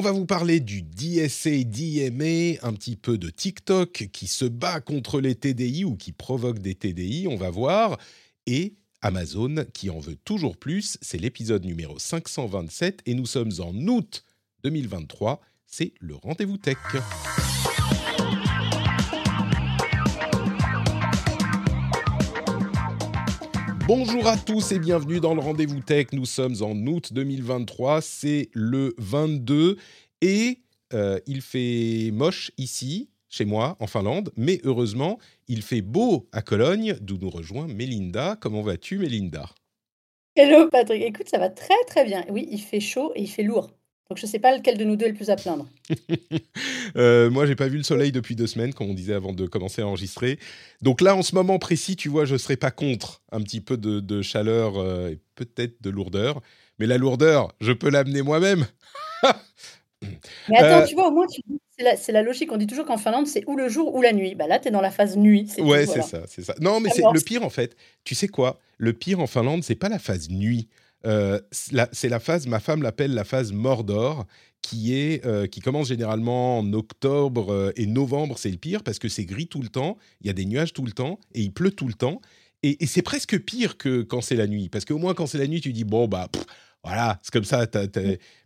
On va vous parler du DSA, DMA, un petit peu de TikTok qui se bat contre les TDI ou qui provoque des TDI, on va voir. Et Amazon qui en veut toujours plus. C'est l'épisode numéro 527 et nous sommes en août 2023. C'est le rendez-vous tech. Bonjour à tous et bienvenue dans le rendez-vous tech. Nous sommes en août 2023, c'est le 22 et euh, il fait moche ici, chez moi, en Finlande, mais heureusement, il fait beau à Cologne, d'où nous rejoint Mélinda. Comment vas-tu, Mélinda? Hello Patrick, écoute, ça va très très bien. Oui, il fait chaud et il fait lourd. Donc je ne sais pas lequel de nous deux est le plus à plaindre. euh, moi, j'ai pas vu le soleil depuis deux semaines, comme on disait avant de commencer à enregistrer. Donc là, en ce moment précis, tu vois, je ne serais pas contre un petit peu de, chaleur euh, et peut-être de lourdeur. Mais la lourdeur, je peux l'amener moi-même. Mais attends, euh, tu vois, au moins, c'est la, logique. On dit toujours qu'en Finlande, c'est ou le jour ou la nuit. Bah là, tu es dans la phase nuit. Ouais, c'est ça, c'est ça. Non, mais c'est le pire, en fait. Tu sais quoi? Le pire en Finlande, c'est pas la phase nuit. Euh, c'est la phase, ma femme l'appelle la phase Mordor, qui, est, euh, qui commence généralement en octobre euh, et novembre, c'est le pire parce que c'est gris tout le temps, il y a des nuages tout le temps et il pleut tout le temps. Et, c'est presque pire que quand c'est la nuit, parce qu'au moins quand c'est la nuit, tu dis, bon, bah, voilà, c'est comme ça.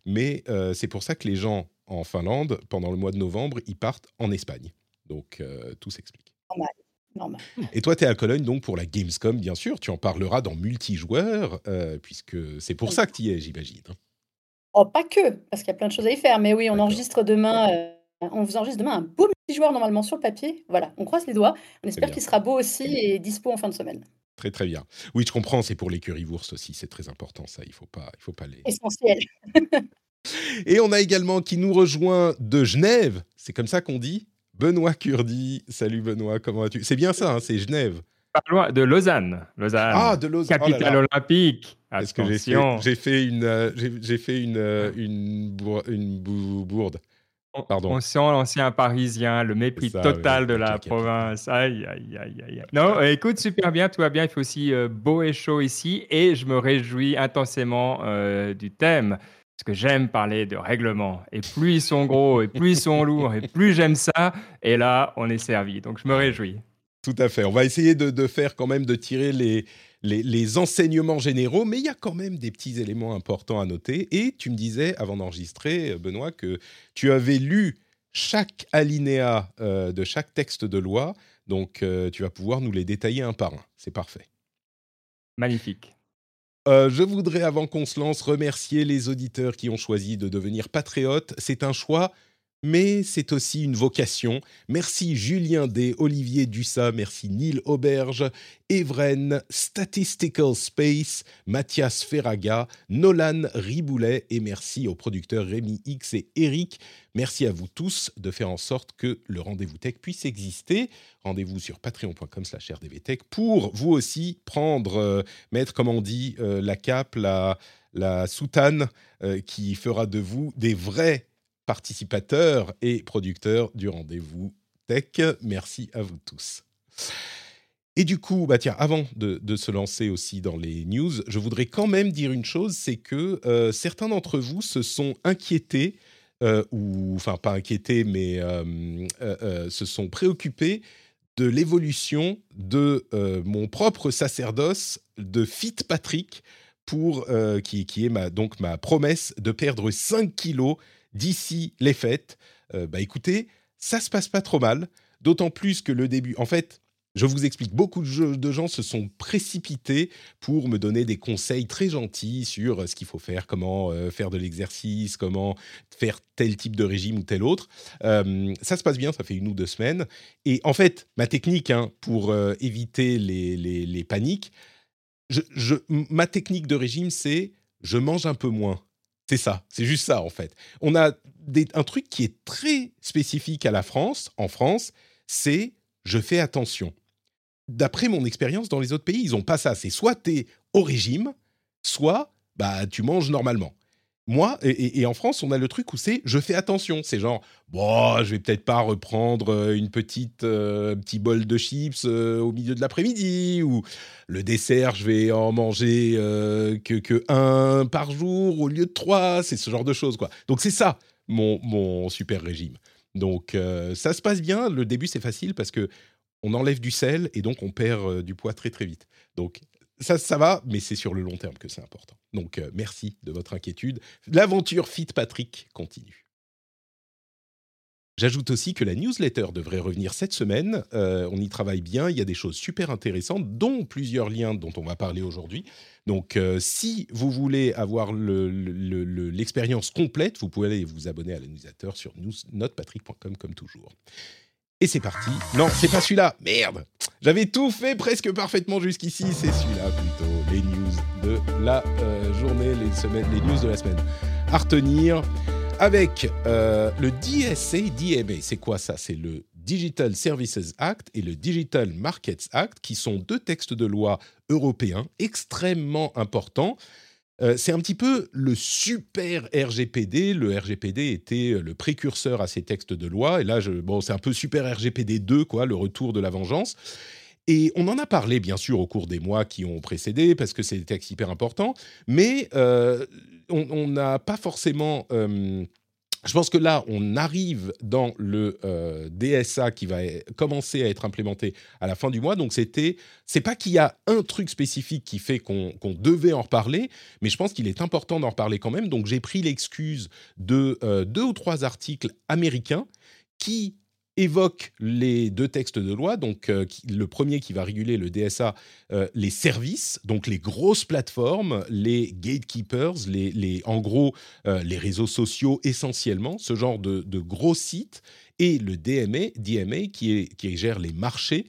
Mais c'est pour ça que les gens en Finlande, pendant le mois de novembre, ils partent en Espagne. Donc tout s'explique. Et toi, tu es à Cologne donc pour la Gamescom, bien sûr. Tu en parleras dans multijoueur, euh, puisque c'est pour ça que tu y es, j'imagine. Hein. Oh, pas que, parce qu'il y a plein de choses à y faire. Mais oui, on enregistre demain. Euh, on vous enregistre demain un beau multijoueur normalement sur le papier. Voilà, on croise les doigts. On espère qu'il sera beau aussi et dispo en fin de semaine. Très très bien. Oui, je comprends, c'est pour les currywursts aussi, c'est très important ça, il faut pas il faut pas les Essentiel. et on a également qui nous rejoint de Genève, c'est comme ça qu'on dit? Benoît Curdi. Salut Benoît, comment vas-tu? C'est bien ça, hein, c'est Genève. de Lausanne. Lausanne. Ah, de Lausanne. Oh Capitale olympique. Est-ce que j'ai fait, une, euh, j'ai fait une, euh, une, une bourde. Pardon. On sent l'ancien parisien, le mépris total de la province. Aïe, aïe, aïe, aïe. Non, écoute, super bien, tout va bien. Il fait aussi euh, beau et chaud ici. Et je me réjouis intensément du thème parce que j'aime parler de règlements. Et plus ils sont gros, et plus ils sont lourds, et plus j'aime ça. Et là, on est servi. Donc, je me réjouis. Tout à fait. On va essayer de, faire quand même, de tirer les, les, enseignements généraux, mais il y a quand même des petits éléments importants à noter. Et tu me disais, avant d'enregistrer, Benoît, que tu avais lu chaque alinéa euh, de chaque texte de loi. Donc, euh, tu vas pouvoir nous les détailler un par un. C'est parfait. Magnifique. Euh, je voudrais, avant qu'on se lance, remercier les auditeurs qui ont choisi de devenir patriotes. C'est un choix mais c'est aussi une vocation. Merci Julien D, Olivier Dussat, merci Neil Auberge, Evren, Statistical Space, Mathias Ferraga, Nolan Riboulet et merci aux producteurs Rémi X et Eric. Merci à vous tous de faire en sorte que le rendez-vous tech puisse exister. Rendez-vous sur patreon.com slash rdvtech pour vous aussi prendre, euh, mettre, comme on dit, euh, la cape, la, soutane euh, qui fera de vous des vrais participateurs et producteurs du rendez-vous tech. Merci à vous tous. Et du coup, bah tiens, avant de, se lancer aussi dans les news, je voudrais quand même dire une chose, c'est que euh, certains d'entre vous se sont inquiétés, euh, ou enfin pas inquiétés, mais euh, se sont préoccupés de l'évolution de mon propre sacerdoce de Fit Patrick, pour, qui, qui, est ma, donc ma promesse de perdre 5 kilos d'ici les fêtes, euh, bah écoutez, ça se passe pas trop mal. D'autant plus que le début, en fait, je vous explique, beaucoup de gens se sont précipités pour me donner des conseils très gentils sur euh, ce qu'il faut faire, comment euh, faire de l'exercice, comment faire tel type de régime ou tel autre. ça se passe bien, ça fait une ou deux semaines. Et en fait, ma technique hein, pour éviter les, paniques, je, ma technique de régime, c'est je mange un peu moins. C'est ça, c'est juste ça en fait. On a un truc qui est très spécifique à la France, en France, c'est je fais attention. D'après mon expérience dans les autres pays, ils n'ont pas ça. C'est soit tu es au régime, soit bah, tu manges normalement. Moi, et, en France, on a le truc où c'est je fais attention. C'est genre, bon, je vais peut-être pas reprendre euh, une petite euh, petit bol de chips euh, au milieu de l'après-midi ou le dessert, je vais en manger que, que un par jour au lieu de trois. C'est ce genre de choses, quoi. Donc c'est ça mon, mon super régime. Donc ça se passe bien. Le début c'est facile parce que on enlève du sel et donc on perd du poids très très vite. Donc ça, ça va, mais c'est sur le long terme que c'est important. Donc merci de votre inquiétude. L'aventure Fit Patrick continue. J'ajoute aussi que la newsletter devrait revenir cette semaine. Euh, on y travaille bien. Il y a des choses super intéressantes, dont plusieurs liens dont on va parler aujourd'hui. Donc, euh, si vous voulez avoir l'expérience complète, vous pouvez aller vous abonner à la newsletter sur notrepatrick.com comme toujours. Et c'est parti. Non, c'est pas celui-là. Merde. J'avais tout fait presque parfaitement jusqu'ici. C'est celui-là plutôt. Les news de la euh, journée, les news de la semaine. À retenir avec euh, le DSA, DMA. C'est quoi ça? C'est le Digital Services Act et le Digital Markets Act, qui sont deux textes de loi européens extrêmement importants. Euh, c'est un petit peu le super RGPD. Le RGPD était le précurseur à ces textes de loi. Et là, je, bon, c'est un peu super RGPD 2, quoi, le retour de la vengeance. Et on en a parlé, bien sûr, au cours des mois qui ont précédé, parce que c'est des textes hyper importants. Mais euh, on n'a pas forcément... Je pense que là, on arrive dans le euh, DSA qui va commencer à être implémenté à la fin du mois. Donc, c'était, c'est pas qu'il y a un truc spécifique qui fait qu'on devait en reparler, mais je pense qu'il est important d'en reparler quand même. Donc, j'ai pris l'excuse de euh, deux ou trois articles américains qui évoque les deux textes de loi. Donc, euh, le premier qui va réguler le DSA, euh, les services, donc les grosses plateformes, les gatekeepers, les, en gros, euh, les réseaux sociaux essentiellement, ce genre de, gros sites. Et le DMA, DMA qui, gère les marchés,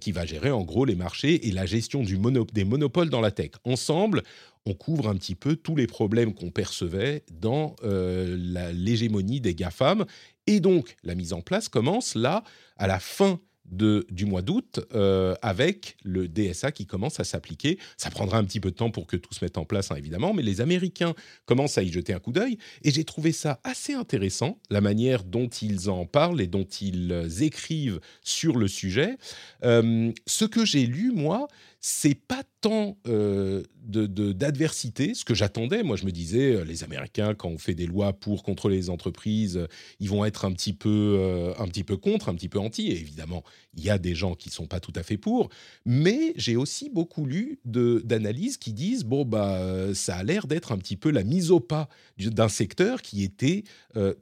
qui va gérer en gros les marchés et la gestion des monopoles dans la tech. Ensemble, on couvre un petit peu tous les problèmes qu'on percevait dans l'hégémonie des GAFAM et donc, la mise en place commence là, à la fin du mois d'août, euh, avec le DSA qui commence à s'appliquer. Ça prendra un petit peu de temps pour que tout se mette en place, hein, évidemment, mais les Américains commencent à y jeter un coup d'œil. Et j'ai trouvé ça assez intéressant, la manière dont ils en parlent et dont ils écrivent sur le sujet. Euh, ce que j'ai lu, moi, c'est pas tant euh, d'adversité, ce que j'attendais. Moi, je me disais, euh, les Américains, quand on fait des lois pour contrôler les entreprises, euh, ils vont être un petit peu, euh, un petit peu contre, un petit peu anti. Et évidemment, il y a des gens qui sont pas tout à fait pour. Mais j'ai aussi beaucoup lu d'analyses qui disent, bon, bah, ça a l'air d'être un petit peu la mise au pas d'un secteur qui était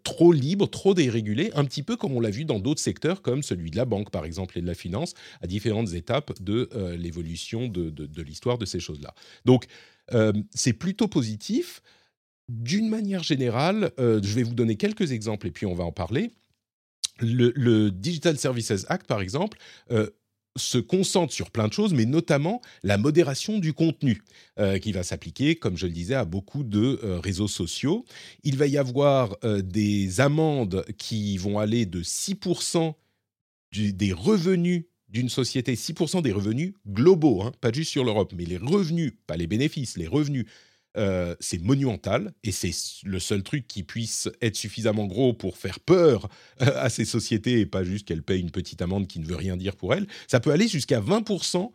trop libre, trop dérégulé, un petit peu comme on l'a vu dans d'autres secteurs, comme celui de la banque, par exemple, et de la finance, à différentes étapes de l'évolution de, l'histoire de ces choses-là. Donc, euh, c'est plutôt positif. D'une manière générale, euh, je vais vous donner quelques exemples et puis on va en parler. Le, Digital Services Act, par exemple, euh, se concentre sur plein de choses, mais notamment la modération du contenu, qui va s'appliquer, comme je le disais, à beaucoup de réseaux sociaux. Il va y avoir des amendes qui vont aller de 6% des revenus d'une société, 6% des revenus globaux, hein, pas juste sur l'Europe, mais les revenus, pas les bénéfices, les revenus, euh, c'est monumental et c'est le seul truc qui puisse être suffisamment gros pour faire peur euh, à ces sociétés et pas juste qu'elles payent une petite amende qui ne veut rien dire pour elles. Ça peut aller jusqu'à 20%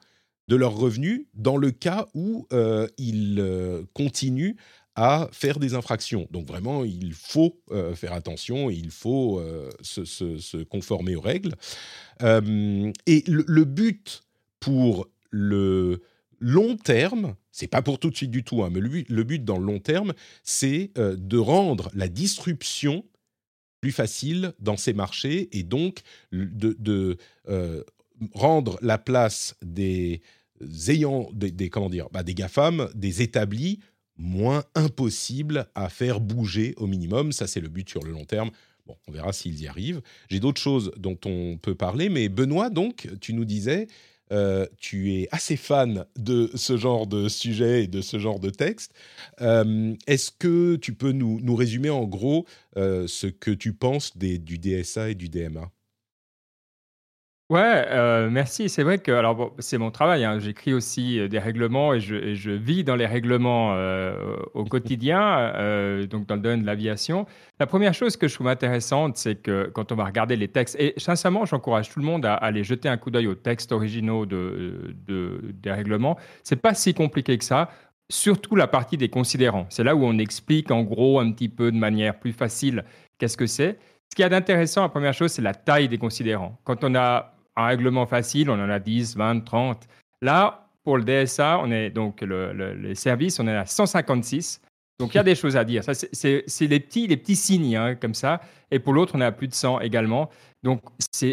de leurs revenus dans le cas où euh, ils continuent à faire des infractions. Donc vraiment, il faut euh, faire attention il faut euh, se, conformer aux règles. Euh, et le, but pour le long terme, c'est pas pour tout de suite du tout, hein, mais le but, dans le long terme, c'est de rendre la disruption plus facile dans ces marchés et donc de, rendre la place des ayants des, comment dire bah, des GAFAM, des établis moins impossible à faire bouger au minimum. Ça, c'est le but sur le long terme. Bon, on verra s'ils y arrivent. J'ai d'autres choses dont on peut parler, mais Benoît, donc, tu nous disais, euh, tu es assez fan de ce genre de sujet et de ce genre de texte. Euh, est-ce que tu peux nous, résumer en gros euh, ce que tu penses du DSA et du DMA Ouais, euh, merci. C'est vrai que alors c'est mon travail, hein. J'écris aussi, euh, des règlements et je vis dans les règlements, euh, au quotidien, donc dans le domaine de l'aviation. La première chose que je trouve intéressante, c'est que quand on va regarder les textes et sincèrement, j'encourage tout le monde à aller jeter un coup d'œil aux textes originaux de des règlements. C'est pas si compliqué que ça, surtout la partie des considérants. C'est là où on explique en gros un petit peu de manière plus facile qu'est-ce que c'est Ce qu'il y a d'intéressant, la première chose, c'est la taille des considérants. Quand on a un règlement facile, on en a 10, 20, 30. Là, pour le DSA, on est donc les services, on est à 156. Donc il y a des choses à dire. c'est les petits signes hein, comme ça. Et pour l'autre, on est à plus de 100 également. Donc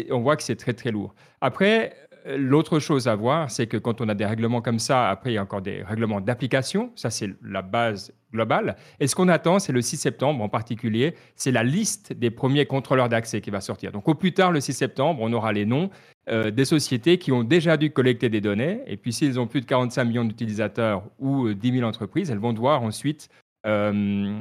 on voit que c'est très très lourd. Après, L'autre chose à voir, c'est que quand on a des règlements comme ça, après, il y a encore des règlements d'application. Ça, c'est la base globale. Et ce qu'on attend, c'est le 6 septembre en particulier, c'est la liste des premiers contrôleurs d'accès qui va sortir. Donc, au plus tard, le 6 septembre, on aura les noms euh, des sociétés qui ont déjà dû collecter des données. Et puis, s'ils ont plus de 45 millions d'utilisateurs ou 10 euh, 000 entreprises, elles vont devoir ensuite euh,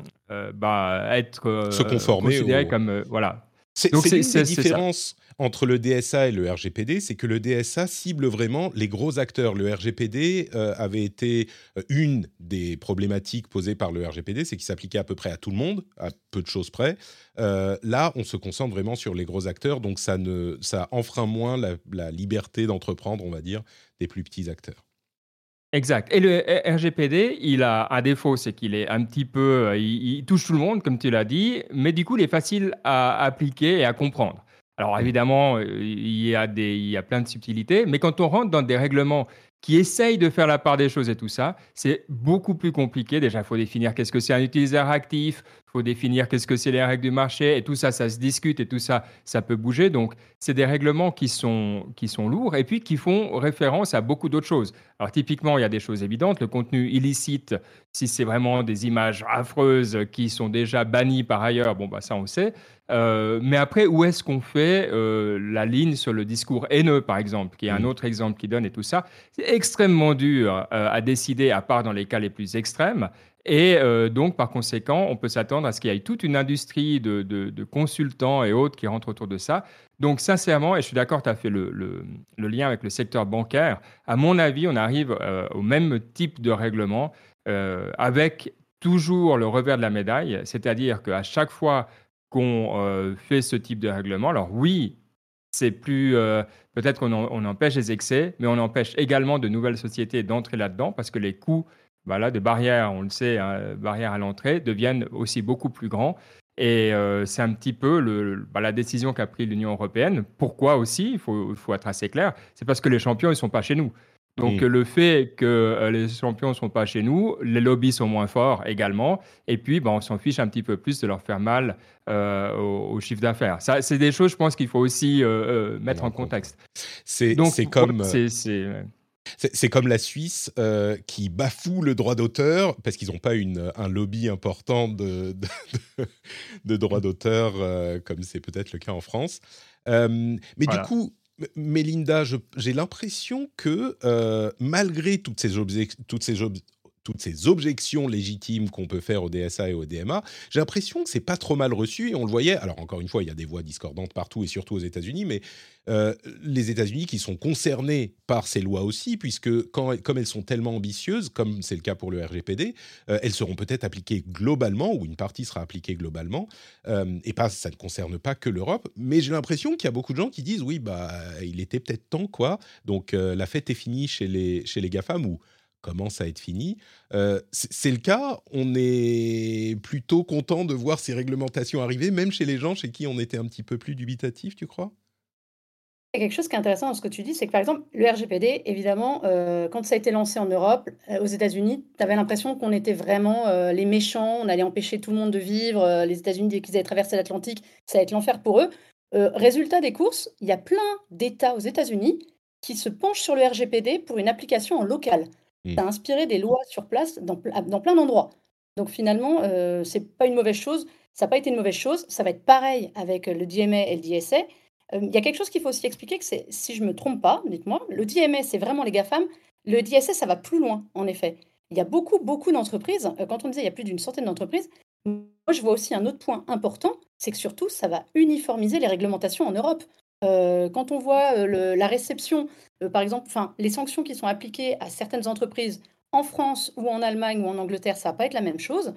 bah, être se conformer considérées comme voilà. C'est une des différences entre le DSA et le RGPD, c'est que le DSA cible vraiment les gros acteurs. Le RGPD euh, avait été euh, une des problématiques posées par le RGPD, c'est qu'il s'appliquait à peu près à tout le monde, à peu de choses près. Euh, là, on se concentre vraiment sur les gros acteurs, donc ça, ne, ça enfreint moins la, liberté d'entreprendre, on va dire, des plus petits acteurs. Exact. Et le RGPD, il a un défaut, c'est qu'il est un petit peu, il, touche tout le monde, comme tu l'as dit, mais du coup, il est facile à appliquer et à comprendre. Alors évidemment, euh, il y, a des, il y a plein de subtilités, mais quand on rentre dans des règlements qui essayent de faire la part des choses et tout ça, c'est beaucoup plus compliqué. Déjà, il faut définir qu'est-ce que c'est un utilisateur actif, faut définir qu'est-ce que c'est les règles du marché, et tout ça, ça se discute, et tout ça, ça peut bouger. Donc, c'est des règlements qui sont, qui sont lourds, et puis qui font référence à beaucoup d'autres choses. Alors, typiquement, il y a des choses évidentes. Le contenu illicite, si c'est vraiment des images affreuses qui sont déjà bannies par ailleurs, bon, bah, ça, on sait. Euh, mais après, où est-ce qu'on fait euh, la ligne sur le discours haineux, par exemple, qui est un mmh. autre exemple qui donne et tout ça? C'est extrêmement dur euh, à décider, à part dans les cas les plus extrêmes. Et donc, par conséquent, on peut s'attendre à ce qu'il y ait toute une industrie de, consultants et autres qui rentrent autour de ça. Donc, sincèrement, et je suis d'accord, tu as fait le, lien avec le secteur bancaire, à mon avis, on arrive au même type de règlement avec toujours le revers de la médaille, c'est-à-dire qu'à chaque fois qu'on euh, fait ce type de règlement. Alors oui, c'est plus euh, peut-être qu'on on empêche les excès, mais on empêche également de nouvelles sociétés d'entrer là-dedans parce que les coûts voilà, de barrières, on le sait, hein, barrières à l'entrée, deviennent aussi beaucoup plus grands. Et euh, c'est un petit peu le, bah, la décision qu'a prise l'Union européenne. Pourquoi aussi? Il faut, faut, être assez clair. C'est parce que les champions, ils ne sont pas chez nous. Donc, le fait que euh, les champions ne sont pas chez nous, les lobbies sont moins forts également. Et puis, ben, on s'en fiche un petit peu plus de leur faire mal euh, au, chiffre d'affaires. c'est des choses, je pense, qu'il faut aussi euh, mettre en contexte. C'est comme. C'est comme la Suisse qui bafoue le droit d'auteur parce qu'ils n'ont pas une, un lobby important de, de, droit d'auteur comme c'est peut-être le cas en France. mais du coup, Mélinda, j'ai l'impression que euh, malgré toutes ces, toutes ces toutes ces objections légitimes qu'on peut faire au DSA et au DMA, j'ai l'impression que c'est pas trop mal reçu et on le voyait. Alors encore une fois, il y a des voix discordantes partout et surtout aux États-Unis, mais euh, les États-Unis qui sont concernés par ces lois aussi, puisque comme elles sont tellement ambitieuses, comme c'est le cas pour le RGPD, euh, elles seront peut-être appliquées globalement ou une partie sera appliquée globalement euh, et ça ne concerne pas que l'Europe. Mais j'ai l'impression qu'il y a beaucoup de gens qui disent oui bah il était peut-être temps quoi. Donc la fête est finie chez les chez les gafam ou commence à être fini. Euh, c'est le cas, on est plutôt content de voir ces réglementations arriver, même chez les gens chez qui on était un petit peu plus dubitatif, tu crois? Il y a quelque chose qui est intéressant dans ce que tu dis, c'est que par exemple, le RGPD, évidemment, euh, quand ça a été lancé en Europe, euh, aux États-Unis, tu avais l'impression qu'on était vraiment les méchants, on allait empêcher tout le monde de vivre. les États-Unis, dès qu'ils avaient traversé l'Atlantique, ça allait être l'enfer pour eux. résultat des courses, il y a plein d'États aux États-Unis qui se penchent sur le RGPD pour une application en local. Ça a inspiré des lois sur place dans, plein d'endroits. Donc finalement, euh, c'est pas une mauvaise chose. Ça n'a pas été une mauvaise chose. Ça va être pareil avec le DMA et le DSA. Euh, il y a quelque chose qu'il faut aussi expliquer, que c'est, si je me trompe pas, dites-moi, le DMA, c'est vraiment les GAFAM. Le DSA, ça va plus loin, en effet. Il y a beaucoup, beaucoup d'entreprises. Euh, quand on disait il y a plus d'une centaine d'entreprises, moi, je vois aussi un autre point important, c'est que surtout, ça va uniformiser les réglementations en Europe. Euh, quand on voit euh, la réception, euh, par exemple, les sanctions qui sont appliquées à certaines entreprises en France ou en Allemagne ou en Angleterre, ça va pas être la même chose.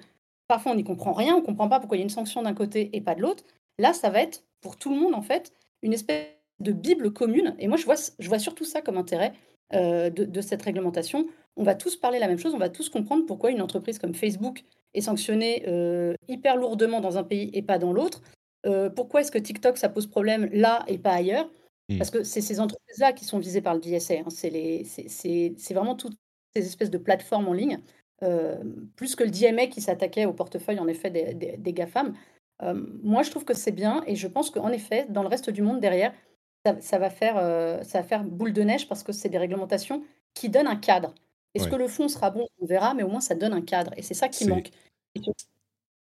Parfois, on n'y comprend rien, on ne comprend pas pourquoi il y a une sanction d'un côté et pas de l'autre. Là, ça va être pour tout le monde, en fait, une espèce de bible commune. Et moi, je vois, surtout ça comme intérêt de, cette réglementation. On va tous parler la même chose, on va tous comprendre pourquoi une entreprise comme Facebook est sanctionnée hyper lourdement dans un pays et pas dans l'autre. Pourquoi est-ce que TikTok, ça pose problème là et pas ailleurs? Mmh. Parce que c'est ces entreprises-là qui sont visées par le DSA, hein. C'est vraiment toutes ces espèces de plateformes en ligne, plus que le DMA qui s'attaquait au portefeuille, en effet, des des GAFAM. moi, je trouve que c'est bien et je pense qu'en effet, dans le reste du monde, derrière, ça va faire, ça va faire boule de neige parce que c'est des réglementations qui donnent un cadre. Est-ce que le fond sera bon? On verra, mais au moins ça donne un cadre et c'est ça qui manque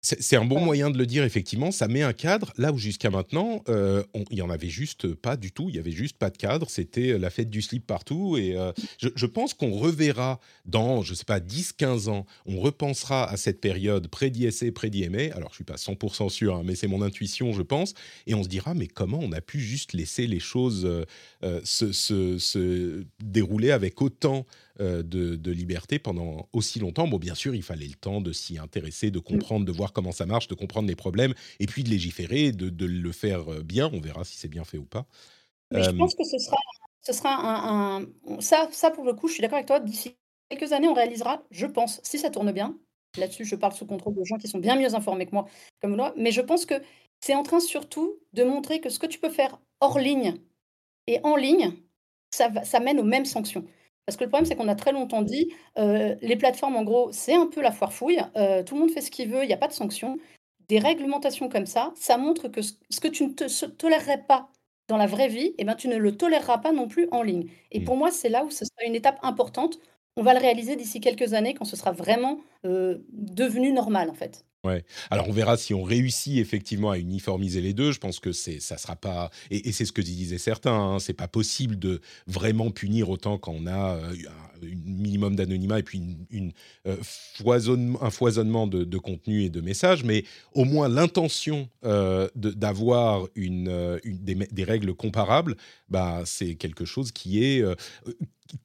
c'est un bon moyen de le dire, effectivement. Ça met un cadre là où jusqu'à maintenant, euh, il y en avait juste pas du tout. Il y avait juste pas de cadre. C'était euh, la fête du slip partout. Et euh, je, pense qu'on reverra dans, je sais pas, 10-15 ans, on repensera à cette période pré-DSA, pré-DMA. Alors, je suis pas 100% sûr, hein, mais c'est mon intuition, je pense. Et on se dira, mais comment on a pu juste laisser les choses se, se, dérouler avec autant euh, de, liberté pendant aussi longtemps. Bon, bien sûr, il fallait le temps de s'y intéresser, de comprendre, de voir comment ça marche, de comprendre les problèmes, et puis de légiférer, de, le faire euh, bien. On verra si c'est bien fait ou pas. Mais je euh, pense que ce sera, ce sera un, Ça, ça, pour le coup, je suis d'accord avec toi. D'ici quelques années, on réalisera, je pense, si ça tourne bien. Là-dessus, je parle sous contrôle de gens qui sont bien mieux informés que moi, comme moi. Mais je pense que c'est en train surtout de montrer que ce que tu peux faire hors ligne et en ligne, ça, ça mène aux mêmes sanctions. Parce que le problème, c'est qu'on a très longtemps dit, euh, les plateformes, en gros, c'est un peu la foire fouille, euh, tout le monde fait ce qu'il veut, il n'y a pas de sanctions. Des réglementations comme ça, ça montre que ce que tu ne te tolérerais pas dans la vraie vie, eh ben, tu ne le toléreras pas non plus en ligne. Et mmh. pour moi, c'est là où ce sera une étape importante. On va le réaliser d'ici quelques années quand ce sera vraiment euh, devenu normal, en fait. Ouais. Alors on verra si on réussit effectivement à uniformiser les deux. Je pense que c'est ça sera pas et, c'est ce que disaient certains. Hein, c'est pas possible de vraiment punir autant quand on a euh, un minimum d'anonymat et puis une, euh, un foisonnement de, contenu et de messages. Mais au moins l'intention euh, d'avoir une, des, règles comparables, bah c'est quelque chose qui est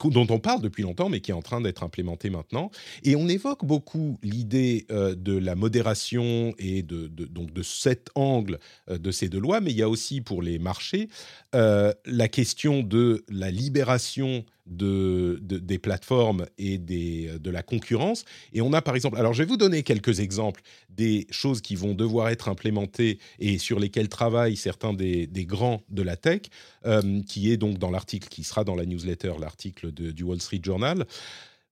dont on parle depuis longtemps, mais qui est en train d'être implémenté maintenant. Et on évoque beaucoup l'idée euh, de la modération et de, donc de cet angle euh, de ces deux lois, mais il y a aussi pour les marchés euh, la question de la libération de, des plateformes et des, de la concurrence. Et on a par exemple, alors je vais vous donner quelques exemples des choses qui vont devoir être implémentées et sur lesquelles travaillent certains des, des grands de la tech, euh, qui est donc dans l'article qui sera dans la newsletter, l'article du Wall Street Journal.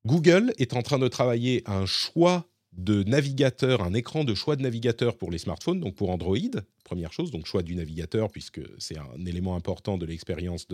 Google est en train de travailler un choix de navigateur, un écran de choix de navigateur pour les smartphones, donc pour Android, première chose, donc choix du navigateur, puisque c'est un élément important de l'expérience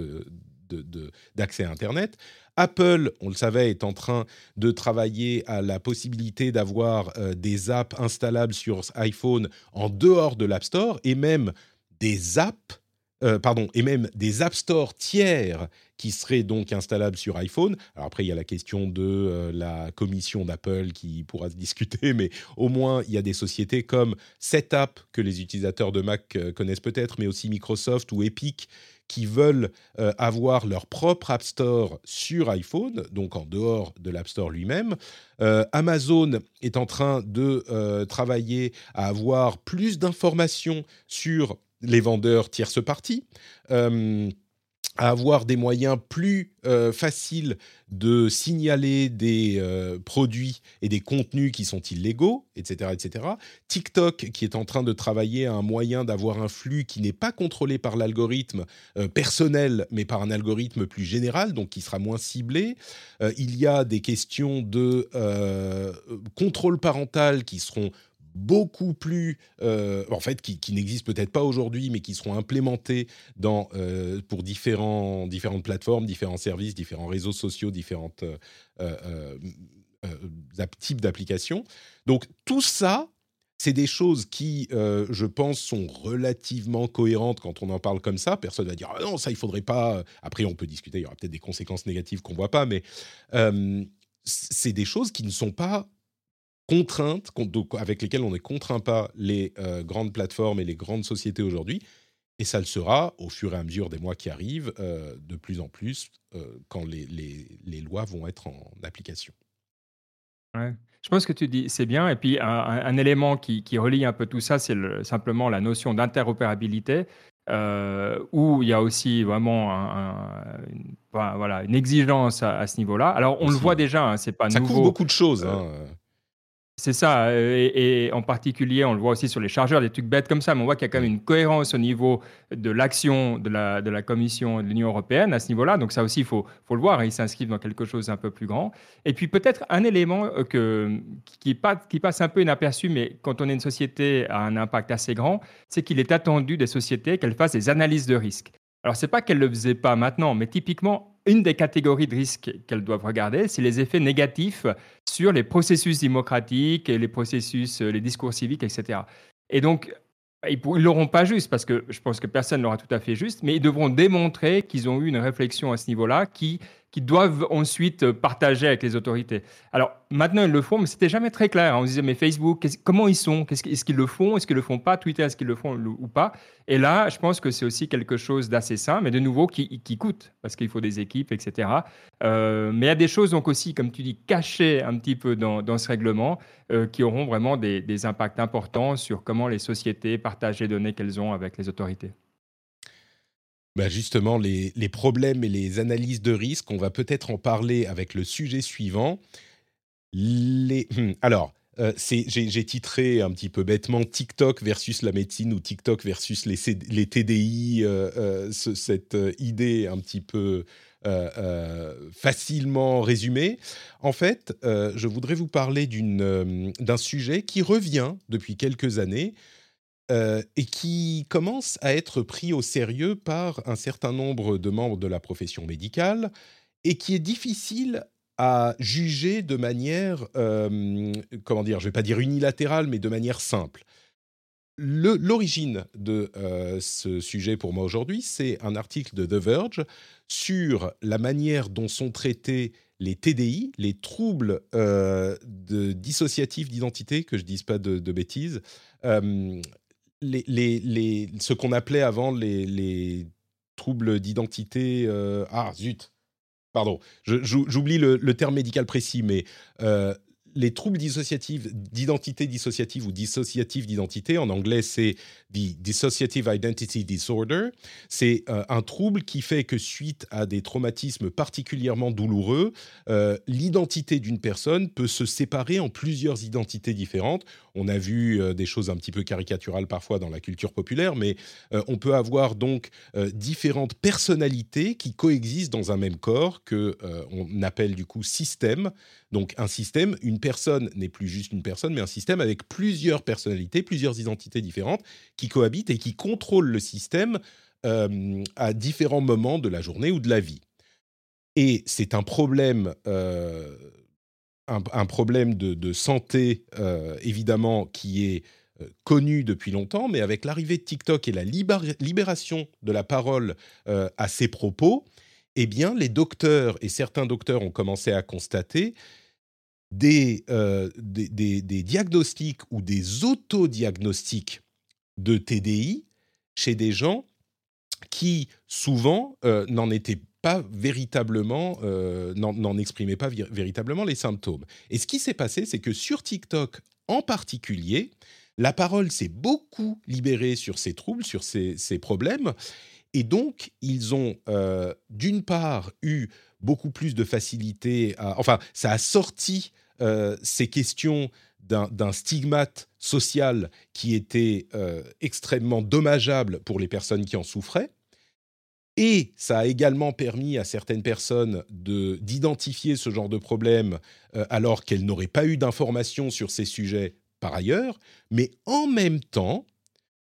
d'accès à Internet. Apple, on le savait, est en train de travailler à la possibilité d'avoir euh, des apps installables sur iPhone en dehors de l'App Store, et même des apps euh, pardon, et même des App Store tiers qui seraient donc installables sur iPhone. Alors après, il y a la question de euh, la commission d'Apple qui pourra se discuter, mais au moins, il y a des sociétés comme Setup, que les utilisateurs de Mac connaissent peut-être, mais aussi Microsoft ou Epic, qui veulent avoir leur propre App Store sur iPhone, donc en dehors de l'App Store lui-même. Amazon est en train de travailler à avoir plus d'informations sur les vendeurs tierces parties, euh, à avoir des moyens plus euh, faciles de signaler des euh, produits et des contenus qui sont illégaux, etc., etc. TikTok qui est en train de travailler à un moyen d'avoir un flux qui n'est pas contrôlé par l'algorithme personnel, mais par un algorithme plus général, donc qui sera moins ciblé. il y a des questions de contrôle parental qui seront beaucoup plus, euh, en fait, qui, n'existent peut-être pas aujourd'hui, mais qui seront implémentés dans, euh, pour différents, différentes plateformes, différents services, différents réseaux sociaux, différentes euh, types d'applications. Donc tout ça, c'est des choses qui, je pense, sont relativement cohérentes quand on en parle comme ça. Personne va dire ah non, ça il faudrait pas. Après, on peut discuter. Il y aura peut-être des conséquences négatives qu'on voit pas, mais c'est des choses qui ne sont pas contraintes avec lesquelles on ne contraint pas les euh, grandes plateformes et les grandes sociétés aujourd'hui. Et ça le sera au fur et à mesure des mois qui arrivent, euh, de plus en plus, euh, quand les, les, lois vont être en application. Ouais. Je pense que tu dis, c'est bien. Et puis, un, élément qui, qui, relie un peu tout ça, c'est simplement la notion d'interopérabilité, où il y a aussi vraiment une, voilà, une exigence à, ce niveau-là. Alors, on le voit déjà, hein, c'est pas ça nouveau. Ça couvre beaucoup de choses. Hein. C'est ça, et, en particulier, on le voit aussi sur les chargeurs, des trucs bêtes comme ça, mais on voit qu'il y a quand même une cohérence au niveau de l'action de la, Commission de l'Union européenne à ce niveau-là. Donc ça aussi, il faut, le voir, ils s'inscrivent dans quelque chose d'un peu plus grand. Et puis peut-être un élément euh, qui, qui passe un peu inaperçu, mais quand on est une société à un impact assez grand, c'est qu'il est attendu des sociétés qu'elles fassent des analyses de risque. Alors, ce n'est pas qu'elles ne le faisaient pas maintenant, mais typiquement, une des catégories de risques qu'elles doivent regarder, c'est les effets négatifs sur les processus démocratiques les processus, euh, les discours civiques, etc. Et donc, ils ne l'auront pas juste, parce que je pense que personne ne l'aura tout à fait juste, mais ils devront démontrer qu'ils ont eu une réflexion à ce niveau-là qui qui doivent ensuite euh, partager avec les autorités. Alors maintenant, ils le font, mais c'était jamais très clair. On disait, mais Facebook, comment ils sont? Est-ce qu'ils le font? Est-ce qu'ils le font pas? Twitter, est-ce qu'ils le font ou pas? Et là, je pense que c'est aussi quelque chose d'assez simple, mais de nouveau qui, coûte, parce qu'il faut des équipes, etc. Euh, mais il y a des choses donc aussi, comme tu dis, cachées un petit peu dans, ce règlement, euh, qui auront vraiment des impacts importants sur comment les sociétés partagent les données qu'elles ont avec les autorités. Bah, justement, les, problèmes et les analyses de risque, on va peut-être en parler avec le sujet suivant. Hmm, alors, euh, j'ai titré un petit peu bêtement TikTok versus la médecine ou TikTok versus les, les TDI, euh, euh, cette idée un petit peu facilement résumée. En fait, je voudrais vous parler d'un sujet qui revient depuis quelques années, euh, et qui commence à être pris au sérieux par un certain nombre de membres de la profession médicale et qui est difficile à juger de manière, euh, comment dire, je ne vais pas dire unilatérale, mais de manière simple. L'origine de euh, ce sujet pour moi aujourd'hui, c'est un article de The Verge sur la manière dont sont traités les TDI, les troubles dissociatifs d'identité, que je ne dise pas de bêtises, les, ce qu'on appelait avant les, troubles d'identité. Euh, ah, zut! Pardon, j'oublie le, terme médical précis, mais euh, les troubles dissociatifs d'identité dissociative ou dissociative d'identité, en anglais c'est the dissociative identity disorder, c'est euh, un trouble qui fait que suite à des traumatismes particulièrement douloureux, l'identité d'une personne peut se séparer en plusieurs identités différentes. On a vu euh, des choses un petit peu caricaturales parfois dans la culture populaire, mais on peut avoir donc différentes personnalités qui coexistent dans un même corps que on appelle du coup système. Donc un système, une personne n'est plus juste une personne, mais un système avec plusieurs personnalités, plusieurs identités différentes qui cohabitent et qui contrôlent le système euh, à différents moments de la journée ou de la vie. Et c'est un problème, euh, un, problème de, santé, euh, évidemment, qui est connu depuis longtemps, mais avec l'arrivée de TikTok et la libération de la parole à ces propos, eh bien, les docteurs et certains docteurs ont commencé à constater euh, des, des, diagnostics ou des autodiagnostics de TDI chez des gens qui souvent euh, n'en étaient pas véritablement, euh, n'en exprimaient pas véritablement les symptômes. Et ce qui s'est passé, c'est que sur TikTok en particulier, la parole s'est beaucoup libérée sur ces troubles, sur ces, problèmes. Et donc, ils ont d'une part eu beaucoup plus de facilité à... Enfin, ça a sorti euh, ces questions d'un stigmate social qui était euh, extrêmement dommageable pour les personnes qui en souffraient. Et ça a également permis à certaines personnes d'identifier ce genre de problème euh, alors qu'elles n'auraient pas eu d'informations sur ces sujets par ailleurs. Mais en même temps,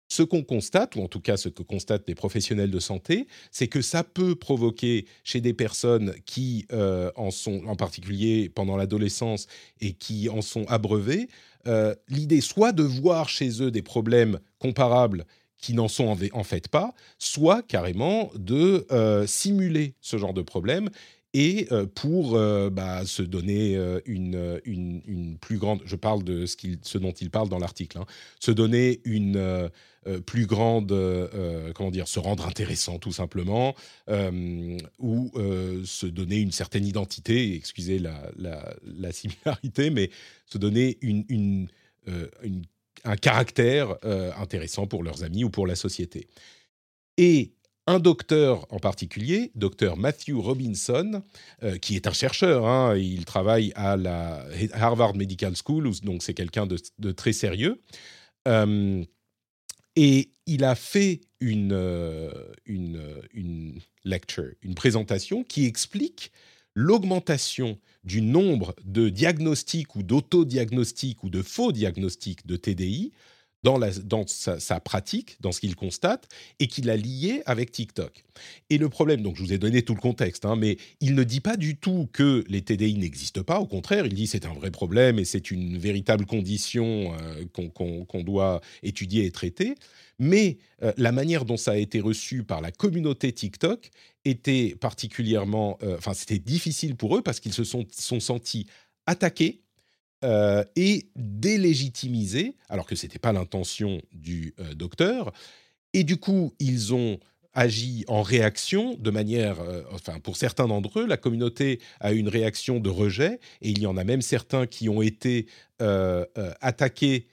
ce qu'on constate, ou en tout cas ce que constatent les professionnels de santé, c'est que ça peut provoquer chez des personnes qui euh, en sont, en particulier pendant l'adolescence, et qui en sont abreuvées, euh, l'idée soit de voir chez eux des problèmes comparables qui n'en sont en, fait pas, soit carrément de euh, simuler ce genre de problème et pour bah, se donner une, une, plus grande, je parle de ce, ce dont il parle dans l'article, hein, se donner une plus grande, comment dire, se rendre intéressant tout simplement, ou se donner une certaine identité, excusez la, la, la similarité, mais se donner une, une, un caractère intéressant pour leurs amis ou pour la société. Et un docteur en particulier, docteur Matthew Robinson, euh, qui est un chercheur, hein, il travaille à la Harvard Medical School, donc c'est quelqu'un de, très sérieux, euh, et il a fait une, euh, une, une lecture, une présentation qui explique l'augmentation du nombre de diagnostics ou d'autodiagnostics ou de faux diagnostics de TDI dans, sa, pratique, dans ce qu'il constate, et qu'il a lié avec TikTok. Et le problème, donc je vous ai donné tout le contexte, hein, mais il ne dit pas du tout que les TDI n'existent pas, au contraire, il dit c'est un vrai problème et c'est une véritable condition euh, qu'on doit étudier et traiter. Mais euh, la manière dont ça a été reçu par la communauté TikTok était particulièrement, euh, enfin c'était difficile pour eux parce qu'ils se sont, sentis attaqués euh, et délégitimiser, alors que ce n'était pas l'intention du docteur. Et du coup, ils ont agi en réaction de manière, enfin pour certains d'entre eux, la communauté a eu une réaction de rejet, et il y en a même certains qui ont été attaqués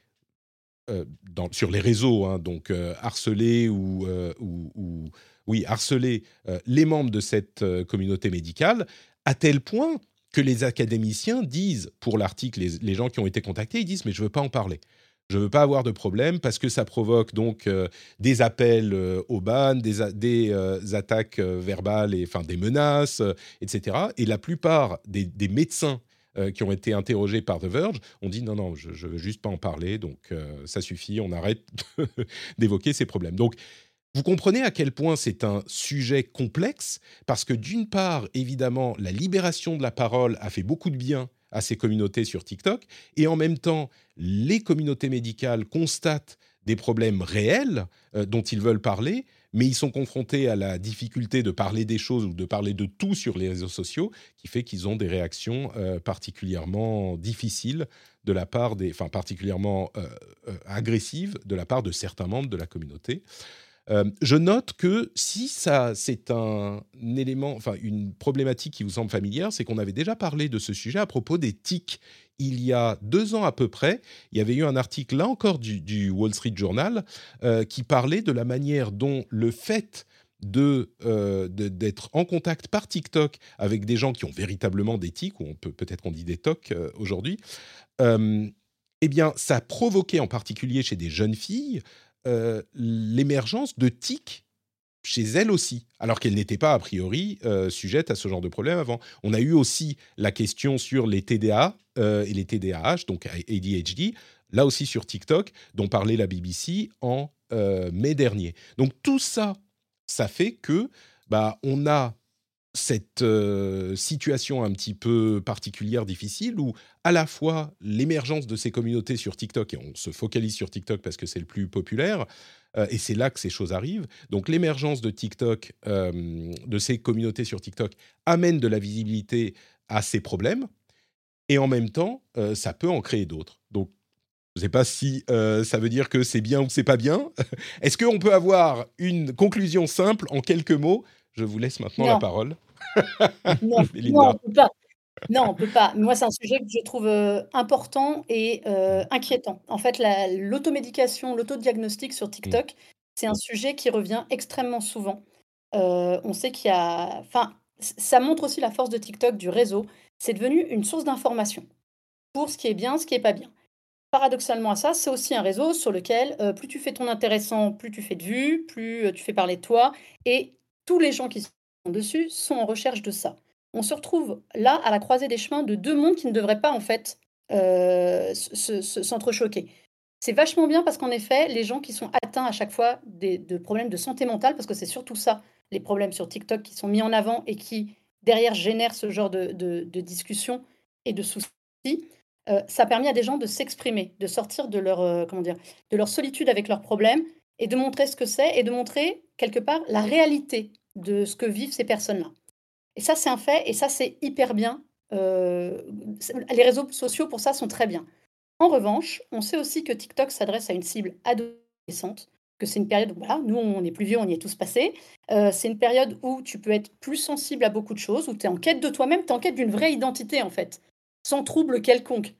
dans, sur les réseaux, hein, donc harcelés ou, ou, ou, oui, harceler les membres de cette communauté médicale, à tel point que les académiciens disent, pour l'article, les, gens qui ont été contactés, ils disent, mais je ne veux pas en parler. Je ne veux pas avoir de problème parce que ça provoque donc euh, des appels euh, au ban, des, euh, attaques verbales, et, enfin des menaces, etc. Et la plupart des, médecins qui ont été interrogés par The Verge ont dit non, non, je ne veux juste pas en parler, donc ça suffit, on arrête d'évoquer ces problèmes. Donc vous comprenez à quel point c'est un sujet complexe, parce que d'une part, évidemment, la libération de la parole a fait beaucoup de bien à ces communautés sur TikTok, et en même temps, les communautés médicales constatent des problèmes réels euh, dont ils veulent parler, mais ils sont confrontés à la difficulté de parler des choses ou de parler de tout sur les réseaux sociaux, qui fait qu'ils ont des réactions euh, particulièrement difficiles de la part des, enfin particulièrement euh, agressives de la part de certains membres de la communauté. Euh, je note que si ça, c'est un élément, enfin une problématique qui vous semble familière, c'est qu'on avait déjà parlé de ce sujet à propos des tics. Il y a deux ans à peu près, il y avait eu un article là encore du, Wall Street Journal euh, qui parlait de la manière dont le fait euh, d'être en contact par TikTok avec des gens qui ont véritablement des tics, ou peut peut-être qu'on dit des tocs aujourd'hui, eh bien, ça provoquait en particulier chez des jeunes filles euh, l'émergence de tics chez elles aussi, alors qu'elles n'étaient pas a priori euh, sujettes à ce genre de problème avant. On a eu aussi la question sur les TDA euh, et les TDAH, donc ADHD, là aussi sur TikTok, dont parlait la BBC en mai dernier. Donc tout ça, ça fait que bah, on a cette euh, situation un petit peu particulière, difficile, où à la fois l'émergence de ces communautés sur TikTok, et on se focalise sur TikTok parce que c'est le plus populaire, euh, et c'est là que ces choses arrivent. Donc l'émergence de TikTok, euh, de ces communautés sur TikTok, amène de la visibilité à ces problèmes, et en même temps, ça peut en créer d'autres. Donc je ne sais pas si ça veut dire que c'est bien ou c'est pas bien. Est-ce qu'on peut avoir une conclusion simple en quelques mots? Je vous laisse maintenant la parole. non, non, on peut pas. Non, on peut pas. Moi, c'est un sujet que je trouve euh, important et euh, inquiétant. En fait, l'automédication, l'autodiagnostic sur mmh. TikTok, c'est un sujet qui revient extrêmement souvent. Euh, on sait qu'il y a. Enfin, ça montre aussi la force de TikTok, du réseau. C'est devenu une source d'information pour ce qui est bien, ce qui est pas bien. Paradoxalement à ça, c'est aussi un réseau sur lequel plus tu fais ton intéressant, plus tu fais de vues, plus tu fais parler de toi. Et tous les gens qui sont dessus sont en recherche de ça. On se retrouve là à la croisée des chemins de deux mondes qui ne devraient pas en fait euh, s'entrechoquer. C'est vachement bien parce qu'en effet, les gens qui sont atteints à chaque fois de problèmes de santé mentale, parce que c'est surtout ça, les problèmes sur TikTok qui sont mis en avant et qui derrière génèrent ce genre de, de, discussions et de soucis, euh, ça permet à des gens de s'exprimer, de sortir de leur, euh, comment dire, de leur solitude avec leurs problèmes et de montrer ce que c'est et de montrer quelque part la réalité de ce que vivent ces personnes-là. Et ça, c'est un fait, et ça, c'est hyper bien. Euh, les réseaux sociaux, pour ça, sont très bien. En revanche, on sait aussi que TikTok s'adresse à une cible adolescente, que c'est une période où, voilà, nous, on est plus vieux, on y est tous passés. Euh, c'est une période où tu peux être plus sensible à beaucoup de choses, où tu es en quête de toi-même, tu es en quête d'une vraie identité, en fait, sans trouble quelconque.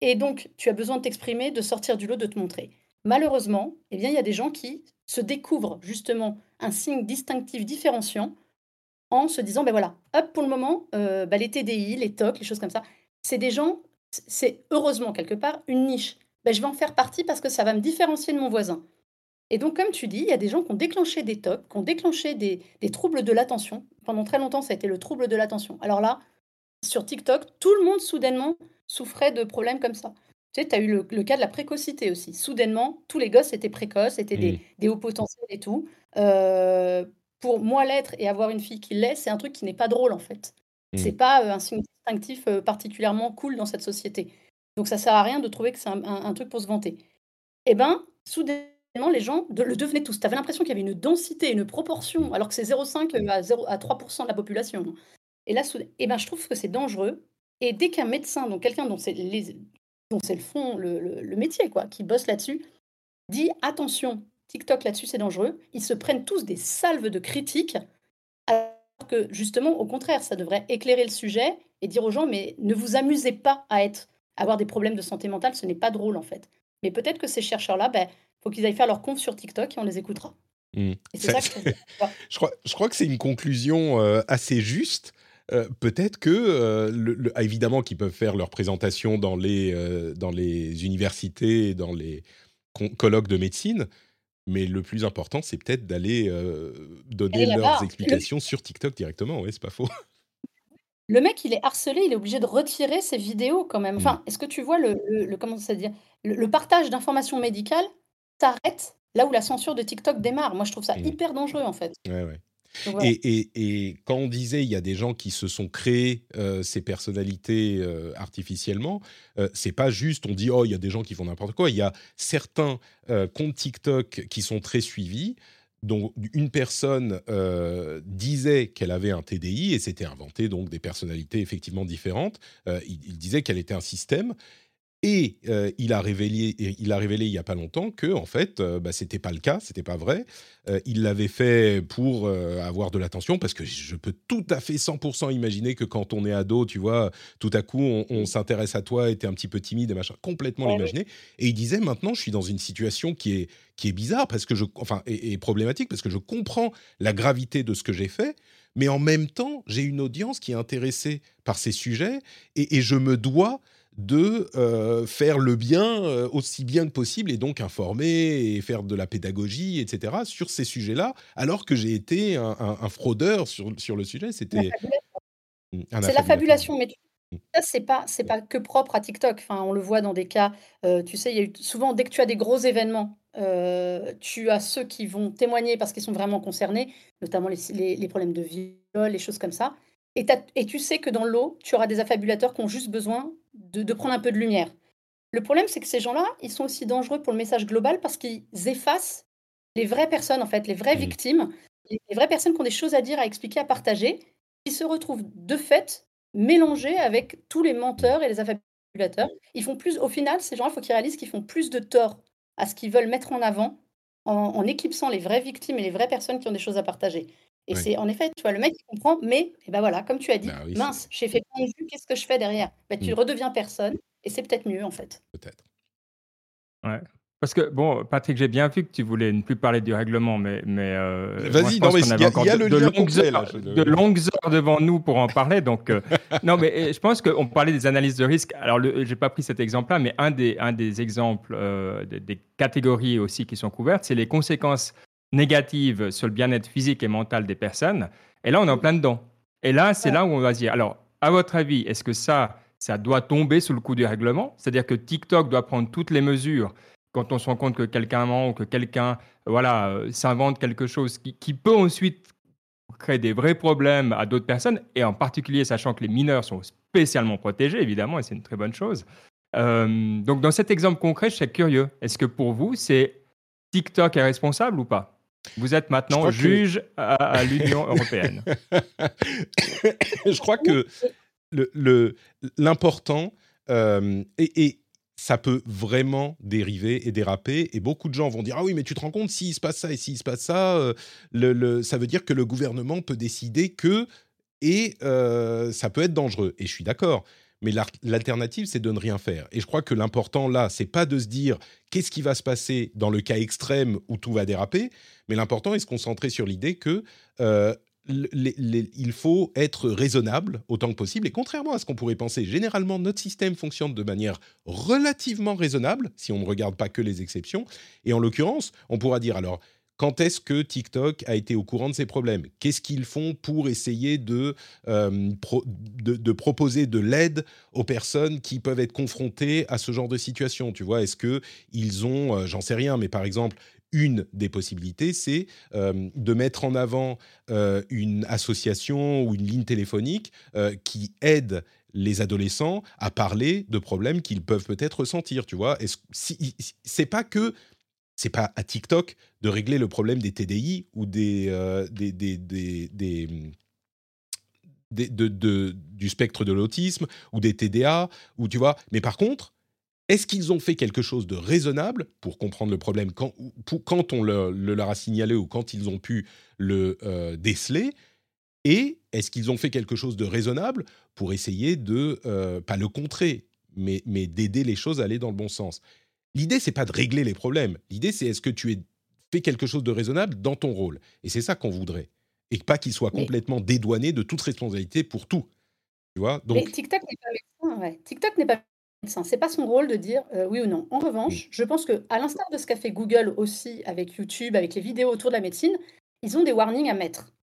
Et donc, tu as besoin de t'exprimer, de sortir du lot, de te montrer. malheureusement, eh bien, il y a des gens qui se découvrent justement un signe distinctif différenciant en se disant, ben voilà, hop, pour le moment, euh, bah, les TDI, les TOC, les choses comme ça, c'est des gens, c'est heureusement quelque part une niche. Ben, je vais en faire partie parce que ça va me différencier de mon voisin. Et donc, comme tu dis, il y a des gens qui ont déclenché des TOC, qui ont déclenché des, troubles de l'attention. Pendant très longtemps, ça a été le trouble de l'attention. Alors là, sur TikTok, tout le monde soudainement souffrait de problèmes comme ça. Tu sais, tu as eu le, cas de la précocité aussi. Soudainement, tous les gosses étaient précoces, étaient des, mmh. hauts potentiels et tout. Euh, pour moi, l'être et avoir une fille qui l'est, c'est un truc qui n'est pas drôle en fait. Mmh. C'est pas euh, un signe distinctif euh, particulièrement cool dans cette société. Donc ça sert à rien de trouver que c'est un, truc pour se vanter. Eh ben, soudainement, les gens le devenaient tous. Tu avais l'impression qu'il y avait une densité, une proportion, alors que c'est 0,5 à, 0, à 3% de la population. Et là, eh ben, je trouve que c'est dangereux. Et dès qu'un médecin, donc quelqu'un dont c'est c'est le fond, le, métier, quoi, qui bosse là-dessus, dit attention, TikTok là-dessus c'est dangereux. Ils se prennent tous des salves de critiques, alors que justement, au contraire, ça devrait éclairer le sujet et dire aux gens mais ne vous amusez pas à être, avoir des problèmes de santé mentale, ce n'est pas drôle en fait. Mais peut-être que ces chercheurs-là, ben, faut qu'ils aillent faire leur conf sur TikTok et on les écoutera. Mmh. je, crois, je crois que c'est une conclusion euh, assez juste. Euh, peut-être que, euh, ah, évidemment, qu'ils peuvent faire leur présentation dans les, euh, dans les universités, dans les colloques de médecine, mais le plus important, c'est peut-être d'aller donner leurs explications sur TikTok directement. Oui, c'est pas faux. Le mec, il est harcelé, il est obligé de retirer ses vidéos quand même. Enfin, mmh. est-ce que tu vois le, le, comment ça dire le, partage d'informations médicales s'arrête là où la censure de TikTok démarre? Moi, je trouve ça mmh. hyper dangereux en fait. Ouais, ouais. Et, quand on disait il y a des gens qui se sont créés euh, ces personnalités euh, artificiellement, euh, c'est pas juste on dit oh il y a des gens qui font n'importe quoi. Il y a certains comptes TikTok qui sont très suivis dont une personne disait qu'elle avait un TDI et s'était inventé donc des personnalités effectivement différentes. il, disait qu'elle était un système et euh, il, a révélé, il a révélé il y a pas longtemps que en fait, euh, bah, c'était pas le cas, c'était pas vrai. Euh, il l'avait fait pour avoir de l'attention, parce que je peux tout à fait 100% imaginer que quand on est ado, tu vois, tout à coup, on, s'intéresse à toi, et t'es un petit peu timide et machin, complètement l'imaginer. Et il disait maintenant, je suis dans une situation qui est qui est bizarre parce que je, enfin, et, problématique parce que je comprends la gravité de ce que j'ai fait, mais en même temps, j'ai une audience qui est intéressée par ces sujets et, et je me dois de euh, faire le bien euh, aussi bien que possible et donc informer et faire de la pédagogie, etc., sur ces sujets-là, alors que j'ai été un, fraudeur sur, sur le sujet. C'était. C'est la fabulation, mais mmh. ça, c'est pas, c'est pas que propre à TikTok. Enfin, on le voit dans des cas, euh, tu sais, il y a eu souvent, dès que tu as des gros événements, tu as ceux qui vont témoigner parce qu'ils sont vraiment concernés, notamment les, les, problèmes de viol, les choses comme ça. Et, et tu sais que dans l'eau, tu auras des affabulateurs qui ont juste besoin de, prendre un peu de lumière. Le problème, c'est que ces gens-là, ils sont aussi dangereux pour le message global parce qu'ils effacent les vraies personnes, en fait, les vraies mmh. victimes, les, vraies personnes qui ont des choses à dire, à expliquer, à partager, qui se retrouvent de fait mélangés avec tous les menteurs et les affabulateurs. Ils font plus, au final, ces gens-là, il faut qu'ils réalisent qu'ils font plus de tort à ce qu'ils veulent mettre en avant en, éclipsant les vraies victimes et les vraies personnes qui ont des choses à partager. Et c'est en effet, tu vois, le mec qui comprend, mais et eh ben voilà, comme tu as dit, bah mince, j'ai fait plein de qu'est-ce que je fais derrière? Bah, Tu mmh. redeviens personne, et c'est peut-être mieux en fait. Peut-être. Ouais. Parce que, bon, Patrick, j'ai bien vu que tu voulais ne plus parler du règlement, mais. mais euh, Vas-y, non, mais il y, a, le de, longues heures, de longues heures devant nous pour en parler. Donc, euh, non, mais je pense qu'on parlait des analyses de risque. Alors, je n'ai pas pris cet exemple-là, mais un des, un des exemples euh, des, des, catégories aussi qui sont couvertes, c'est les conséquences négative sur le bien-être physique et mental des personnes. Et là, on est en plein dedans. Et là, c'est là où on va dire, alors, à votre avis, est-ce que ça, ça doit tomber sous le coup du règlement? C'est-à-dire que TikTok doit prendre toutes les mesures quand on se rend compte que quelqu'un ment ou que quelqu'un voilà, euh, s'invente quelque chose qui, qui, peut ensuite créer des vrais problèmes à d'autres personnes, et en particulier sachant que les mineurs sont spécialement protégés, évidemment, et c'est une très bonne chose. Euh, donc, dans cet exemple concret, je suis curieux. Est-ce que pour vous, c'est TikTok est responsable ou pas? Vous êtes maintenant juge à, l'Union européenne. je crois que l'important, le, euh, et, ça peut vraiment dériver et déraper, et beaucoup de gens vont dire, ah oui, mais tu te rends compte, s'il se passe ça et s'il se passe ça, euh, le, ça veut dire que le gouvernement peut décider que, et euh, ça peut être dangereux. Et je suis d'accord. Mais l'alternative, c'est de ne rien faire. Et je crois que l'important là, c'est pas de se dire qu'est-ce qui va se passer dans le cas extrême où tout va déraper, mais l'important est de se concentrer sur l'idée que euh, il faut être raisonnable autant que possible. Et contrairement à ce qu'on pourrait penser, généralement, notre système fonctionne de manière relativement raisonnable, si on ne regarde pas que les exceptions. Et en l'occurrence, on pourra dire alors, quand est-ce que TikTok a été au courant de ces problèmes? Qu'est-ce qu'ils font pour essayer de, euh, de, proposer de l'aide aux personnes qui peuvent être confrontées à ce genre de situation? Tu vois, est-ce qu'ils ont, euh, j'en sais rien, mais par exemple, une des possibilités, c'est euh, de mettre en avant une association ou une ligne téléphonique qui aide les adolescents à parler de problèmes qu'ils peuvent peut-être ressentir, tu vois? C'est pas que c'est pas à TikTok de régler le problème des TDI ou des, euh, du spectre de l'autisme ou des TDA, ou tu vois. Mais par contre, est-ce qu'ils ont fait quelque chose de raisonnable pour comprendre le problème quand, on le, leur a signalé ou quand ils ont pu le euh, déceler? Et est-ce qu'ils ont fait quelque chose de raisonnable pour essayer de, euh, pas le contrer, mais d'aider les choses à aller dans le bon sens? L'idée, c'est pas de régler les problèmes. L'idée, c'est est-ce que tu as fait quelque chose de raisonnable dans ton rôle Et c'est ça qu'on voudrait. Et pas qu'il soit complètement dédouané de toute responsabilité pour tout. Tu vois Donc... Mais TikTok n'est pas médecin. Ouais. TikTok n'est pas médecin. C'est pas son rôle de dire euh, oui ou non. En revanche, je pense que à l'instar de ce qu'a fait Google aussi avec YouTube, avec les vidéos autour de la médecine, ils ont des warnings à mettre.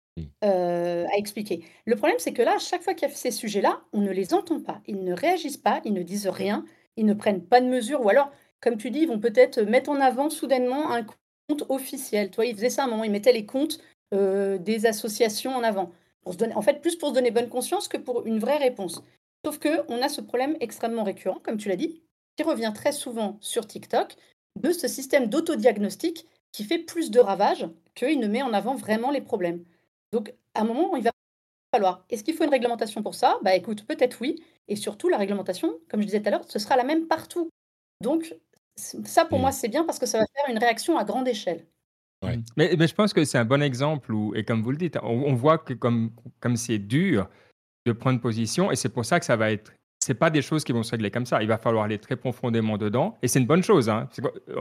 Euh, à expliquer. Le problème, c'est que là, à chaque fois qu'il y a ces sujets-là, on ne les entend pas. Ils ne réagissent pas, ils ne disent rien, ils ne prennent pas de mesures, ou alors comme tu dis, ils vont peut-être mettre en avant soudainement un compte officiel. Toi, ils faisaient ça à un moment, ils mettaient les comptes euh, des associations en avant. En fait, plus pour se donner bonne conscience que pour une vraie réponse. Sauf qu'on a ce problème extrêmement récurrent, comme tu l'as dit, qui revient très souvent sur TikTok, de ce système d'autodiagnostic qui fait plus de ravages qu'il ne met en avant vraiment les problèmes. Donc, à un moment, il va falloir. Est-ce qu'il faut une réglementation pour ça? Bah écoute, peut-être oui. Et surtout, la réglementation, comme je disais tout à l'heure, ce sera la même partout. Donc, ça, pour moi, c'est bien parce que ça va faire une réaction à grande échelle. Mmh. Mais, mais, je pense que c'est un bon exemple où, et comme vous le dites, on, voit que comme comme c'est dur de prendre position, et c'est pour ça que ça va être. C'est pas des choses qui vont se régler comme ça. Il va falloir aller très profondément dedans, et c'est une bonne chose. Hein.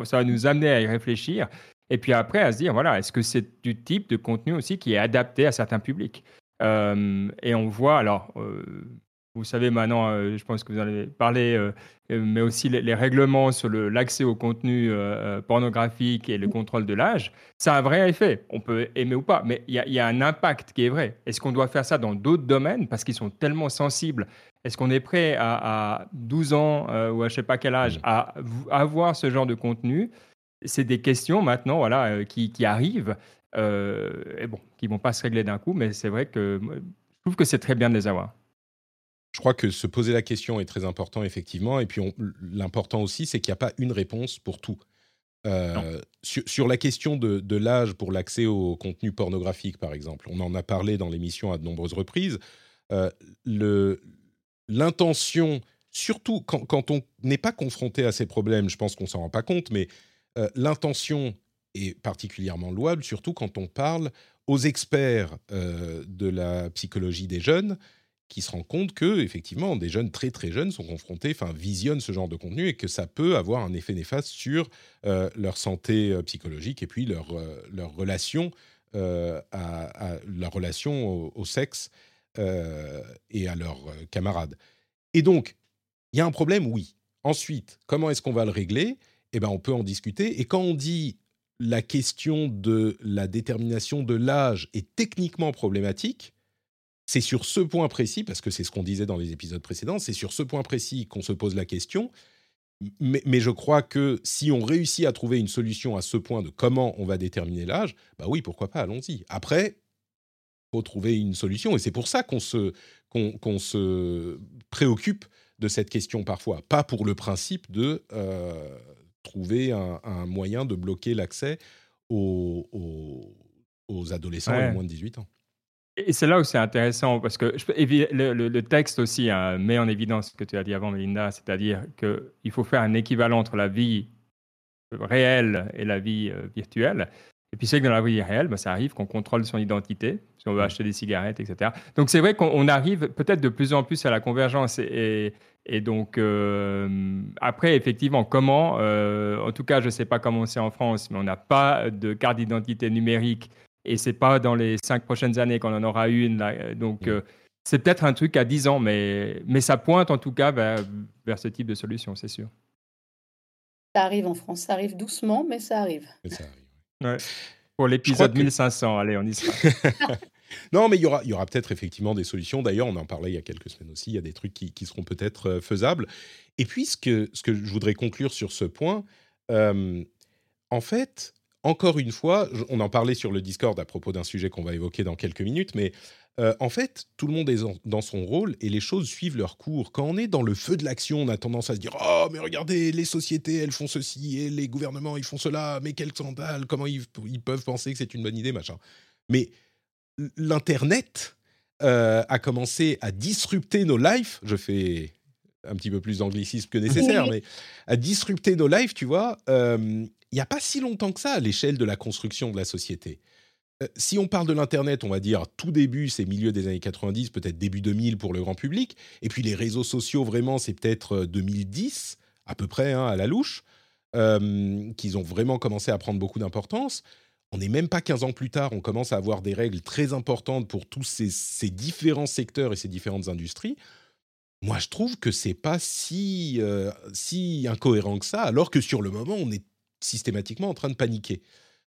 Ça va nous amener à y réfléchir, et puis après à se dire voilà, est-ce que c'est du type de contenu aussi qui est adapté à certains publics? Euh, Et on voit alors. Euh, vous savez maintenant, euh, je pense que vous en avez parlé, euh, euh, mais aussi les, règlements sur l'accès au contenu pornographique et le contrôle de l'âge, ça a un vrai effet. On peut aimer ou pas, mais il y, a un impact qui est vrai. Est-ce qu'on doit faire ça dans d'autres domaines parce qu'ils sont tellement sensibles? Est-ce qu'on est prêt à, 12 ans ou à je sais pas quel âge à, avoir ce genre de contenu? C'est des questions maintenant voilà, qui, qui arrivent. et bon, qui vont pas se régler d'un coup, mais c'est vrai que je trouve que c'est très bien de les avoir je crois que se poser la question est très important, effectivement. Et puis, l'important aussi, c'est qu'il n'y a pas une réponse pour tout. Euh, sur, la question de, l'âge pour l'accès au contenu pornographique, par exemple, on en a parlé dans l'émission à de nombreuses reprises. Euh, l'intention, surtout quand, on n'est pas confronté à ces problèmes, je pense qu'on s'en rend pas compte, mais euh, l'intention est particulièrement louable, surtout quand on parle aux experts de la psychologie des jeunes qui se rend compte que effectivement des jeunes très très jeunes sont confrontés, enfin visionnent ce genre de contenu et que ça peut avoir un effet néfaste sur euh, leur santé euh, psychologique et puis leur euh, leur relation à, leur relation au, sexe et à leurs camarades. Et donc il y a un problème, oui. Ensuite, comment est-ce qu'on va le régler? Eh ben, on peut en discuter. Et quand on dit la question de la détermination de l'âge est techniquement problématique, c'est sur ce point précis, parce que c'est ce qu'on disait dans les épisodes précédents, c'est sur ce point précis qu'on se pose la question. Mais, je crois que si on réussit à trouver une solution à ce point de comment on va déterminer l'âge, bah oui, pourquoi pas, allons-y. Après, faut trouver une solution, et c'est pour ça qu'on se, qu'on, se préoccupe de cette question parfois, pas pour le principe de euh, trouver un, moyen de bloquer l'accès aux, aux, adolescents de moins de 18 ans. Et c'est là où c'est intéressant parce que le, texte aussi hein, met en évidence ce que tu as dit avant, Melinda, c'est-à-dire qu'il faut faire un équivalent entre la vie réelle et la vie euh, virtuelle. Et puis c'est que dans la vie réelle, bah, ça arrive qu'on contrôle son identité, si on veut mm. acheter des cigarettes, etc. Donc c'est vrai qu'on arrive peut-être de plus en plus à la convergence. Et, et donc euh, après, effectivement, comment euh, En tout cas, je ne sais pas comment c'est en France, mais on n'a pas de carte d'identité numérique. Et c'est pas dans les cinq prochaines années qu'on en aura une. Donc mm. c'est peut-être un truc à 10 ans, mais, mais ça pointe en tout cas vers, vers ce type de solution, c'est sûr. Ça arrive en France, ça arrive doucement, mais ça arrive. ça arrive. Pour l'épisode 1500, allez, on y sera. non, mais il y aura, y aura peut-être effectivement des solutions. D'ailleurs, on en parlait il y a quelques semaines aussi. Il y a des trucs qui, seront peut-être euh, faisables. Et puis, ce que, ce que, je voudrais conclure sur ce point, euh, en fait, encore une fois, on en parlait sur le Discord à propos d'un sujet qu'on va évoquer dans quelques minutes, mais euh, en fait, tout le monde est dans son rôle et les choses suivent leur cours. Quand on est dans le feu de l'action, on a tendance à se dire Oh, mais regardez, les sociétés, elles font ceci et les gouvernements, ils font cela, mais quel scandale, comment ils, peuvent penser que c'est une bonne idée, machin. Mais l'Internet euh, a commencé à disrupter nos lives. Je fais un petit peu plus d'anglicisme que nécessaire, mais à disrupter nos lives, tu vois. Euh, il n'y a pas si longtemps que ça à l'échelle de la construction de la société. Euh, si on parle de l'Internet, on va dire tout début, c'est milieu des années 90, peut-être début 2000 pour le grand public. Et puis les réseaux sociaux, vraiment, c'est peut-être 2010, euh, à peu près, hein, à la louche, euh, qu'ils ont vraiment commencé à prendre beaucoup d'importance. On n'est même pas 15 ans plus tard, on commence à avoir des règles très importantes pour tous ces, différents secteurs et ces différentes industries. Moi, je trouve que c'est pas si, si incohérent que ça, alors que sur le moment, on est systématiquement en train de paniquer.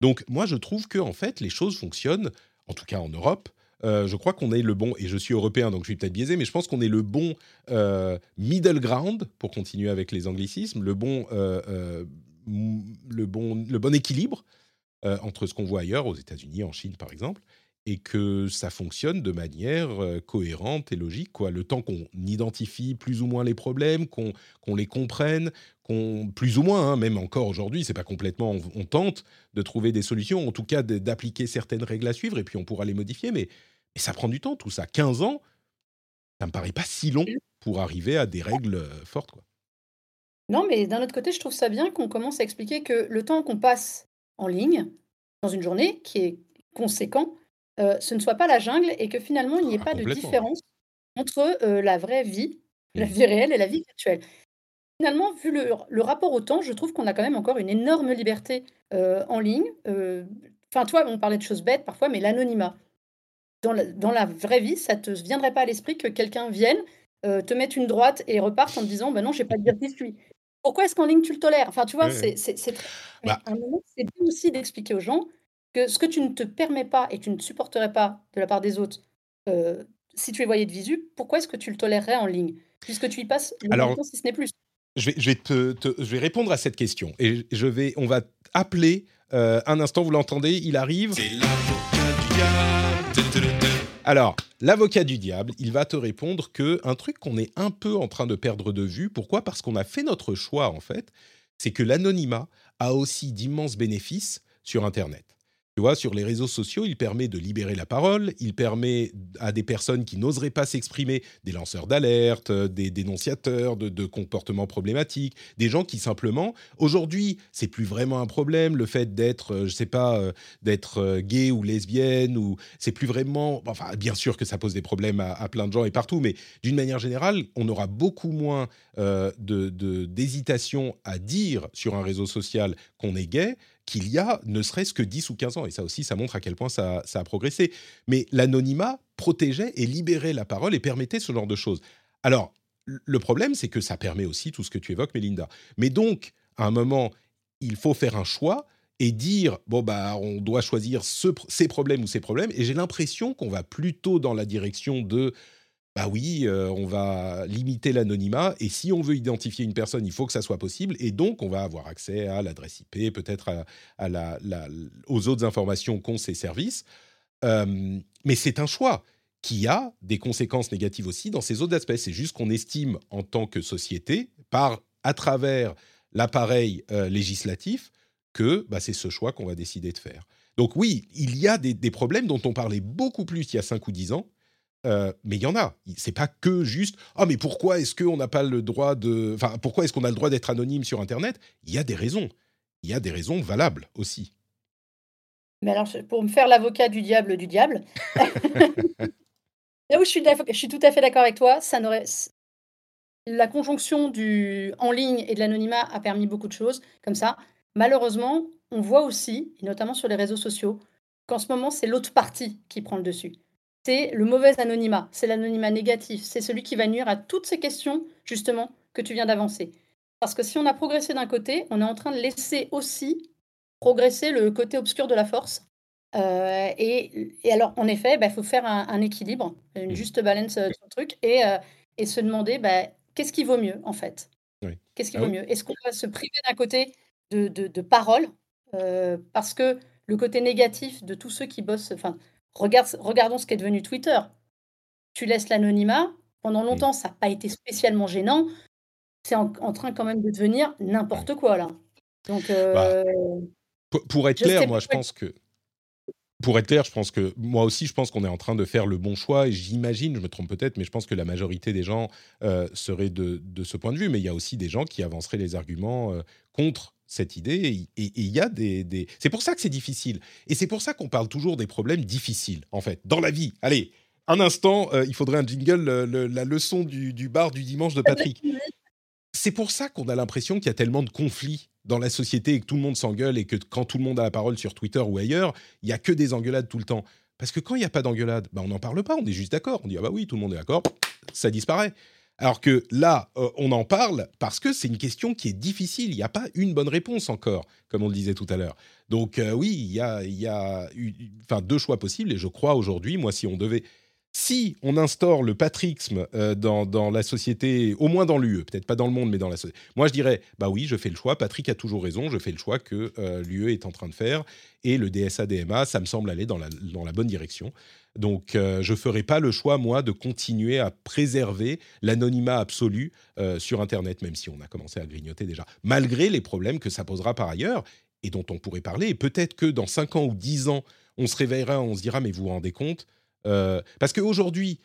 Donc moi, je trouve que en fait, les choses fonctionnent, en tout cas en Europe. Euh, je crois qu'on est le bon, et je suis européen, donc je suis peut-être biaisé, mais je pense qu'on est le bon euh, middle ground, pour continuer avec les anglicismes, le bon, euh, le bon, le bon équilibre entre ce qu'on voit ailleurs, aux États-Unis, en Chine par exemple, et que ça fonctionne de manière cohérente et logique. Quoi. Le temps qu'on identifie plus ou moins les problèmes, qu'on les comprenne, qu'on plus ou moins, hein, même encore aujourd'hui, c'est pas complètement, on, tente de trouver des solutions, en tout cas d'appliquer certaines règles à suivre, et puis on pourra les modifier, mais, mais, ça prend du temps, tout ça. 15 ans, ça me paraît pas si long pour arriver à des règles fortes. Quoi. Non, mais d'un autre côté, je trouve ça bien qu'on commence à expliquer que le temps qu'on passe en ligne, dans une journée, qui est conséquent, euh, ce ne soit pas la jungle et que finalement il n'y ait ah, pas de différence entre euh, la vraie vie, la mmh. vie réelle et la vie virtuelle. Finalement, vu le, rapport au temps, je trouve qu'on a quand même encore une énorme liberté euh, en ligne. Enfin, toi, on parlait de choses bêtes parfois, mais l'anonymat. Dans la, dans la vraie vie, ça te viendrait pas à l'esprit que quelqu'un vienne te mette une droite et reparte en te disant bah non, j'ai pas de dire qui suis. Pourquoi est-ce qu'en ligne tu le tolères? Enfin, tu vois, c'est c'est bah c'est bien aussi d'expliquer aux gens que ce que tu ne te permets pas et que tu ne supporterais pas de la part des autres, euh, si tu les voyais de visu, pourquoi est-ce que tu le tolérerais en ligne? Puisque tu y passes le Alors, temps, si ce n'est plus. Je vais, je, vais te, je vais répondre à cette question. Et je vais, on va appeler euh, un instant, vous l'entendez, il arrive. C'est l'avocat du diable. Alors, l'avocat du diable, il va te répondre que un truc qu'on est un peu en train de perdre de vue. Pourquoi? Parce qu'on a fait notre choix, en fait. C'est que l'anonymat a aussi d'immenses bénéfices sur Internet. Tu vois, sur les réseaux sociaux, il permet de libérer la parole, il permet à des personnes qui n'oseraient pas s'exprimer, des lanceurs d'alerte, euh, des dénonciateurs de, comportements problématiques, des gens qui simplement, aujourd'hui, c'est plus vraiment un problème, le fait d'être, euh, je sais pas, euh, d'être gay ou lesbienne, ou c'est plus vraiment, enfin, bien sûr que ça pose des problèmes à, plein de gens et partout, mais d'une manière générale, on aura beaucoup moins d'hésitation à dire sur un réseau social qu'on est gay qu'il y a ne serait-ce que 10 ou 15 ans. Et ça aussi, ça montre à quel point ça, a progressé. Mais l'anonymat protégeait et libérait la parole et permettait ce genre de choses. Alors, le problème, c'est que ça permet aussi tout ce que tu évoques, Melinda. Mais donc, à un moment, il faut faire un choix et dire bon bah on doit choisir ces problèmes ou ces problèmes et j'ai l'impression qu'on va plutôt dans la direction de bah oui, euh, on va limiter l'anonymat et si on veut identifier une personne, il faut que ça soit possible et donc on va avoir accès à l'adresse IP, peut-être aux autres informations qu'ont ces services. Euh, mais c'est un choix qui a des conséquences négatives aussi dans ces autres aspects. C'est juste qu'on estime en tant que société, par à travers l'appareil euh, législatif, que bah, c'est ce choix qu'on va décider de faire. Donc oui, il y a des, des problèmes dont on parlait beaucoup plus il y a 5 ou 10 ans euh, mais il y en a. C'est pas que juste ah mais pourquoi est-ce qu'on n'a pas le droit de enfin pourquoi est-ce qu'on a le droit d'être anonyme sur internet? Il y a des raisons. Il y a des raisons valables aussi. Mais alors, pour me faire l'avocat du diable du diable, là où je suis, je suis tout à fait d'accord avec toi, ça n'aurait la conjonction du en ligne et de l'anonymat a permis beaucoup de choses comme ça. Malheureusement, on voit aussi, et notamment sur les réseaux sociaux, qu'en ce moment, c'est l'autre partie qui prend le dessus. C'est le mauvais anonymat, c'est l'anonymat négatif, c'est celui qui va nuire à toutes ces questions, justement, que tu viens d'avancer. Parce que si on a progressé d'un côté, on est en train de laisser aussi progresser le côté obscur de la force. Euh, et, alors, en effet, il bah, faut faire un, équilibre, une mmh. juste balance euh, du truc, et, euh, et se demander bah, qu'est-ce qui vaut mieux, en fait? Qu'est-ce qui ah vaut mieux? Est-ce qu'on va se priver d'un côté de, de, de paroles Parce que le côté négatif de tous ceux qui bossent, enfin, regarde, regardons ce qui est devenu Twitter. Tu laisses l'anonymat, pendant longtemps, ça n'a pas été spécialement gênant c'est en, train quand même de devenir n'importe quoi là. Donc, bah, euh, pour, être clair, moi je pense que pour être clair, je pense que moi aussi, je pense qu'on est en train de faire le bon choix. Et j'imagine, je me trompe peut-être, mais je pense que la majorité des gens euh, seraient de, de, ce point de vue. Mais il y a aussi des gens qui avanceraient les arguments euh, contre cette idée. Et il y a des. des... C'est pour ça que c'est difficile. Et c'est pour ça qu'on parle toujours des problèmes difficiles, en fait, dans la vie. Allez, un instant, il faudrait un jingle, la leçon du, du bar du dimanche de Patrick c'est pour ça qu'on a l'impression qu'il y a tellement de conflits dans la société et que tout le monde s'engueule et que quand tout le monde a la parole sur Twitter ou ailleurs, il y a que des engueulades tout le temps. Parce que quand il n'y a pas d'engueulade, bah on n'en parle pas, on est juste d'accord. On dit ah bah oui, tout le monde est d'accord, ça disparaît. Alors que là, euh, on en parle parce que c'est une question qui est difficile. Il n'y a pas une bonne réponse encore, comme on le disait tout à l'heure. Donc euh, oui, il y a, y a deux choix possibles et je crois aujourd'hui, moi, si on devait si on instaure le patrixme euh, dans, la société, au moins dans l'UE, peut-être pas dans le monde, mais dans la société, moi je dirais, bah oui, je fais le choix, Patrick a toujours raison, je fais le choix que l'UE est en train de faire, et le DSA-DMA, ça me semble aller dans la, bonne direction. Donc euh, je ne ferai pas le choix, moi, de continuer à préserver l'anonymat absolu sur Internet, même si on a commencé à grignoter déjà, malgré les problèmes que ça posera par ailleurs, et dont on pourrait parler, et peut-être que dans 5 ans ou 10 ans, on se réveillera, on se dira, mais vous vous rendez compte euh, parce qu'aujourd'hui,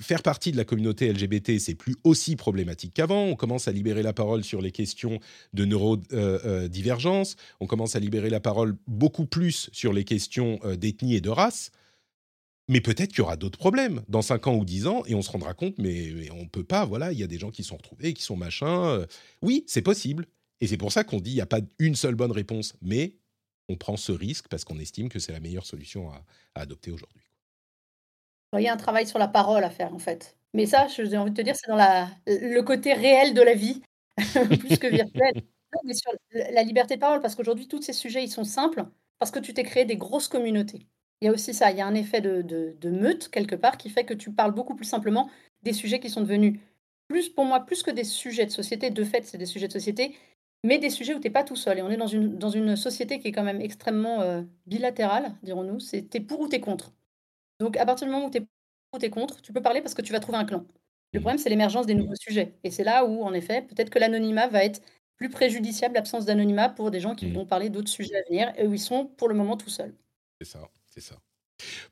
faire partie de la communauté LGBT, c'est plus aussi problématique qu'avant. On commence à libérer la parole sur les questions de neurodivergence. Euh, euh, on commence à libérer la parole beaucoup plus sur les questions d'ethnie et de race. Mais peut-être qu'il y aura d'autres problèmes dans 5 ans ou 10 ans et on se rendra compte, mais, on ne peut pas. Voilà, il y a des gens qui sont retrouvés, qui sont machins. oui, c'est possible. Et c'est pour ça qu'on dit il n'y a pas une seule bonne réponse. Mais on prend ce risque parce qu'on estime que c'est la meilleure solution à adopter aujourd'hui. Il y a un travail sur la parole à faire, en fait. Mais ça, j'ai envie de te dire, c'est dans la, le côté réel de la vie, plus que virtuel. mais sur la liberté de parole, parce qu'aujourd'hui, tous ces sujets, ils sont simples, parce que tu t'es créé des grosses communautés. Il y a aussi ça, il y a un effet de, de, meute, quelque part, qui fait que tu parles beaucoup plus simplement des sujets qui sont devenus, plus pour moi, plus que des sujets de société. De fait, c'est des sujets de société, mais des sujets où tu n'es pas tout seul. Et on est dans une, dans une société qui est quand même extrêmement euh, bilatérale, dirons-nous. C'est es pour ou tu es contre. Donc, à partir du moment où tu es, contre, tu peux parler parce que tu vas trouver un clan. Le mmh. problème, c'est l'émergence des nouveaux sujets. Et c'est là où, en effet, peut-être que l'anonymat va être plus préjudiciable, l'absence d'anonymat, pour des gens qui mmh. vont parler d'autres sujets à venir et où ils sont pour le moment tout seuls. C'est ça, c'est ça.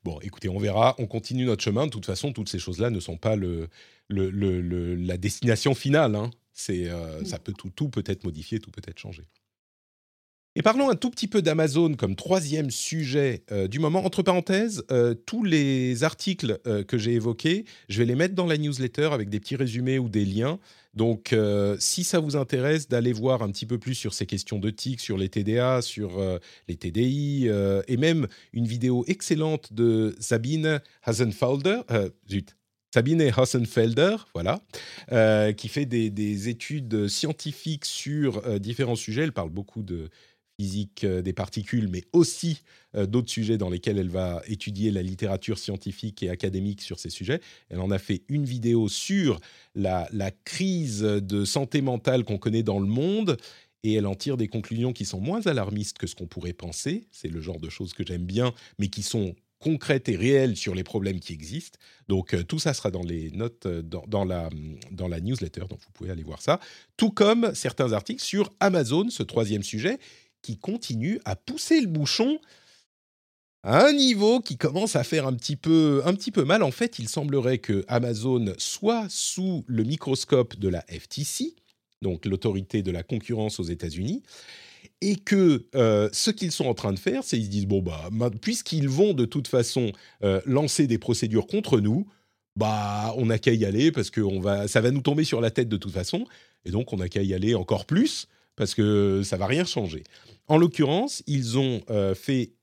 Bon, écoutez, on verra, on continue notre chemin. De toute façon, toutes ces choses-là ne sont pas le, le, la destination finale. Hein. C'est, euh. Ça peut tout, tout peut être modifié, tout peut être changé. Et parlons un tout petit peu d'Amazon comme troisième sujet euh, du moment. Entre parenthèses, euh, tous les articles euh, que j'ai évoqués, je vais les mettre dans la newsletter avec des petits résumés ou des liens. Donc, si ça vous intéresse d'aller voir un petit peu plus sur ces questions de TIC, sur les TDA, sur les TDI, et même une vidéo excellente de Sabine Hasenfelder, zut, Sabine Hassenfelder, voilà, qui fait des, études scientifiques sur différents sujets. Elle parle beaucoup de physique euh, des particules, mais aussi euh, d'autres sujets dans lesquels elle va étudier la littérature scientifique et académique sur ces sujets. Elle en a fait une vidéo sur la, crise de santé mentale qu'on connaît dans le monde. Et elle en tire des conclusions qui sont moins alarmistes que ce qu'on pourrait penser. C'est le genre de choses que j'aime bien, mais qui sont concrètes et réelles sur les problèmes qui existent. Donc euh, tout ça sera dans les notes, la, dans la newsletter, donc vous pouvez aller voir ça. Tout comme certains articles sur Amazon, ce troisième sujet, qui continue à pousser le bouchon à un niveau qui commence à faire un petit peu, un petit peu mal. En fait, il semblerait que Amazon soit sous le microscope de la FTC, donc l'autorité de la concurrence aux États-Unis, et que euh, ce qu'ils sont en train de faire, c'est ils se disent bon bah puisqu'ils vont de toute façon euh, lancer des procédures contre nous, bah on n'a qu'à y aller parce que va, ça va nous tomber sur la tête de toute façon, et donc on n'a qu'à y aller encore plus parce que ça va rien changer. En l'occurrence, ils ont euh,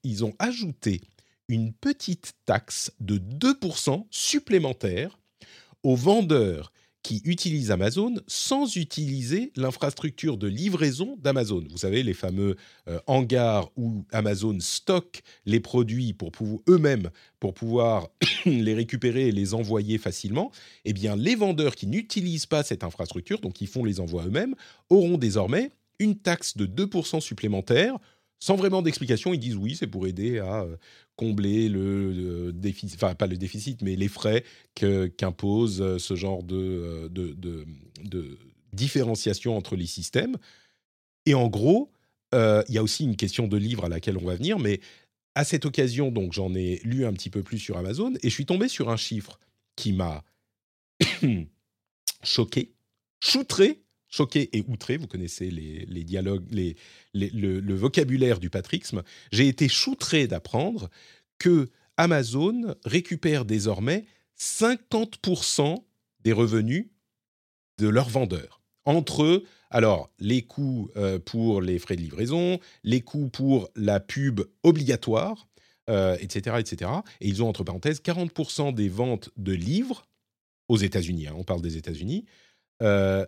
ils ont ajouté une petite taxe de 2% supplémentaire aux vendeurs qui utilisent Amazon sans utiliser l'infrastructure de livraison d'Amazon. Vous savez, les fameux euh, hangars où Amazon stocke les produits pour eux-mêmes pour pouvoir les récupérer et les envoyer facilement. Eh bien, les vendeurs qui n'utilisent pas cette infrastructure, donc qui font les envois eux-mêmes, auront désormais une taxe de 2% supplémentaire sans vraiment d'explication, ils disent oui, c'est pour aider à euh, combler le, déficit, enfin pas le déficit, mais les frais qu'impose euh, ce genre euh, de, différenciation entre les systèmes. Et en gros, il y a aussi une question de livre à laquelle on va venir, mais à cette occasion, donc j'en ai lu un petit peu plus sur Amazon et je suis tombé sur un chiffre qui m'a choqué, choutré choqué et outré, vous connaissez les, dialogues, le, vocabulaire du patrixme, j'ai été choutré d'apprendre que Amazon récupère désormais 50% des revenus de leurs vendeurs. Entre alors les coûts euh, pour les frais de livraison, les coûts pour la pub obligatoire, etc., euh, etc. Et ils ont entre parenthèses 40% des ventes de livres aux États-Unis. Hein, on parle des États-Unis. Euh,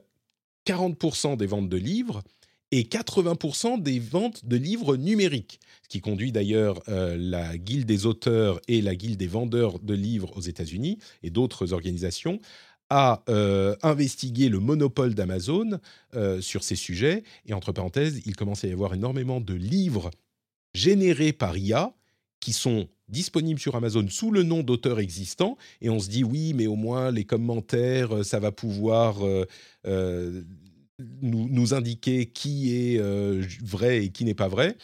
40% des ventes de livres et 80% des ventes de livres numériques, ce qui conduit d'ailleurs euh, la Guilde des auteurs et la Guilde des vendeurs de livres aux États-Unis et d'autres organisations à euh, investiguer le monopole d'Amazon euh, sur ces sujets. Et entre parenthèses, il commence à y avoir énormément de livres générés par IA qui sont disponibles sur Amazon sous le nom d'auteur existant, et on se dit oui, mais au moins les commentaires, euh, ça va pouvoir euh, euh, nous, nous, indiquer qui est vrai et qui n'est pas vrai.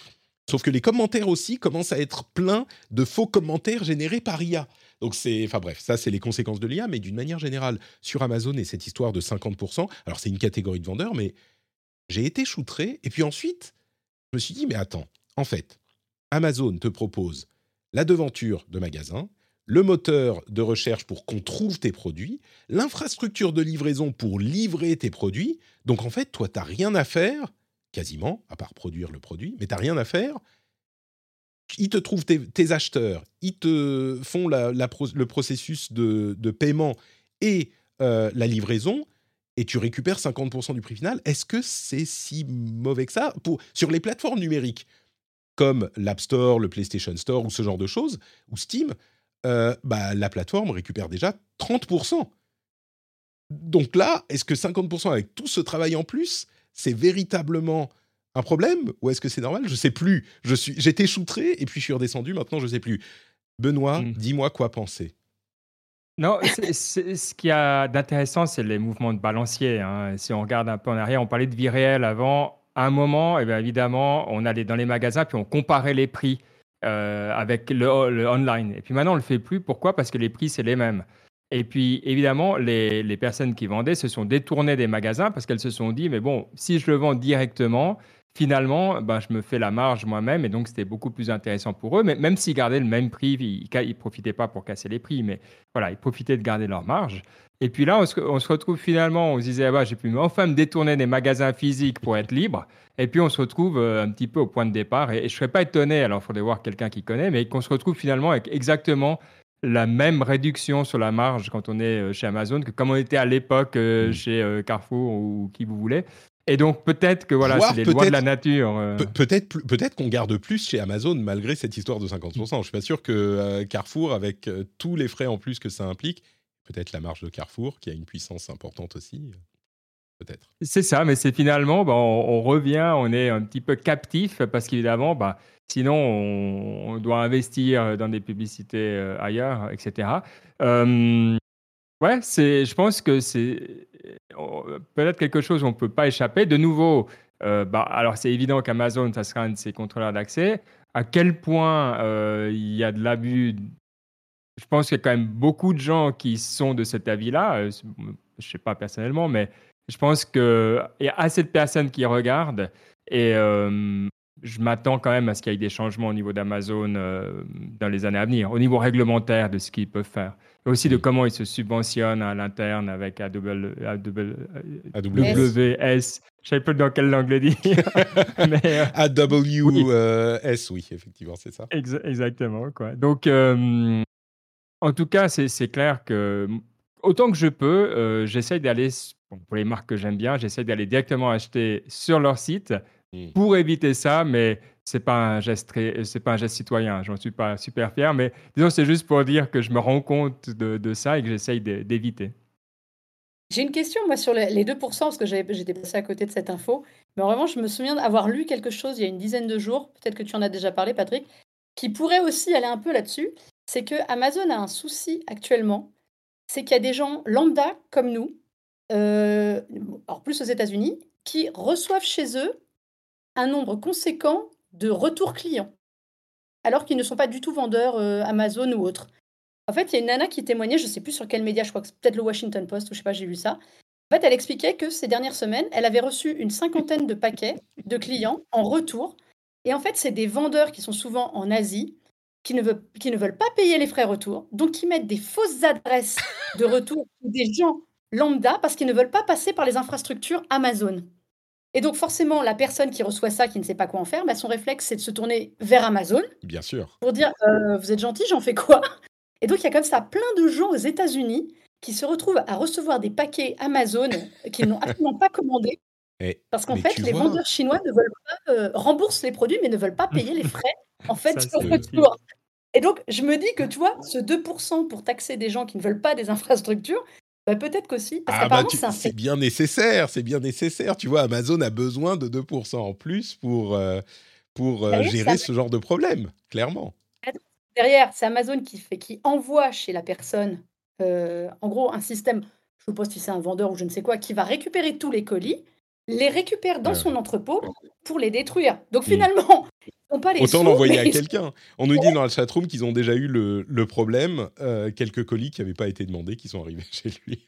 Sauf que les commentaires aussi commencent à être pleins de faux commentaires générés par IA. Donc c'est, enfin bref, ça c'est les conséquences de l'IA, mais d'une manière générale, sur Amazon et cette histoire de 50%, alors c'est une catégorie de vendeurs, mais j'ai été choutré, et puis ensuite, je me suis dit, mais attends, en fait, Amazon te propose la devanture de magasin, le moteur de recherche pour qu'on trouve tes produits, l'infrastructure de livraison pour livrer tes produits. Donc en fait, toi, tu n'as rien à faire, quasiment, à part produire le produit, mais tu n'as rien à faire. Ils te trouvent tes, acheteurs, ils te font le processus de, paiement et euh, la livraison, et tu récupères 50% du prix final. Est-ce que c'est si mauvais que ça? Pour, Sur les plateformes numériques, comme l'App Store, le PlayStation Store ou ce genre de choses, ou Steam, euh, bah, la plateforme récupère déjà 30%. Donc là, est-ce que 50% avec tout ce travail en plus, c'est véritablement un problème ou est-ce que c'est normal? Je sais plus. Je suis, j'étais choutré et puis je suis redescendu. Maintenant, je sais plus. Benoît, mmh. dis-moi quoi penser. Non, ce qu'il y a d'intéressant, c'est les mouvements de balancier. Hein. Si on regarde un peu en arrière, on parlait de vie réelle avant à un moment, eh évidemment, on allait dans les magasins puis on comparait les prix euh, avec le, online. Et puis maintenant, on ne le fait plus. Pourquoi? Parce que les prix, c'est les mêmes. Et puis, évidemment, les, les, personnes qui vendaient se sont détournées des magasins parce qu'elles se sont dit, mais bon, si je le vends directement, finalement, ben, je me fais la marge moi-même et donc c'était beaucoup plus intéressant pour eux. Mais même s'ils gardaient le même prix, ils ne profitaient pas pour casser les prix, mais voilà, ils profitaient de garder leur marge. Et puis là, on se, retrouve finalement, on se disait, ah bah, j'ai pu enfin me détourner des magasins physiques pour être libre. Et puis on se retrouve euh, un petit peu au point de départ. Et, je ne serais pas étonné, alors il faudrait voir quelqu'un qui connaît, mais qu'on se retrouve finalement avec exactement la même réduction sur la marge quand on est euh, chez Amazon que comme on était à l'époque euh, mmh. chez Carrefour ou qui vous voulez. Et donc peut-être que voilà, c'est les lois de la nature. peut-être peut-être qu'on garde plus chez Amazon malgré cette histoire de 50%. Je suis pas sûr que Carrefour, avec tous les frais en plus que ça implique, peut-être la marge de Carrefour, qui a une puissance importante aussi. Peut-être. C'est ça, mais c'est finalement, bah, on, revient, on est un petit peu captif parce qu'évidemment, bah, sinon, on, doit investir dans des publicités euh, ailleurs, etc. ouais, c'est, je pense que c'est peut-être quelque chose où on ne peut pas échapper. De nouveau, euh, bah, alors c'est évident qu'Amazon, ça sera un de ses contrôleurs d'accès. À quel point euh, il y a de l'abus je pense qu'il y a quand même beaucoup de gens qui sont de cet avis-là. Euh, je ne sais pas personnellement, mais je pense qu'il y a assez de personnes qui regardent Et je m'attends quand même à ce qu'il y ait des changements au niveau d'Amazon dans les années à venir, au niveau réglementaire de ce qu'ils peuvent faire. Et aussi de mm. comment ils se subventionnent à l'interne avec AWS. AWS. Je ne sais pas dans quelle langue le dire. mais, AWS, oui, effectivement, c'est ça. exactement. Quoi. Donc, en tout cas, c'est clair que autant que je peux, euh, j'essaye d'aller, pour les marques que j'aime bien, j'essaye d'aller directement acheter sur leur site mmh. pour éviter ça, mais c'est pas un geste c'est pas un geste citoyen. J'en suis pas super fier, mais disons c'est juste pour dire que je me rends compte de, ça et que j'essaye d'éviter. J'ai une question moi sur les 2%, parce que j'étais passé à côté de cette info, mais vraiment je me souviens d'avoir lu quelque chose il y a une dizaine de jours, peut-être que tu en as déjà parlé Patrick, qui pourrait aussi aller un peu là-dessus c'est que Amazon a un souci actuellement, c'est qu'il y a des gens lambda comme nous, euh, plus aux États-Unis, qui reçoivent chez eux un nombre conséquent de retours clients, alors qu'ils ne sont pas du tout vendeurs euh, Amazon ou autres. En fait, il y a une nana qui témoignait, je ne sais plus sur quel média, je crois que c'est peut-être le Washington Post, ou je sais pas, j'ai lu ça. En fait, elle expliquait que ces dernières semaines, elle avait reçu une cinquantaine de paquets de clients en retour. Et en fait, c'est des vendeurs qui sont souvent en Asie, qui ne, veulent, qui ne veulent pas payer les frais retour, donc qui mettent des fausses adresses de retour des gens lambda parce qu'ils ne veulent pas passer par les infrastructures Amazon. Et donc forcément, la personne qui reçoit ça, qui ne sait pas quoi en faire, bah, son réflexe, c'est de se tourner vers Amazon. Bien sûr. Pour dire, euh, vous êtes gentil, j'en fais quoi? Et donc il y a comme ça plein de gens aux États-Unis qui se retrouvent à recevoir des paquets Amazon qu'ils n'ont absolument pas commandés. parce qu'en fait, les vendeurs chinois ne veulent pas euh, remboursent les produits, mais ne veulent pas payer les frais en fait, sur retour. Et donc, je me dis que, tu vois, ce 2% pour taxer des gens qui ne veulent pas des infrastructures, bah, peut-être qu'aussi. Ah bah c'est bien nécessaire, c'est bien nécessaire. Tu vois, Amazon a besoin de 2% en plus pour, euh, pour euh, gérer ce genre de problème, clairement. Derrière, c'est Amazon qui, fait, qui envoie chez la personne, euh, en gros, un système, je suppose si c'est un vendeur ou je ne sais quoi, qui va récupérer tous les colis, les récupère dans son entrepôt pour les détruire. Donc Autant l'envoyer à quelqu'un. On nous dit dans la chatroom qu'ils ont déjà eu le, problème, euh, quelques colis qui n'avaient pas été demandés, qui sont arrivés chez lui.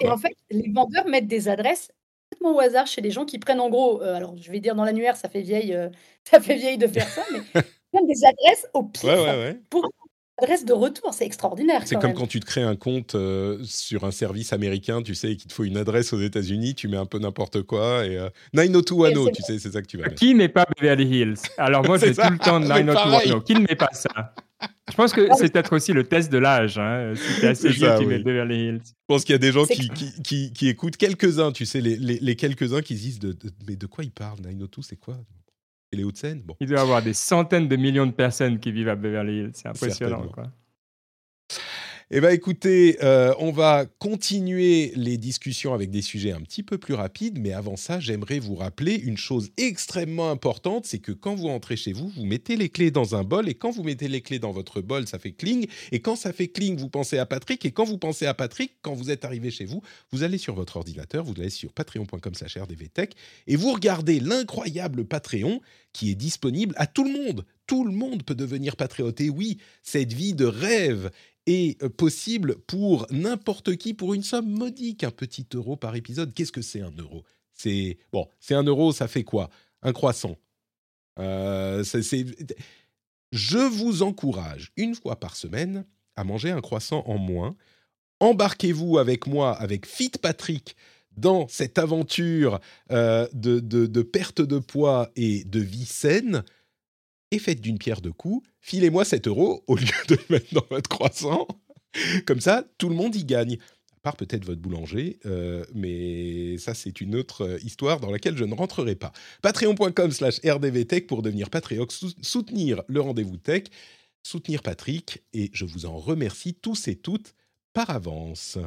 Et en fait, les vendeurs mettent des adresses complètement au hasard chez les gens qui prennent en gros, euh, alors je vais dire dans l'annuaire, ça fait vieille, euh, ça fait vieille de faire ça, mais des adresses au pire pour adresse de retour, c'est extraordinaire. C'est comme quand tu te crées un compte euh, sur un service américain, tu sais, qu'il te faut une adresse aux États-Unis, tu mets un peu n'importe quoi et euh, 90210, tu sais, c'est ça que tu vas mettre. Qui n'est pas Beverly Hills? Alors moi, j'ai tout le temps 90210. Qui ne met pas ça? Je pense que c'est peut-être aussi le test de l'âge. Hein. Si assez vieux, tu mets Beverly Hills. Je pense qu'il y a des gens qui, qui, qui, écoutent quelques-uns, tu sais, les, les, quelques-uns qui se disent de, mais de quoi ils parlent? 902, c'est quoi? Les Hauts-de-Seine. Il doit y avoir des centaines de millions de personnes qui vivent à Beverly Hills. C'est impressionnant. Quoi. Eh bien, écoutez, euh, on va continuer les discussions avec des sujets un petit peu plus rapides, mais avant ça, j'aimerais vous rappeler une chose extrêmement importante, c'est que quand vous entrez chez vous, vous mettez les clés dans un bol, et quand vous mettez les clés dans votre bol, ça fait cling, et quand ça fait cling, vous pensez à Patrick, et quand vous pensez à Patrick, quand vous êtes arrivé chez vous, vous allez sur votre ordinateur, vous allez sur patreon.com rdvtech, et vous regardez l'incroyable Patreon qui est disponible à tout le monde. Tout le monde peut devenir patriote. Et oui, cette vie de rêve est euh, possible pour n'importe qui pour une somme modique, un petit euro par épisode. Qu'est-ce que c'est un euro? C'est bon, c'est un euro, ça fait quoi? Un croissant. Euh, Je vous encourage une fois par semaine à manger un croissant en moins. Embarquez-vous avec moi, avec Fit Patrick, dans cette aventure euh, de, de, perte de poids et de vie saine et faites d'une pierre deux coups, filez-moi 7 euros au lieu de le mettre dans votre croissant. Comme ça, tout le monde y gagne. À part peut-être votre boulanger, euh, mais ça, c'est une autre euh, histoire dans laquelle je ne rentrerai pas. Patreon.com slash rdvtech pour devenir Patreon, soutenir le rendez-vous tech, soutenir Patrick, et je vous en remercie tous et toutes par avance.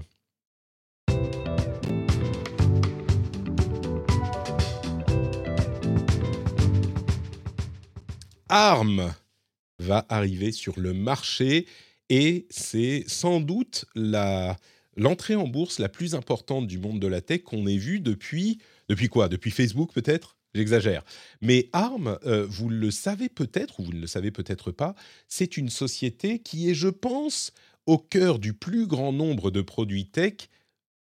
ARM va arriver sur le marché et c'est sans doute l'entrée en bourse la plus importante du monde de la tech qu'on ait vue depuis depuis quoi? Depuis Facebook peut-être? J'exagère. Mais ARM, euh, vous le savez peut-être ou vous ne le savez peut-être pas, c'est une société qui est, je pense, au cœur du plus grand nombre de produits tech,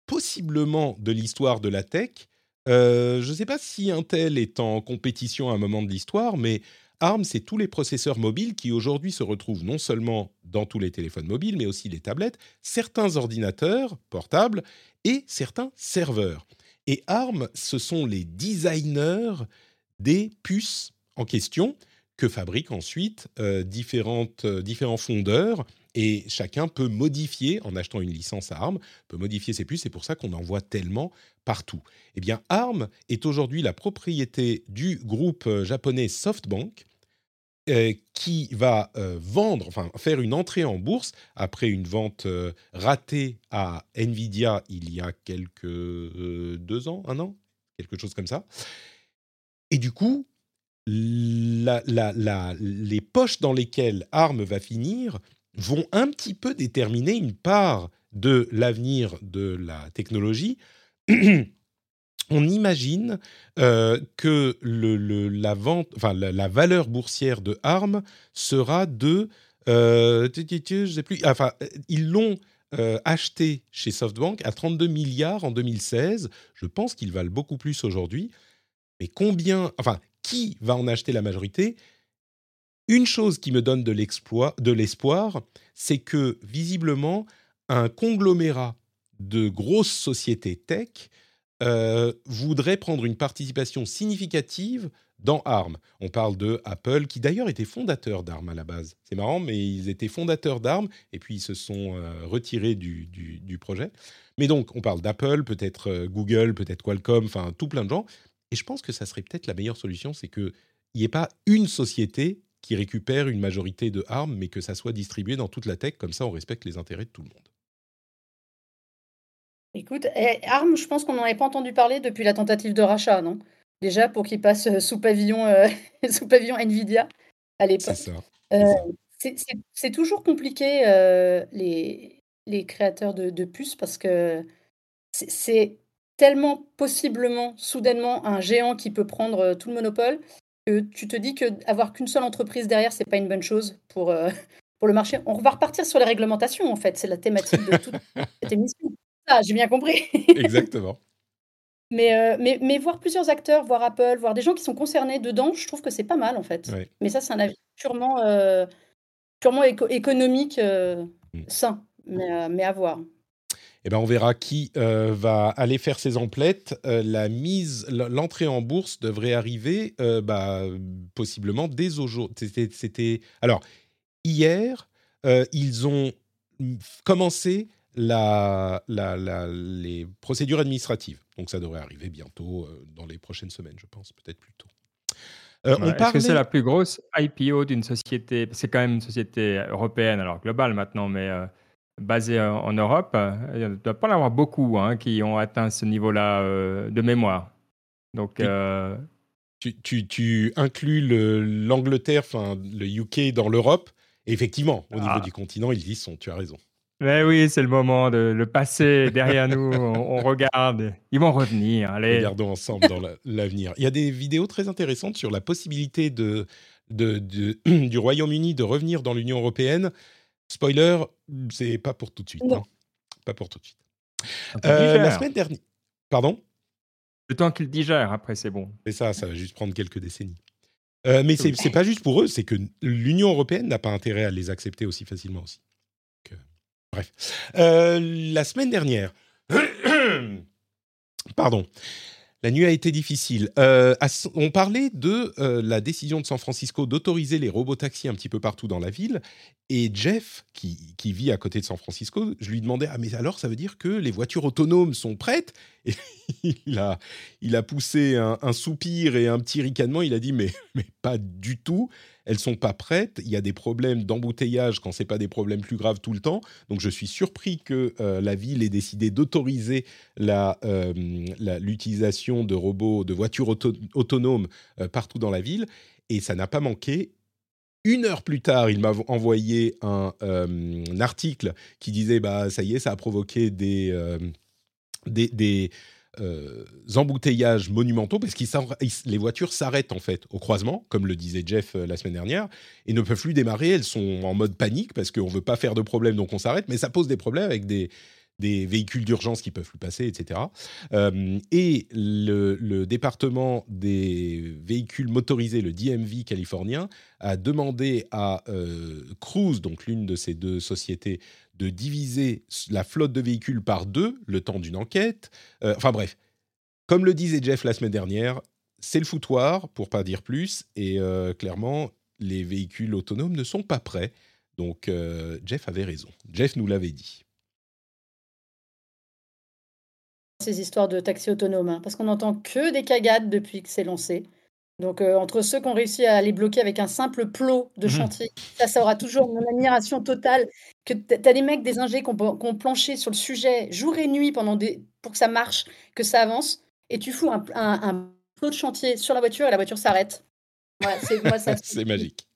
possiblement de l'histoire de la tech, je ne sais pas si Intel est en compétition à un moment de l'histoire, mais ARM, c'est tous les processeurs mobiles qui aujourd'hui se retrouvent non seulement dans tous les téléphones mobiles, mais aussi les tablettes, certains ordinateurs portables et certains serveurs. Et ARM, ce sont les designers des puces en question que fabriquent ensuite euh, différentes, euh, différents fondeurs et chacun peut modifier, en achetant une licence à ARM, peut modifier ses puces. C'est pour ça qu'on en voit tellement partout. Eh bien, ARM est aujourd'hui la propriété du groupe euh, japonais SoftBank, qui va vendre, enfin faire une entrée en bourse après une vente ratée à Nvidia il y a quelques deux ans, un an, quelque chose comme ça. Et du coup, les poches dans lesquelles ARM va finir vont un petit peu déterminer une part de l'avenir de la technologie. On imagine euh, que la, valeur boursière de ARM sera de, euh, je plus, enfin, ils l'ont euh, acheté chez SoftBank à 32 milliards en 2016. Je pense qu'ils valent beaucoup plus aujourd'hui. Mais combien, enfin, qui va en acheter la majorité? Une chose qui me donne de l'espoir, c'est que visiblement, un conglomérat de grosses sociétés tech euh, voudrait prendre une participation significative dans ARM. On parle de Apple, qui d'ailleurs était fondateur d'ARM à la base. C'est marrant, mais ils étaient fondateurs d'ARM et puis ils se sont euh, retirés du, projet. Mais donc, on parle d'Apple, peut-être euh, Google, peut-être Qualcomm, enfin tout plein de gens. Et je pense que ça serait peut-être la meilleure solution, c'est qu'il n'y ait pas une société qui récupère une majorité de ARM, mais que ça soit distribué dans toute la tech, comme ça on respecte les intérêts de tout le monde. Écoute, eh, ARM, je pense qu'on n'en avait pas entendu parler depuis la tentative de rachat, non? Déjà pour qu'il passe euh, sous pavillon, euh, sous pavillon Nvidia à l'époque. C'est. Euh, c'est toujours compliqué les, les créateurs de, de puces parce que c'est tellement possiblement, soudainement, un géant qui peut prendre tout le monopole, que tu te dis qu'avoir qu'une seule entreprise derrière, c'est pas une bonne chose pour, euh, pour le marché. On va repartir sur les réglementations, en fait. C'est la thématique de toute cette émission. Ah, j'ai bien compris. Exactement. Mais, euh, mais, mais, voir plusieurs acteurs, voir Apple, voir des gens qui sont concernés dedans, je trouve que c'est pas mal, en fait. Mais ça, c'est un avis purement, purement économique mm. sain, mais, mais à voir. Eh ben, on verra qui euh, va aller faire ses emplettes. Euh, la mise, l'entrée en bourse devrait arriver euh, bah, possiblement dès aujourd'hui. C'était, alors hier, ils ont commencé la, les procédures administratives. Donc ça devrait arriver bientôt dans les prochaines semaines, je pense, peut-être plus tôt. Est-ce que c'est la plus grosse IPO d'une société? C'est quand même une société européenne, alors globale maintenant, mais basé en Europe, euh, il ne doit pas y en avoir beaucoup hein, qui ont atteint ce niveau-là euh, de mémoire. Donc, euh, tu, tu, tu, inclus l'Angleterre, enfin le UK dans l'Europe? effectivement, au niveau ah. du continent, ils y sont. Tu as raison. Mais oui, c'est le moment de le passer derrière nous. On, regarde. Ils vont revenir. Allez. Regardons ensemble dans l'avenir. Il y a des vidéos très intéressantes sur la possibilité de, de, de du Royaume-Uni de revenir dans l'Union européenne Spoiler, c'est pas pour tout de suite. Hein. Pas pour tout de suite. Euh, la semaine dernière. Pardon? Le temps qu'ils digèrent, après, c'est bon. C'est ça, ça va juste prendre quelques décennies. Euh, mais c'est n'est pas juste pour eux, c'est que l'Union européenne n'a pas intérêt à les accepter aussi facilement aussi. Bref. Euh, la semaine dernière, pardon, la nuit a été difficile. Euh, on parlait de euh, la décision de San Francisco d'autoriser les robots taxis un petit peu partout dans la ville. Et Jeff, qui, vit à côté de San Francisco, je lui demandais Ah, mais alors ça veut dire que les voitures autonomes sont prêtes Il a, il a poussé un, un, soupir et un petit ricanement. Il a dit Mais, mais pas du tout elles sont pas prêtes. Il y a des problèmes d'embouteillage quand c'est pas des problèmes plus graves tout le temps. Donc je suis surpris que euh, la ville ait décidé d'autoriser euh, l'utilisation de robots, de voitures autonomes euh, partout dans la ville. Et ça n'a pas manqué. Une heure plus tard, il m'a envoyé un, article qui disait bah ça y est, ça a provoqué des, des euh, embouteillages monumentaux parce que les voitures s'arrêtent en fait au croisement, comme le disait Jeff euh, la semaine dernière, et ne peuvent plus démarrer. Elles sont en mode panique parce qu'on ne veut pas faire de problème, donc on s'arrête. Mais ça pose des problèmes avec des, des véhicules d'urgence qui peuvent plus passer, etc. Euh, et le, département des véhicules motorisés, le DMV californien, a demandé à Cruise, donc l'une de ces deux sociétés, de diviser la flotte de véhicules par deux le temps d'une enquête. enfin bref, comme le disait Jeff la semaine dernière, c'est le foutoir, pour pas dire plus, et clairement, les véhicules autonomes ne sont pas prêts. Donc Jeff avait raison. Jeff nous l'avait dit. Ces histoires de taxi autonome, hein, parce qu'on n'entend que des cagades depuis que c'est lancé. Donc, entre ceux qui ont réussi à les bloquer avec un simple plot de mmh chantier, ça, ça aura toujours mon admiration totale. Que tu as des mecs, des ingés qui ont, planché sur le sujet jour et nuit pendant des, pour que ça marche, que ça avance, et tu fous un, un, plot de chantier sur la voiture et la voiture s'arrête. c'est magique.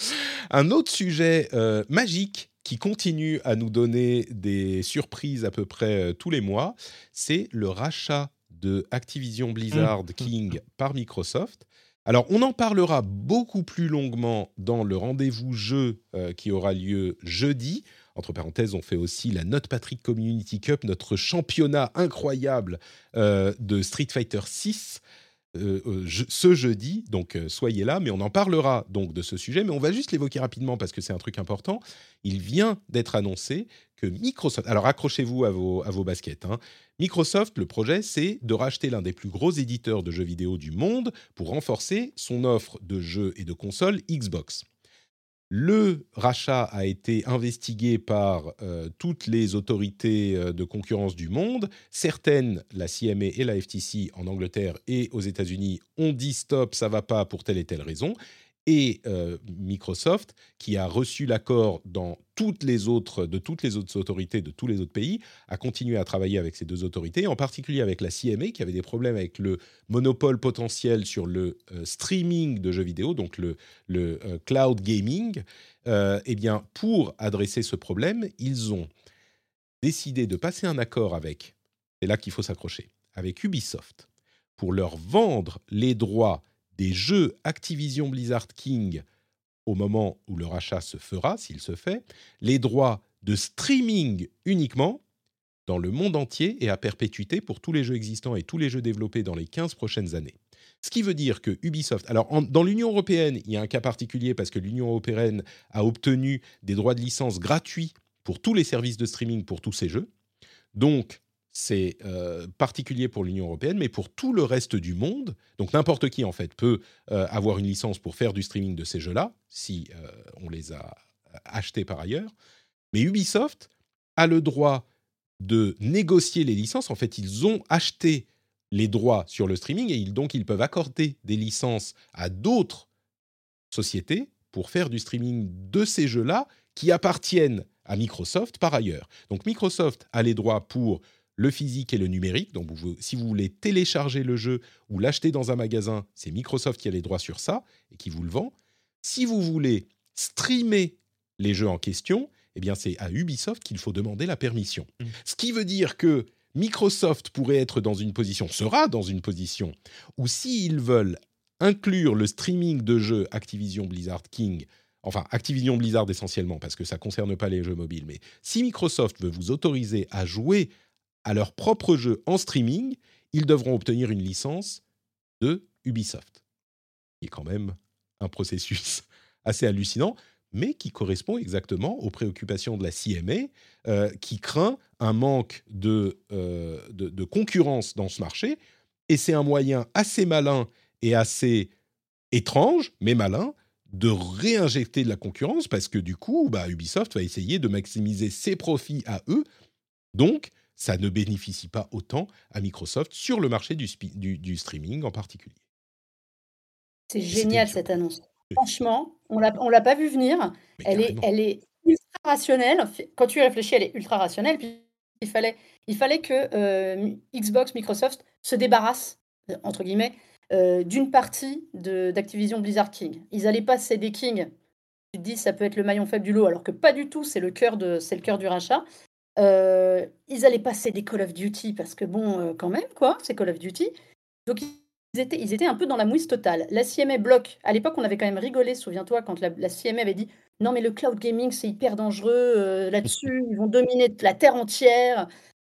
Un autre sujet magique qui continue à nous donner des surprises à peu près tous les mois, c'est le rachat de Activision Blizzard mmh. King par Microsoft. Alors, on en parlera beaucoup plus longuement dans le rendez-vous jeu qui aura lieu jeudi. Entre parenthèses, on fait aussi la Note Patrick Community Cup, notre championnat incroyable de Street Fighter 6. Euh, euh, ce jeudi, donc euh, soyez là, mais on en parlera donc de ce sujet, mais on va juste l'évoquer rapidement parce que c'est un truc important. Il vient d'être annoncé que Microsoft, alors accrochez-vous à vos, à vos baskets, hein. Microsoft, le projet, c'est de racheter l'un des plus gros éditeurs de jeux vidéo du monde pour renforcer son offre de jeux et de consoles Xbox. Le rachat a été investigué par euh, toutes les autorités euh, de concurrence du monde. Certaines, la CMA et la FTC en Angleterre et aux États-Unis, ont dit stop, ça va pas pour telle et telle raison et euh, Microsoft, qui a reçu l'accord dans toutes les autres, de toutes les autres autorités de tous les autres pays, a continué à travailler avec ces deux autorités, en particulier avec la CMA, qui avait des problèmes avec le monopole potentiel sur le euh, streaming de jeux vidéo, donc le, euh, cloud gaming. eh bien, pour adresser ce problème, ils ont décidé de passer un accord avec, c'est là qu'il faut s'accrocher, avec Ubisoft, pour leur vendre les droits des jeux Activision Blizzard King au moment où le rachat se fera, s'il se fait, les droits de streaming uniquement dans le monde entier et à perpétuité pour tous les jeux existants et tous les jeux développés dans les 15 prochaines années. Ce qui veut dire que Ubisoft, alors dans l'Union européenne, il y a un cas particulier parce que l'Union européenne a obtenu des droits de licence gratuits pour tous les services de streaming pour tous ces jeux. Donc, c'est euh, particulier pour l'Union européenne, mais pour tout le reste du monde, donc n'importe qui en fait peut euh, avoir une licence pour faire du streaming de ces jeux-là, si euh, on les a achetés par ailleurs. Mais Ubisoft a le droit de négocier les licences. En fait, ils ont acheté les droits sur le streaming et donc ils peuvent accorder des licences à d'autres sociétés pour faire du streaming de ces jeux-là qui appartiennent à Microsoft par ailleurs. Donc Microsoft a les droits pour le physique et le numérique. Donc, si vous voulez télécharger le jeu ou l'acheter dans un magasin, c'est Microsoft qui a les droits sur ça et qui vous le vend. Si vous voulez streamer les jeux en question, eh bien, c'est à Ubisoft qu'il faut demander la permission. Mmh. Ce qui veut dire que Microsoft pourrait être dans une position, sera dans une position, où s'ils veulent inclure le streaming de jeux Activision Blizzard King, enfin Activision Blizzard essentiellement, parce que ça ne concerne pas les jeux mobiles, mais si Microsoft veut vous autoriser à jouer à leur propre jeu en streaming, ils devront obtenir une licence de Ubisoft. Qui est quand même un processus assez hallucinant, mais qui correspond exactement aux préoccupations de la CMA, euh, qui craint un manque de, euh, de, concurrence dans ce marché. Et c'est un moyen assez malin et assez étrange, mais malin, de réinjecter de la concurrence, parce que du coup, bah, Ubisoft va essayer de maximiser ses profits à eux. Donc, ça ne bénéficie pas autant à Microsoft sur le marché du, du, streaming en particulier. C'est génial cette annonce. Franchement, on ne l'a pas vu venir. elle est, elle est ultra rationnelle. Quand tu réfléchis, elle est ultra rationnelle. Puis il fallait, il fallait que euh, Xbox, Microsoft se débarrassent, entre guillemets, euh, d'une partie d'Activision Blizzard King. Ils allaient pas céder King. Tu te dis, ça peut être le maillon faible du lot, alors que pas du tout, c'est le cœur du rachat. Euh, ils allaient passer des Call of Duty parce que bon, euh, quand même, quoi, c'est Call of Duty. Donc ils étaient, ils étaient un peu dans la mouise totale. La CMA bloque. À l'époque, on avait quand même rigolé, souviens-toi, quand la, la CMA avait dit non, mais le cloud gaming, c'est hyper dangereux euh, là-dessus, ils vont dominer la terre entière.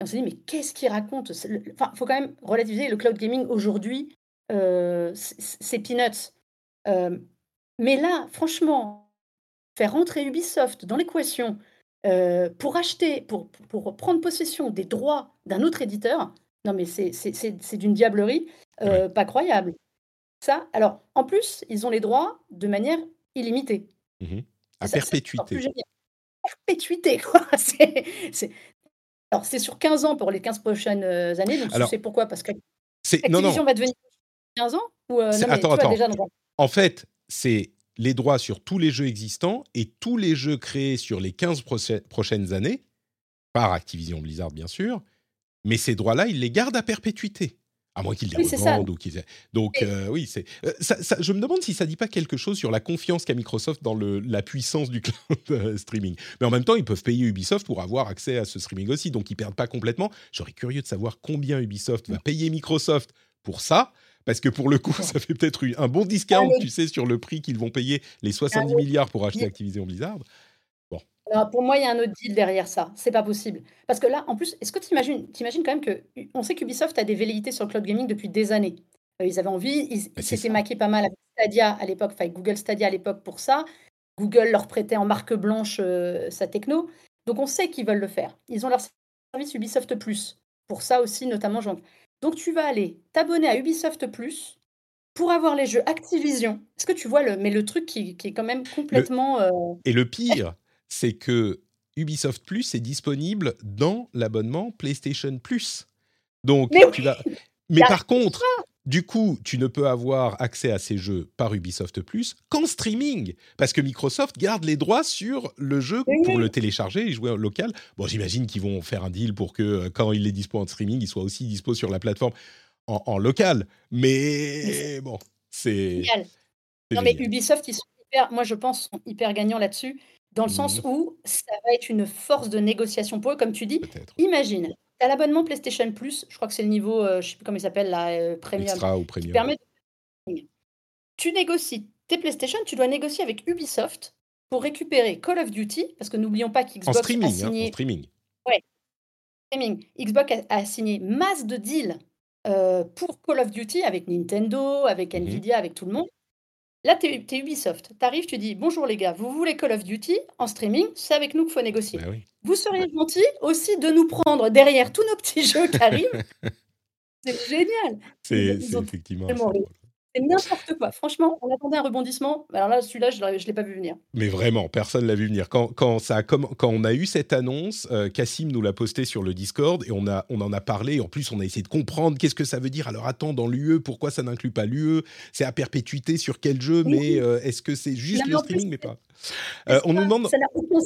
on s'est dit, mais qu'est-ce qu'ils racontent? Enfin, il faut quand même relativiser le cloud gaming aujourd'hui, c'est peanuts. Mais là, franchement, faire rentrer Ubisoft dans l'équation pour acheter, pour, pour prendre possession des droits d'un autre éditeur, non, mais c'est d'une diablerie pas croyable. Ça, alors, en plus, ils ont les droits de manière illimitée. Mmh à perpétuité. perpétuité, quoi. C'est, Alors, c'est sur 15 ans pour les 15 prochaines années. Donc, alors, tu sais pourquoi Parce que Activision va devenir 15 ans ou, Attends, attends. En fait, c'est les droits sur tous les jeux existants et tous les jeux créés sur les 15 prochaines années, par Activision Blizzard, bien sûr. Mais ces droits-là, ils les gardent à perpétuité. À moins qu'ils les revendent ou qu'ils. Donc, euh, oui, c'est. Euh, je me demande si ça dit pas quelque chose sur la confiance qu'a Microsoft dans le, la puissance du cloud euh, streaming. Mais en même temps, ils peuvent payer Ubisoft pour avoir accès à ce streaming aussi. Donc, ils perdent pas complètement. J'aurais curieux de savoir combien Ubisoft va payer Microsoft pour ça. Parce que pour le coup, ça fait peut-être un bon discount, tu sais, sur le prix qu'ils vont payer les 70 milliards pour acheter Activision Blizzard pour moi, il y a un autre deal derrière ça. C'est pas possible. Parce que là, en plus, est-ce que tu imagines, imagines quand même que on sait qu'Ubisoft a des velléités sur le cloud gaming depuis des années. Euh, ils avaient envie, ils bah, s'étaient maqués pas mal avec Stadia à l'époque, enfin Google Stadia à l'époque pour ça. Google leur prêtait en marque blanche euh, sa techno. Donc on sait qu'ils veulent le faire. Ils ont leur service Ubisoft Plus. Pour ça aussi, notamment. Donc tu vas aller t'abonner à Ubisoft Plus pour avoir les jeux Activision. Est-ce que tu vois le, mais le truc qui, est quand même complètement. Euh, Et le pire, c'est que Ubisoft Plus est disponible dans l'abonnement PlayStation Plus. Donc, mais tu vas. Mais par contre, du coup, tu ne peux avoir accès à ces jeux par Ubisoft Plus qu'en streaming, parce que Microsoft garde les droits sur le jeu pour le télécharger et jouer en local. Bon, j'imagine qu'ils vont faire un deal pour que euh, quand il est dispo en streaming, il soit aussi dispo sur la plateforme en, local. Mais bon, c'est. Non, mais Ubisoft, ils sont hyper, moi je pense, sont hyper gagnants là-dessus dans le sens mmh. où ça va être une force de négociation pour eux, comme tu dis. Imagine, tu as l'abonnement PlayStation Plus, je crois que c'est le niveau, euh, je ne sais plus comment il s'appelle, la euh, Premium. Extra ou Premium. permet Tu négocies tes PlayStation, tu dois négocier avec Ubisoft pour récupérer Call of Duty, parce que n'oublions pas qu'Xbox a hein, en streaming. Ouais, streaming. Xbox a, signé masse de deals euh, pour Call of Duty avec Nintendo, avec mmh Nvidia, avec tout le monde. Là, tu es, Ubisoft. Tu arrives, tu dis Bonjour les gars, vous voulez Call of Duty en streaming C'est avec nous qu'il faut négocier. Bah vous seriez gentil aussi de nous prendre derrière tous nos petits jeux qui arrivent. c'est génial. C'est effectivement n'importe quoi. Franchement, on attendait un rebondissement. Alors là, celui-là, je ne l'ai pas vu venir. Mais vraiment, personne ne l'a vu venir. Quand, quand, ça quand on a eu cette annonce, euh, Cassim nous l'a posté sur le Discord et on, a, on en a parlé. En plus, on a essayé de comprendre qu'est-ce que ça veut dire. Alors attends, dans l'UE, pourquoi ça n'inclut pas l'UE C'est à perpétuité sur quel jeu Mais euh, est-ce que c'est juste le streaming, mais pas? Euh, On nous demande. Ça n'a aucun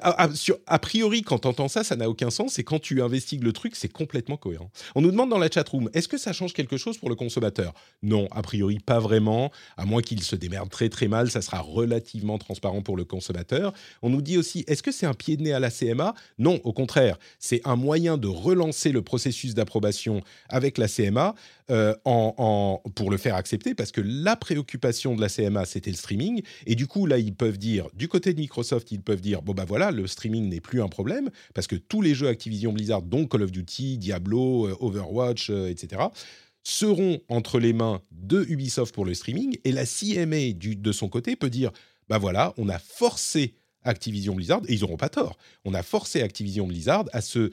a, priori, quand tu entends ça, ça n'a aucun sens. Et quand tu investigues le truc, c'est complètement cohérent. On nous demande dans la chatroom, est-ce que ça change quelque chose pour le consommateur? Non, a priori, pas vraiment. À moins qu'il se démerde très très mal, ça sera relativement transparent pour le consommateur. On nous dit aussi, est-ce que c'est un pied de nez à la CMA Non, au contraire, c'est un moyen de relancer le processus d'approbation avec la CMA euh, en, pour le faire accepter, parce que la préoccupation de la CMA, c'était le streaming. Et du coup, là, ils peuvent dire, du côté de Microsoft, ils peuvent dire, bon, bah voilà, le streaming n'est plus un problème, parce que tous les jeux Activision Blizzard, dont Call of Duty, Diablo, euh, Overwatch, euh, etc., seront entre les mains de Ubisoft pour le streaming. Et la CMA, de son côté, peut dire, bah voilà, on a forcé Activision Blizzard, et ils n'auront pas tort, on a forcé Activision Blizzard à se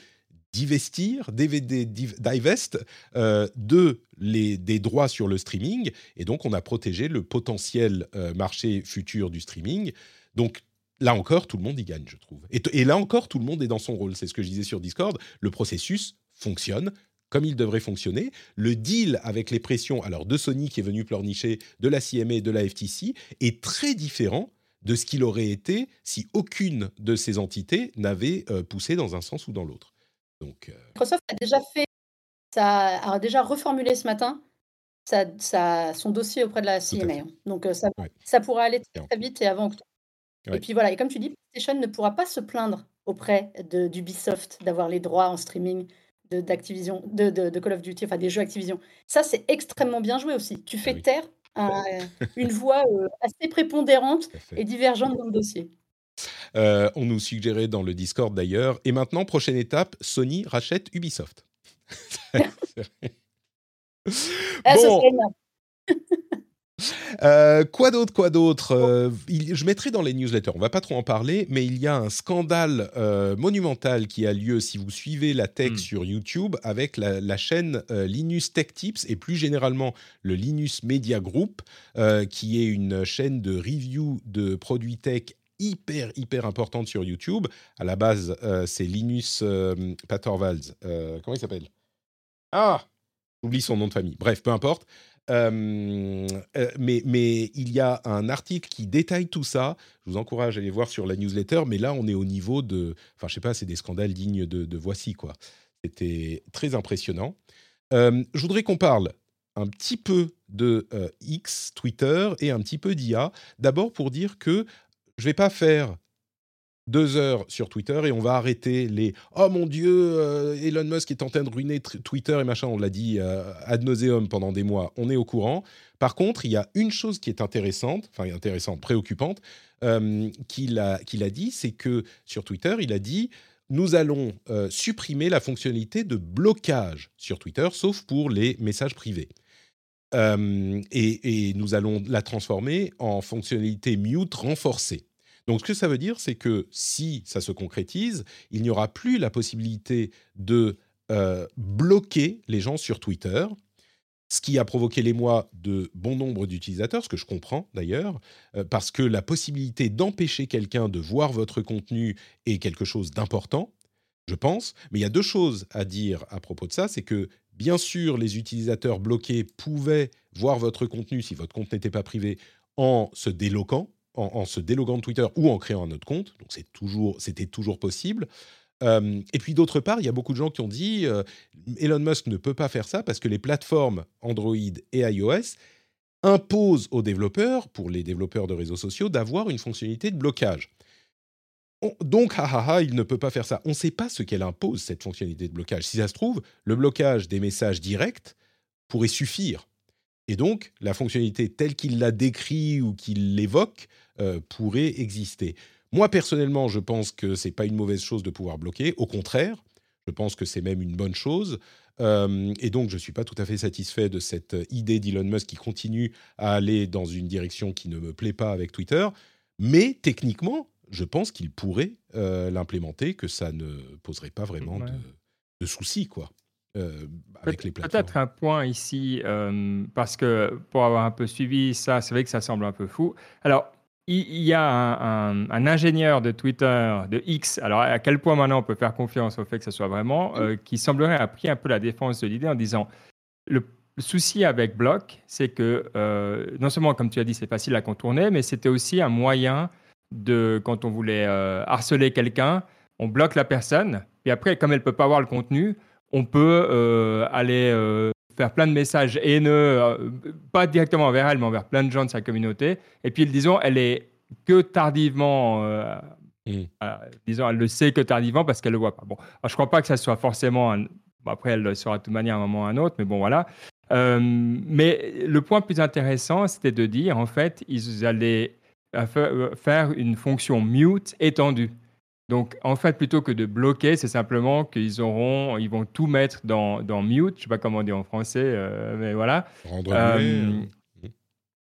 divestir, DVD, divest euh, de les, des droits sur le streaming. Et donc, on a protégé le potentiel euh, marché futur du streaming. Donc, là encore, tout le monde y gagne, je trouve. Et, là encore, tout le monde est dans son rôle. C'est ce que je disais sur Discord. Le processus fonctionne comme il devrait fonctionner. Le deal avec les pressions alors de Sony qui est venu pleurnicher, de la CMA et de la FTC est très différent de ce qu'il aurait été si aucune de ces entités n'avait euh, poussé dans un sens ou dans l'autre. Euh, Microsoft a déjà fait, ça a déjà reformulé ce matin ça, son dossier auprès de la CMA. Hein. Donc euh, ça, ça pourra aller très, vite et avant octobre. Et puis voilà, et comme tu dis, PlayStation ne pourra pas se plaindre auprès d'Ubisoft d'avoir les droits en streaming d'Activision, de, de, Call of Duty, enfin des jeux Activision. Ça, c'est extrêmement bien joué aussi. Tu ah fais taire une voix assez prépondérante et divergente dans le dossier. On nous suggérait dans le Discord d'ailleurs. Et maintenant, prochaine étape, Sony rachète Ubisoft. ah, bon. Euh, quoi d'autre, quoi d'autre euh, Je mettrai dans les newsletters, on va pas trop en parler, mais il y a un scandale euh, monumental qui a lieu si vous suivez la tech hmm. sur YouTube avec la, chaîne Linus Tech Tips et plus généralement le Linus Media Group, qui est une chaîne de review de produits tech hyper hyper importante sur YouTube. À la base, c'est Linus Patorvalds. comment il s'appelle? Ah, j'oublie son nom de famille. Bref, peu importe. Euh, euh, mais, mais il y a un article qui détaille tout ça. Je vous encourage à aller voir sur la newsletter. Mais là, on est au niveau de. Enfin, je sais pas, c'est des scandales dignes de, voici, quoi. C'était très impressionnant. Euh, je voudrais qu'on parle un petit peu de X, Twitter, et un petit peu d'IA. D'abord pour dire que je vais pas faire deux heures sur Twitter et on va arrêter les oh mon dieu euh, Elon Musk est en train de ruiner Twitter et machin. On l'a dit euh, ad nauseum pendant des mois. On est au courant. Par contre il y a une chose qui est intéressante enfin intéressante préoccupante euh, qu'il a qu'il a dit c'est que sur Twitter il a dit nous allons supprimer la fonctionnalité de blocage sur Twitter sauf pour les messages privés. Et, et nous allons la transformer en fonctionnalité mute renforcée donc ce que ça veut dire, c'est que si ça se concrétise, il n'y aura plus la possibilité de euh, bloquer les gens sur Twitter, ce qui a provoqué l'émoi de bon nombre d'utilisateurs, ce que je comprends d'ailleurs, euh, parce que la possibilité d'empêcher quelqu'un de voir votre contenu est quelque chose d'important, je pense. Mais il y a deux choses à dire à propos de ça, c'est que bien sûr, les utilisateurs bloqués pouvaient voir votre contenu si votre compte n'était pas privé en se déloquant, en, se déloguant de Twitter ou en créant un autre compte. Donc toujours, c'était toujours possible. Euh, et puis d'autre part, il y a beaucoup de gens qui ont dit euh, Elon Musk ne peut pas faire ça parce que les plateformes Android et iOS imposent aux développeurs, pour les développeurs de réseaux sociaux, d'avoir une fonctionnalité de blocage. donc, ha, il ne peut pas faire ça. On ne sait pas ce qu'elle impose, cette fonctionnalité de blocage. Si ça se trouve, le blocage des messages directs pourrait suffire. Et donc, la fonctionnalité telle qu'il l'a décrit ou qu'il l'évoque euh, pourrait exister. Moi, personnellement, je pense que ce n'est pas une mauvaise chose de pouvoir bloquer. Au contraire, je pense que c'est même une bonne chose. Euh, et donc, je ne suis pas tout à fait satisfait de cette idée d'Elon Musk qui continue à aller dans une direction qui ne me plaît pas avec Twitter. Mais techniquement, je pense qu'il pourrait euh, l'implémenter, que ça ne poserait pas vraiment de, de soucis, quoi. Euh, avec les plateformes. Peut-être un point ici, euh, parce que pour avoir un peu suivi ça, c'est vrai que ça semble un peu fou. Alors, il y a un, ingénieur de Twitter, de X, alors à quel point maintenant on peut faire confiance au fait que ça soit vraiment, euh, qui semblerait avoir pris un peu la défense de l'idée en disant le, souci avec Block, c'est que non seulement, comme tu as dit, c'est facile à contourner, mais c'était aussi un moyen de, quand on voulait harceler quelqu'un, on bloque la personne, et après, comme elle ne peut pas voir le contenu, on peut euh, aller euh, faire plein de messages haineux, euh, pas directement envers elle, mais envers plein de gens de sa communauté. Et puis, disons, elle est que tardivement, mmh. disons, elle le sait que tardivement parce qu'elle le voit pas. Bon, je je crois pas que ça soit forcément. après, elle le saura de toute manière à un moment ou à un autre, mais bon, voilà. mais le point plus intéressant, c'était de dire, en fait, ils allaient faire une fonction mute étendue. Donc, en fait, plutôt que de bloquer, c'est simplement qu'ils auront, ils vont tout mettre dans, dans mute. Je sais pas comment on dit en français, euh, mais voilà. Rendre euh,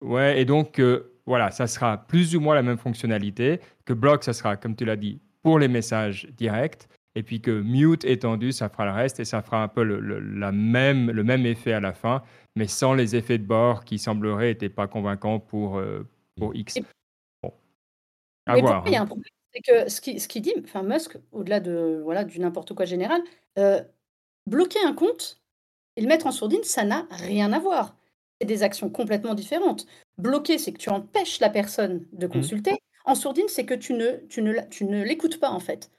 Ouais, et donc, euh, voilà, ça sera plus ou moins la même fonctionnalité. Que block, ça sera, comme tu l'as dit, pour les messages directs. Et puis que mute étendu, ça fera le reste et ça fera un peu le, la même, le même effet à la fin, mais sans les effets de bord qui sembleraient n'étaient pas convaincants pour, pour X. Bon. À voir. Il y a un problème que ce qu'il ce dit, enfin Musk, au-delà de voilà du n'importe quoi général, euh, bloquer un compte et le mettre en sourdine, ça n'a rien à voir. C'est des actions complètement différentes. Bloquer, c'est que tu empêches la personne de mmh. consulter. En sourdine, c'est que tu ne, tu ne, tu ne l'écoutes pas en fait.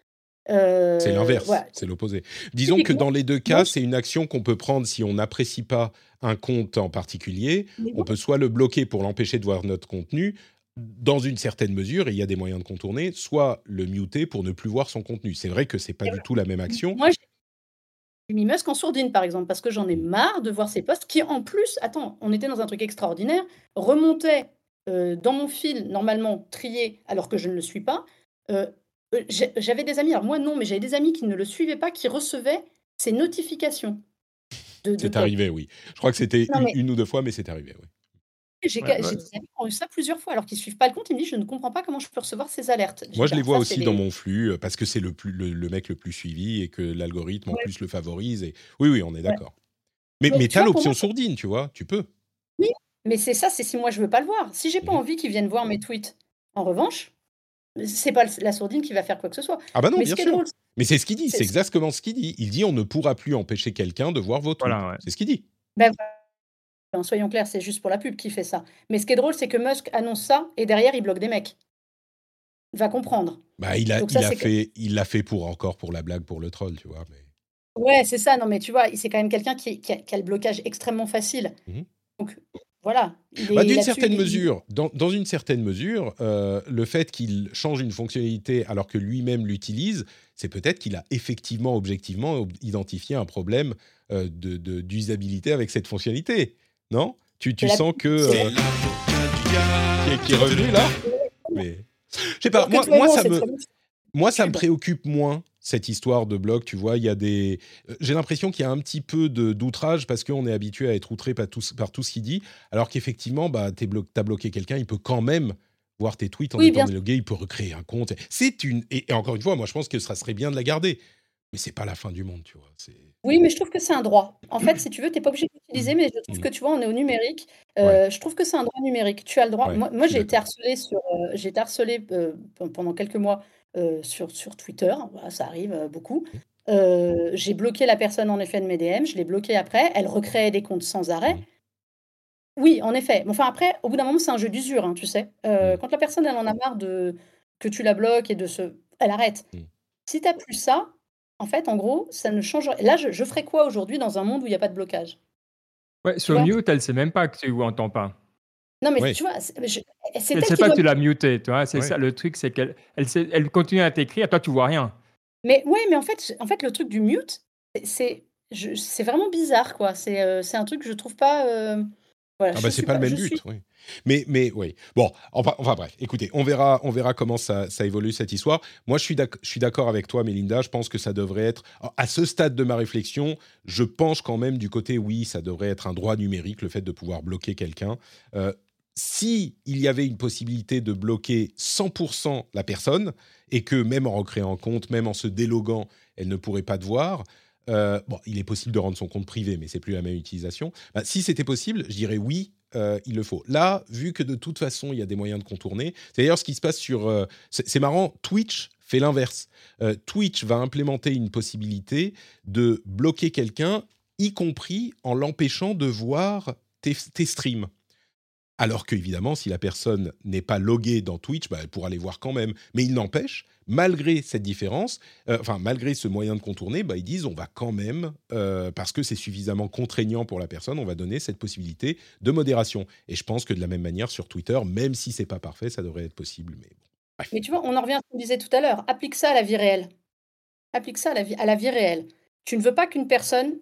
Euh, c'est l'inverse, c'est l'opposé. Disons que dans les deux cas, c'est une action qu'on peut prendre si on n'apprécie pas un compte en particulier. On peut soit le bloquer pour l'empêcher de voir notre contenu, dans une certaine mesure, et il y a des moyens de contourner, soit le muter pour ne plus voir son contenu. C'est vrai que c'est pas du tout la même action. J'ai mis Musk en sourdine, par exemple, parce que j'en ai marre de voir ces posts qui, en plus, attends, on était dans un truc extraordinaire, remontaient euh, dans mon fil, normalement trié, alors que je ne le suis pas. Euh, euh, j'avais des amis, alors moi non, mais j'avais des amis qui ne le suivaient pas, qui recevaient ces notifications. C'est arrivé, oui. Je crois que c'était une, ou deux fois, mais c'est arrivé, oui. J'ai des amis qui ont eu ça plusieurs fois, alors qu'ils ne suivent pas le compte. Ils me disent Je ne comprends pas comment je peux recevoir ces alertes. Moi, je les vois aussi dans mon flux parce que c'est le, le, mec le plus suivi et que l'algorithme en plus le favorise. Et... Oui, oui, on est d'accord. Mais, mais, tu as l'option sourdine, tu vois, tu peux. Oui, mais c'est ça, c'est si moi je veux pas le voir. Si j'ai pas mmh envie qu'ils viennent voir mes tweets, en revanche, c'est pas la sourdine qui va faire quoi que ce soit. Ah bah non, bien sûr. mais c'est ce qu'il dit, c'est exactement ce qu'il dit. Il dit on ne pourra plus empêcher quelqu'un de voir vos tweets. C'est ce qu'il dit. Ben, soyons clairs, c'est juste pour la pub qui fait ça. Mais ce qui est drôle, c'est que Musk annonce ça et derrière il bloque des mecs. Il va comprendre. Bah, il a, il a fait, l'a fait pour encore pour la blague, pour le troll, tu vois. Mais... Ouais, c'est ça. Non, mais tu vois, c'est quand même quelqu'un qui, qui, a le blocage extrêmement facile. Mmh Donc voilà. Bah, d'une certaine mesure, dans, dans, une certaine mesure, euh, le fait qu'il change une fonctionnalité alors que lui-même l'utilise, c'est peut-être qu'il a effectivement, objectivement identifié un problème euh, de d'usabilité avec cette fonctionnalité, non Tu, tu sens que euh, qui, est, revenu là Mais je sais pas. Moi, moi ça me moi ça me préoccupe moins cette histoire de blog, tu vois, il y a des. Euh, j'ai l'impression qu'il y a un petit peu d'outrage parce qu'on est habitué à être outré par tout, par tout ce qu'il dit, alors qu'effectivement, bah, tu as bloqué quelqu'un, il peut quand même voir tes tweets en étant logué, il peut recréer un compte. C'est une. Et, encore une fois, moi, je pense que ça serait bien de la garder, mais c'est pas la fin du monde, tu vois. Oui, mais je trouve que c'est un droit. En fait, si tu veux, tu n'es pas obligé d'utiliser, mais je trouve que tu vois, on est au numérique. Euh, je trouve que c'est un droit numérique. Tu as le droit. moi, j'ai été harcelé sur, euh, j'ai été harcelé pendant quelques mois euh, sur, sur Twitter, ça arrive euh, beaucoup. Mmh. Euh, j'ai bloqué la personne en effet de mes DM, je l'ai bloquée après, elle recréait des comptes sans arrêt. Mmh. Oui, en effet. Enfin après, au bout d'un moment, c'est un jeu d'usure, hein, tu sais. Mmh. quand la personne, elle en a marre de que tu la bloques et de se... Elle arrête. Si tu plus ça, en fait, en gros, ça ne change rien. Là, je, je ferais quoi aujourd'hui dans un monde où il n'y a pas de blocage? Ouais, sur mute, elle ne sait même pas que tu entends pas. Non, mais tu vois, c'est Elle sait pas que tu l'as muté, tu vois. C'est ça le truc, c'est qu'elle elle, elle continue à t'écrire, toi tu vois rien. Mais ouais, mais en fait, en fait, le truc du mute, c'est c'est vraiment bizarre, quoi. C'est euh, c'est un truc que je trouve pas. Euh, voilà, ah bah c'est pas, le même but, oui. Mais, mais oui. Bon, enfin, enfin, bref, écoutez, on verra, on verra comment ça, ça évolue cette histoire. Moi, je suis d'accord avec toi, Mélinda. Je pense que ça devrait être, à ce stade de ma réflexion, je pense quand même du côté, oui, ça devrait être un droit numérique, le fait de pouvoir bloquer quelqu'un. Euh, si il y avait une possibilité de bloquer 100% la personne et que même en recréant un compte, même en se déloguant, elle ne pourrait pas te voir, euh, bon, il est possible de rendre son compte privé, mais c'est plus la même utilisation. Bah, si c'était possible, je dirais oui, euh, il le faut. Là, vu que de toute façon, il y a des moyens de contourner, c'est d'ailleurs ce qui se passe sur... Euh, c'est marrant, Twitch fait l'inverse. Twitch va implémenter une possibilité de bloquer quelqu'un, y compris en l'empêchant de voir tes streams. Alors qu'évidemment, si la personne n'est pas loguée dans Twitch, bah, elle pourra les voir quand même. Mais il n'empêche, malgré cette différence, euh, enfin malgré ce moyen de contourner, bah, ils disent on va quand même, euh, parce que c'est suffisamment contraignant pour la personne, on va donner cette possibilité de modération. Et je pense que de la même manière sur Twitter, même si c'est pas parfait, ça devrait être possible. Mais, mais tu vois, on en revient à ce qu'on disait tout à l'heure. Applique ça à la vie réelle. Applique ça à la vie, à la vie réelle. Tu ne veux pas qu'une personne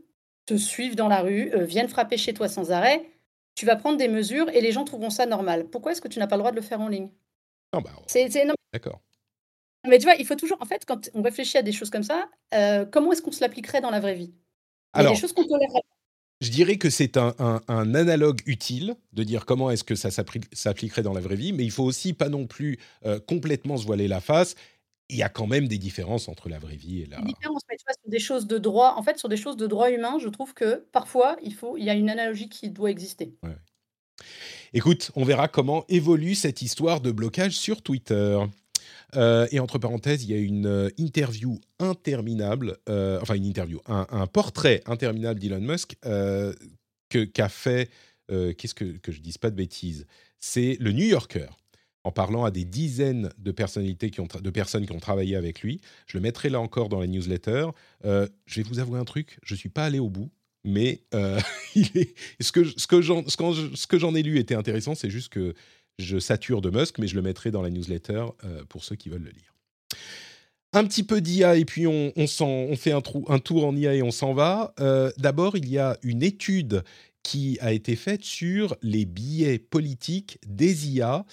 te suive dans la rue, euh, vienne frapper chez toi sans arrêt tu vas prendre des mesures et les gens trouveront ça normal. Pourquoi est-ce que tu n'as pas le droit de le faire en ligne? Non, bah, c'est, D'accord. Mais tu vois, il faut toujours, en fait, quand on réfléchit à des choses comme ça, euh, comment est-ce qu'on se l'appliquerait dans la vraie vie? Il y a des choses qu'on tolérerait. Je dirais que c'est un, analogue utile de dire comment est-ce que ça s'appliquerait dans la vraie vie, mais il faut aussi pas non plus euh, complètement se voiler la face il y a quand même des différences entre la vraie vie et la. Des différences, mais tu vois, sur des choses de droit, en fait, sur des choses de droit humain, je trouve que parfois, il, faut, il y a une analogie qui doit exister. Écoute, on verra comment évolue cette histoire de blocage sur Twitter. Euh, et entre parenthèses, il y a une euh, interview interminable, euh, enfin une interview, un, portrait interminable d'Elon Musk qu'a fait, qu'est-ce que, que je dise pas de bêtises, c'est le New Yorker en parlant à des dizaines de personnalités qui ont de personnes qui ont travaillé avec lui. Je le mettrai là encore dans la newsletter. Je vais vous avouer un truc, je suis pas allé au bout, mais ce que, ce que j'en ce que j'en ai lu était intéressant, c'est juste que je sature de Musk, mais je le mettrai dans la newsletter euh, pour ceux qui veulent le lire. un petit peu d'IA et puis on, fait un, tour en IA et on s'en va. Euh, d'abord, il y a une étude qui a été faite sur les biais politiques des IA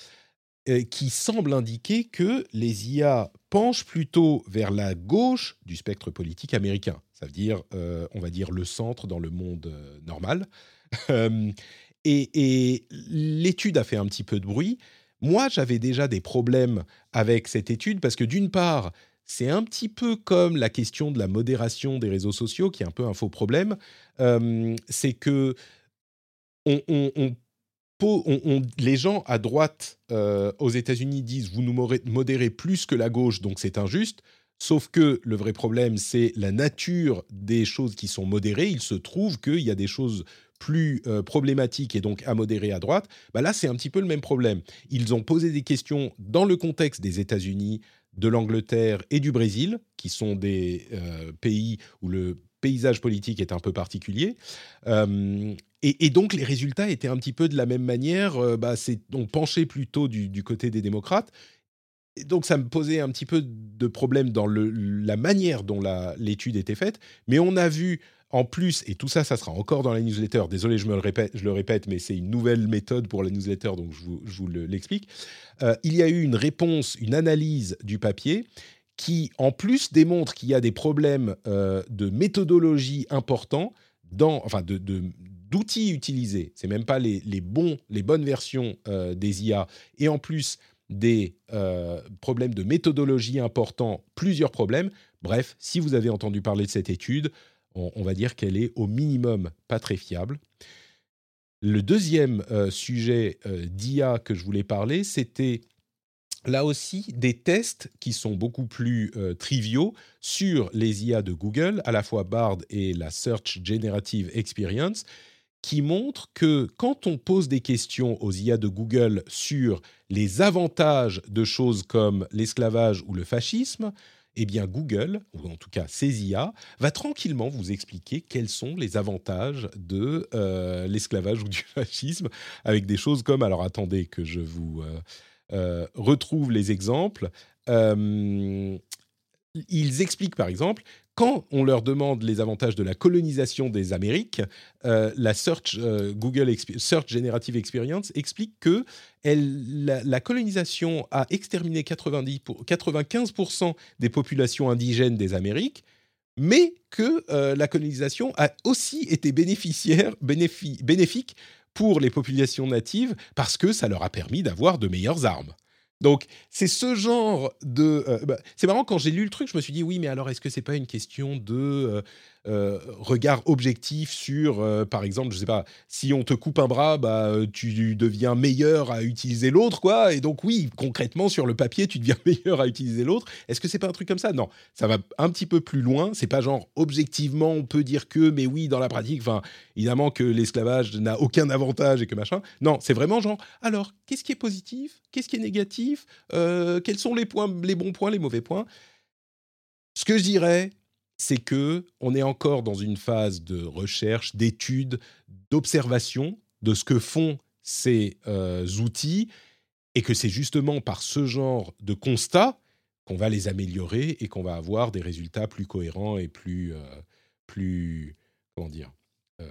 euh, qui semble indiquer que les IA penchent plutôt vers la gauche du spectre politique américain. Ça veut dire, on va dire, le centre dans le monde normal. Et l'étude a fait un petit peu de bruit. Moi, j'avais déjà des problèmes avec cette étude parce que d'une part, c'est un petit peu comme la question de la modération des réseaux sociaux, qui est un peu un faux problème. c'est que les gens à droite aux États-Unis disent vous nous modérez plus que la gauche, donc c'est injuste. Sauf que le vrai problème, c'est la nature des choses qui sont modérées. Il se trouve qu'il y a des choses plus problématiques et donc à modérer à droite. Bah là, c'est un petit peu le même problème. Ils ont posé des questions dans le contexte des États-Unis, de l'Angleterre et du Brésil, qui sont des euh, pays où le paysage politique est un peu particulier. Euh, et, donc les résultats étaient un petit peu de la même manière. Euh, bah, on penchait plutôt du, côté des démocrates. donc ça me posait un petit peu de problème dans la manière dont l'étude était faite. Mais on a vu en plus, et tout ça, ça sera encore dans la newsletter. Désolé, je me le répète, je le répète, mais c'est une nouvelle méthode pour la newsletter, donc je vous, l'explique. Euh, il y a eu une réponse, une analyse du papier qui, en plus, démontre qu'il y a des problèmes euh, de méthodologie importants dans, enfin, de, d'outils utilisés. C'est même pas les, bons, les bonnes versions euh, des IA, et en plus des problèmes de méthodologie importants, plusieurs problèmes. Bref, si vous avez entendu parler de cette étude, on, va dire qu'elle est au minimum pas très fiable. Le deuxième euh, sujet euh, d'IA que je voulais parler, c'était là aussi des tests qui sont beaucoup plus euh, triviaux sur les IA de Google, à la fois Bard et la Search Generative Experience, qui montrent que quand on pose des questions aux IA de Google sur les avantages de choses comme l'esclavage ou le fascisme, eh bien Google, ou en tout cas ses IA, va tranquillement vous expliquer quels sont les avantages de euh, l'esclavage ou du fascisme, avec des choses comme, alors attendez que je vous euh, euh, retrouve les exemples, ils expliquent par exemple quand on leur demande les avantages de la colonisation des Amériques, euh, la Search euh, Google Search Generative Experience explique que la, colonisation a exterminé 90 pour, 95% des populations indigènes des Amériques, mais que euh, la colonisation a aussi été bénéfique pour les populations natives parce que ça leur a permis d'avoir de meilleures armes. Donc, c'est ce genre de. Euh, bah, c'est marrant, quand j'ai lu le truc, je me suis dit, oui, mais alors, est-ce que c'est pas une question de euh, euh, regard objectif sur, euh, par exemple, je sais pas, si on te coupe un bras, bah, euh, tu deviens meilleur à utiliser l'autre, quoi. Et donc, oui, concrètement, sur le papier, tu deviens meilleur à utiliser l'autre. Est-ce que c'est pas un truc comme ça? Non, ça va un petit peu plus loin. C'est pas genre, objectivement, on peut dire que, mais oui, dans la pratique, enfin, évidemment que l'esclavage n'a aucun avantage et que machin. Non, c'est vraiment genre, alors, qu'est-ce qui est positif? Qu'est-ce qui est négatif? Quels sont les, points, les bons points, les mauvais points? Ce que je dirais, c'est que on est encore dans une phase de recherche, d'étude, d'observation de ce que font ces euh, outils et que c'est justement par ce genre de constat qu'on va les améliorer et qu'on va avoir des résultats plus cohérents et plus, euh, plus comment dire, euh,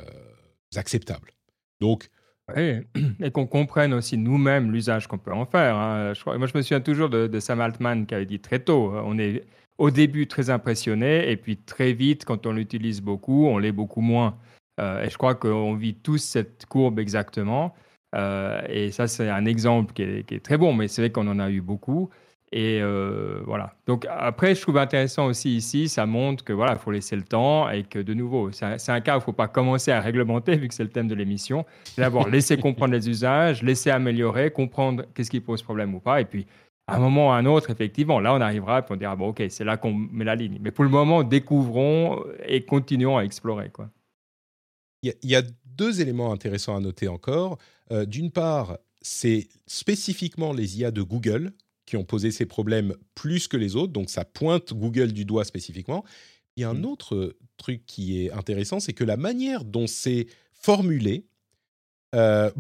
acceptables. Donc, et qu'on comprenne aussi nous-mêmes l'usage qu'on peut en faire. Hein. moi, je me souviens toujours de, Sam Altman qui avait dit très tôt, hein, on est au début très impressionné et puis très vite, quand on l'utilise beaucoup, on l'est beaucoup moins. Euh, et je crois qu'on vit tous cette courbe exactement. Euh, et ça, c'est un exemple qui est, très bon, mais c'est vrai qu'on en a eu beaucoup. Et euh, voilà. Donc après, je trouve intéressant aussi ici, ça montre que voilà, il faut laisser le temps et que de nouveau, c'est un, cas où il faut pas commencer à réglementer vu que c'est le thème de l'émission. D'abord, laisser comprendre les usages, laisser améliorer, comprendre qu'est-ce qui pose problème ou pas, et puis à un moment ou à un autre, effectivement, là, on arrivera et on dira, bon, OK, c'est là qu'on met la ligne. Mais pour le moment, découvrons et continuons à explorer. Quoi. Il y, a deux éléments intéressants à noter encore. Euh, d'une part, c'est spécifiquement les IA de Google qui ont posé ces problèmes plus que les autres, donc ça pointe Google du doigt spécifiquement. Il y a un mmh. autre truc qui est intéressant, c'est que la manière dont c'est formulé, euh,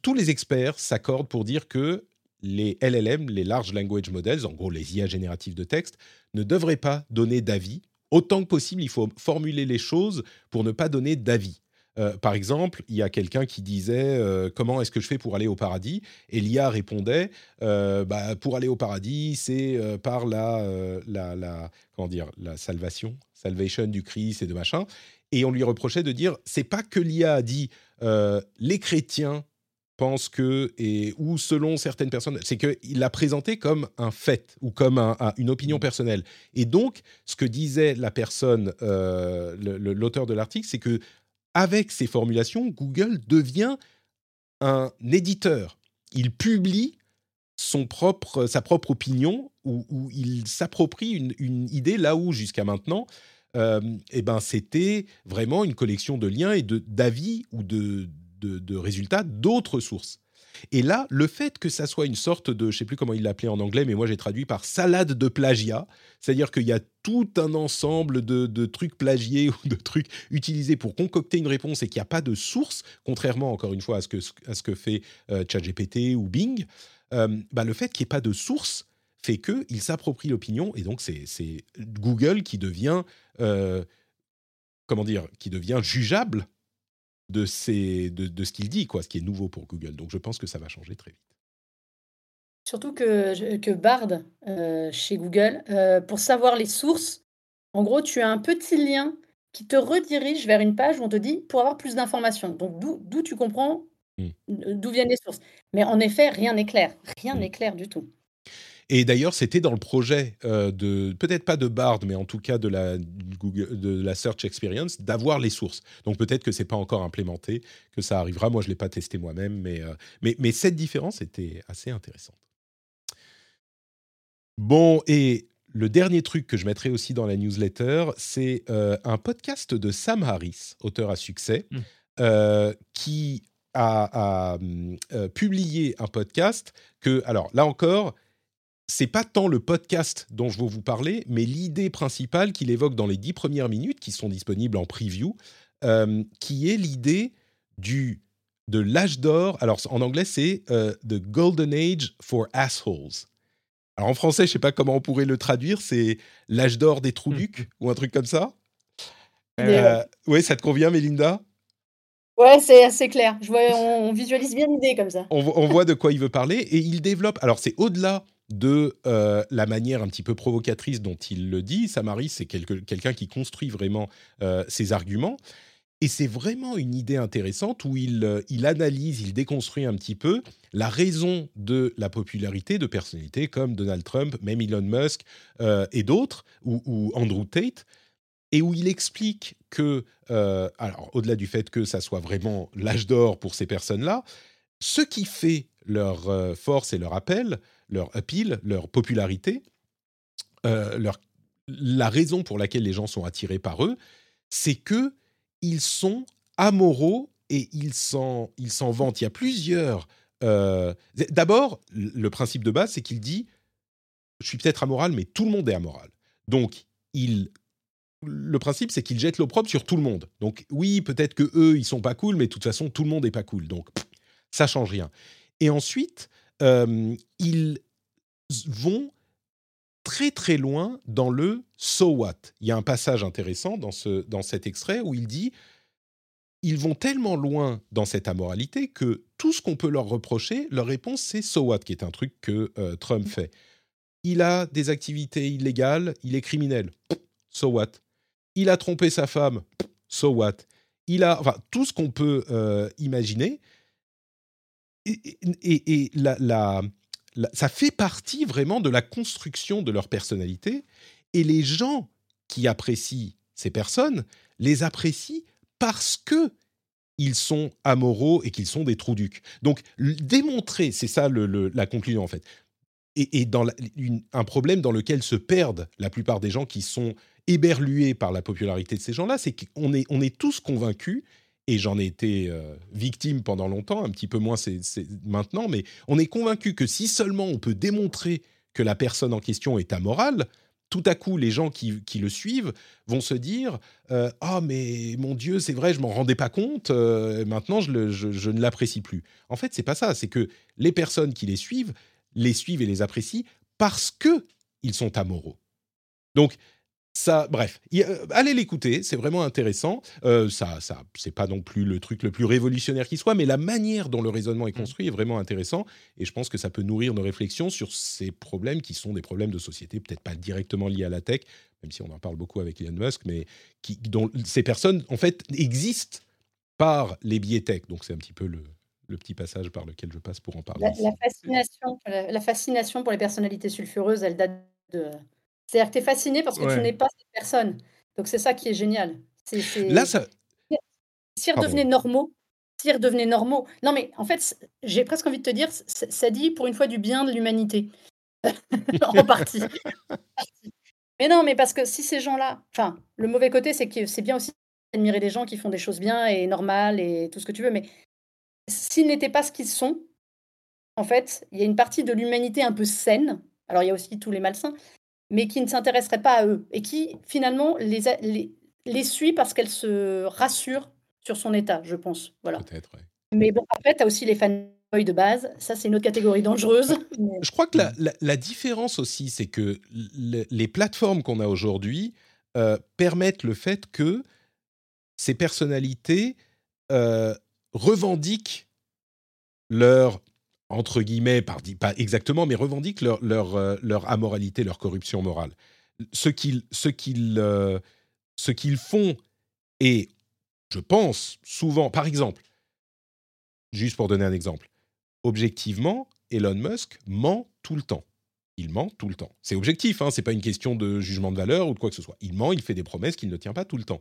tous les experts s'accordent pour dire que les LLM, les Large Language Models, en gros les IA génératives de texte, ne devraient pas donner d'avis. Autant que possible, il faut formuler les choses pour ne pas donner d'avis. Euh, par exemple, il y a quelqu'un qui disait euh, comment est-ce que je fais pour aller au paradis? Et l'IA répondait euh, bah, pour aller au paradis, c'est par la, la, la, comment dire la salvation, salvation du Christ et de machin. Et on lui reprochait de dire c'est pas que l'IA a dit les chrétiens pensent que et ou selon certaines personnes, c'est qu'il l'a présenté comme un fait ou comme une opinion personnelle. Et donc, ce que disait la personne, l'auteur de l'article, c'est que avec ces formulations, Google devient un éditeur. Il publie son propre, sa propre opinion ou, il s'approprie une, idée là où jusqu'à maintenant, euh, eh ben, c'était vraiment une collection de liens et d'avis ou de, de résultats d'autres sources. Et là, le fait que ça soit une sorte de, je sais plus comment il l'appelait en anglais, mais moi j'ai traduit par salade de plagiat, c'est-à-dire qu'il y a tout un ensemble de, trucs plagiés ou de trucs utilisés pour concocter une réponse et qu'il n'y a pas de source, contrairement encore une fois à ce que, fait euh, ChatGPT ou Bing, euh, bah, le fait qu'il n'y ait pas de source fait qu'il s'approprie l'opinion et donc c'est Google qui devient, euh, comment dire, qui devient jugeable de, de, ce qu'il dit, quoi, ce qui est nouveau pour Google. Donc je pense que ça va changer très vite. Surtout que, que Bard, euh, chez Google, euh, pour savoir les sources, en gros, tu as un petit lien qui te redirige vers une page où on te dit pour avoir plus d'informations. Donc d'où tu comprends mmh. d'où viennent les sources. Mais en effet, rien n'est clair. Rien mmh. n'est clair du tout. Et d'ailleurs, c'était dans le projet euh, de, peut-être pas de Bard, mais en tout cas de la, Google, de la Search Experience, d'avoir les sources. Donc peut-être que c'est pas encore implémenté, que ça arrivera. Moi, je l'ai pas testé moi-même, mais, euh, mais, mais cette différence était assez intéressante. Bon, et le dernier truc que je mettrai aussi dans la newsletter, c'est euh, un podcast de Sam Harris, auteur à succès, mmh. qui a, a publié un podcast que, alors là encore, c'est pas tant le podcast dont je veux vous parler, mais l'idée principale qu'il évoque dans les dix premières minutes, qui sont disponibles en preview, euh, qui est l'idée du de l'âge d'or. Alors en anglais, c'est euh, the golden age for assholes. Alors en français, je sais pas comment on pourrait le traduire. C'est l'âge d'or des trous ducs hmm. ou un truc comme ça. Euh, oui, ça te convient, Mélinda Ouais, c'est assez clair. Je vois, on, visualise bien l'idée comme ça. On, on, voit de quoi il veut parler et il développe. Alors c'est au-delà de euh, la manière un petit peu provocatrice dont il le dit. Samaris, c'est quelqu'un qui construit vraiment euh, ses arguments. Et c'est vraiment une idée intéressante où il, euh, il, analyse, il déconstruit un petit peu la raison de la popularité de personnalités comme Donald Trump, même Elon Musk et d'autres, ou, Andrew Tate, et où il explique que, alors au-delà du fait que ça soit vraiment l'âge d'or pour ces personnes-là, ce qui fait leur force et leur appel, leur appeal, leur popularité, euh, leur, la raison pour laquelle les gens sont attirés par eux, c'est que ils sont amoraux et ils s'en ils s'en vantent. Il y a plusieurs. Euh, d'abord, le principe de base, c'est qu'il dit je suis peut-être amoral, mais tout le monde est amoral. Donc, il le principe, c'est qu'il jette l'opprobre sur tout le monde. Donc, oui, peut-être que eux, ils sont pas cool, mais de toute façon, tout le monde est pas cool. Donc, ça change rien. Et ensuite, ils vont très très loin dans le so what. Il y a un passage intéressant dans, ce, dans cet extrait où il dit ils vont tellement loin dans cette amoralité que tout ce qu'on peut leur reprocher, leur réponse c'est so what, qui est un truc que euh, Trump fait. Il a des activités illégales, il est criminel. So what Il a trompé sa femme. So what Il a, enfin, tout ce qu'on peut euh, imaginer et, ça fait partie vraiment de la construction de leur personnalité. Et les gens qui apprécient ces personnes les apprécient parce que ils sont amoraux et qu'ils sont des trous ducs. Donc démontrer, c'est ça la conclusion en fait. Et, dans un problème dans lequel se perdent la plupart des gens qui sont éberlués par la popularité de ces gens-là, c'est qu'on est, on est tous convaincus et j'en ai été euh, victime pendant longtemps, un petit peu moins c'est, maintenant, mais on est convaincu que si seulement on peut démontrer que la personne en question est amorale, tout à coup, les gens qui, le suivent vont se dire euh, Ah, mais mon Dieu, c'est vrai, je m'en rendais pas compte, euh, maintenant je, ne l'apprécie plus. En fait, c'est pas ça, c'est que les personnes qui les suivent les suivent et les apprécient parce que ils sont amoraux. Donc ça, bref, euh, allez l'écouter, c'est vraiment intéressant. Euh, ça, ça, c'est pas non plus le truc le plus révolutionnaire qui soit, mais la manière dont le raisonnement est mmh. construit est vraiment intéressant. Et je pense que ça peut nourrir nos réflexions sur ces problèmes qui sont des problèmes de société, peut-être pas directement liés à la tech, même si on en parle beaucoup avec Elon Musk, mais qui, dont ces personnes en fait existent par les biais tech. Donc c'est un petit peu le, le petit passage par lequel je passe pour en parler. La, fascination, la, fascination pour les personnalités sulfureuses, elle date de. C'est-à-dire que tu es fasciné parce que tu n'es pas cette personne. Donc c'est ça qui est génial. Là, ça. Si ils redevenaient normaux, si redevenaient normaux. Non, mais en fait, j'ai presque envie de te dire, ça dit pour une fois du bien de l'humanité. en partie. mais non, mais parce que si ces gens-là. Enfin, le mauvais côté, c'est que c'est bien aussi d'admirer des gens qui font des choses bien et normales et tout ce que tu veux. Mais s'ils n'étaient pas ce qu'ils sont, en fait, il y a une partie de l'humanité un peu saine, alors il y a aussi tous les malsains, mais qui ne s'intéresserait pas à eux et qui finalement les, les, les suit parce qu'elle se rassure sur son état, je pense. Voilà. Peut-être, Mais bon, après, tu as aussi les fanboys de base. Ça, c'est une autre catégorie dangereuse. Je crois que la, la, différence aussi, c'est que les plateformes qu'on a aujourd'hui euh, permettent le fait que ces personnalités euh, revendiquent leur entre guillemets, pas exactement, mais revendiquent leur, leur, euh, leur amoralité, leur corruption morale. Ce qu'ils ce euh, ce font et je pense souvent, par exemple, juste pour donner un exemple, objectivement, Elon Musk ment tout le temps. Il ment tout le temps. C'est objectif, hein, c'est pas une question de jugement de valeur ou de quoi que ce soit. Il ment, il fait des promesses qu'il ne tient pas tout le temps.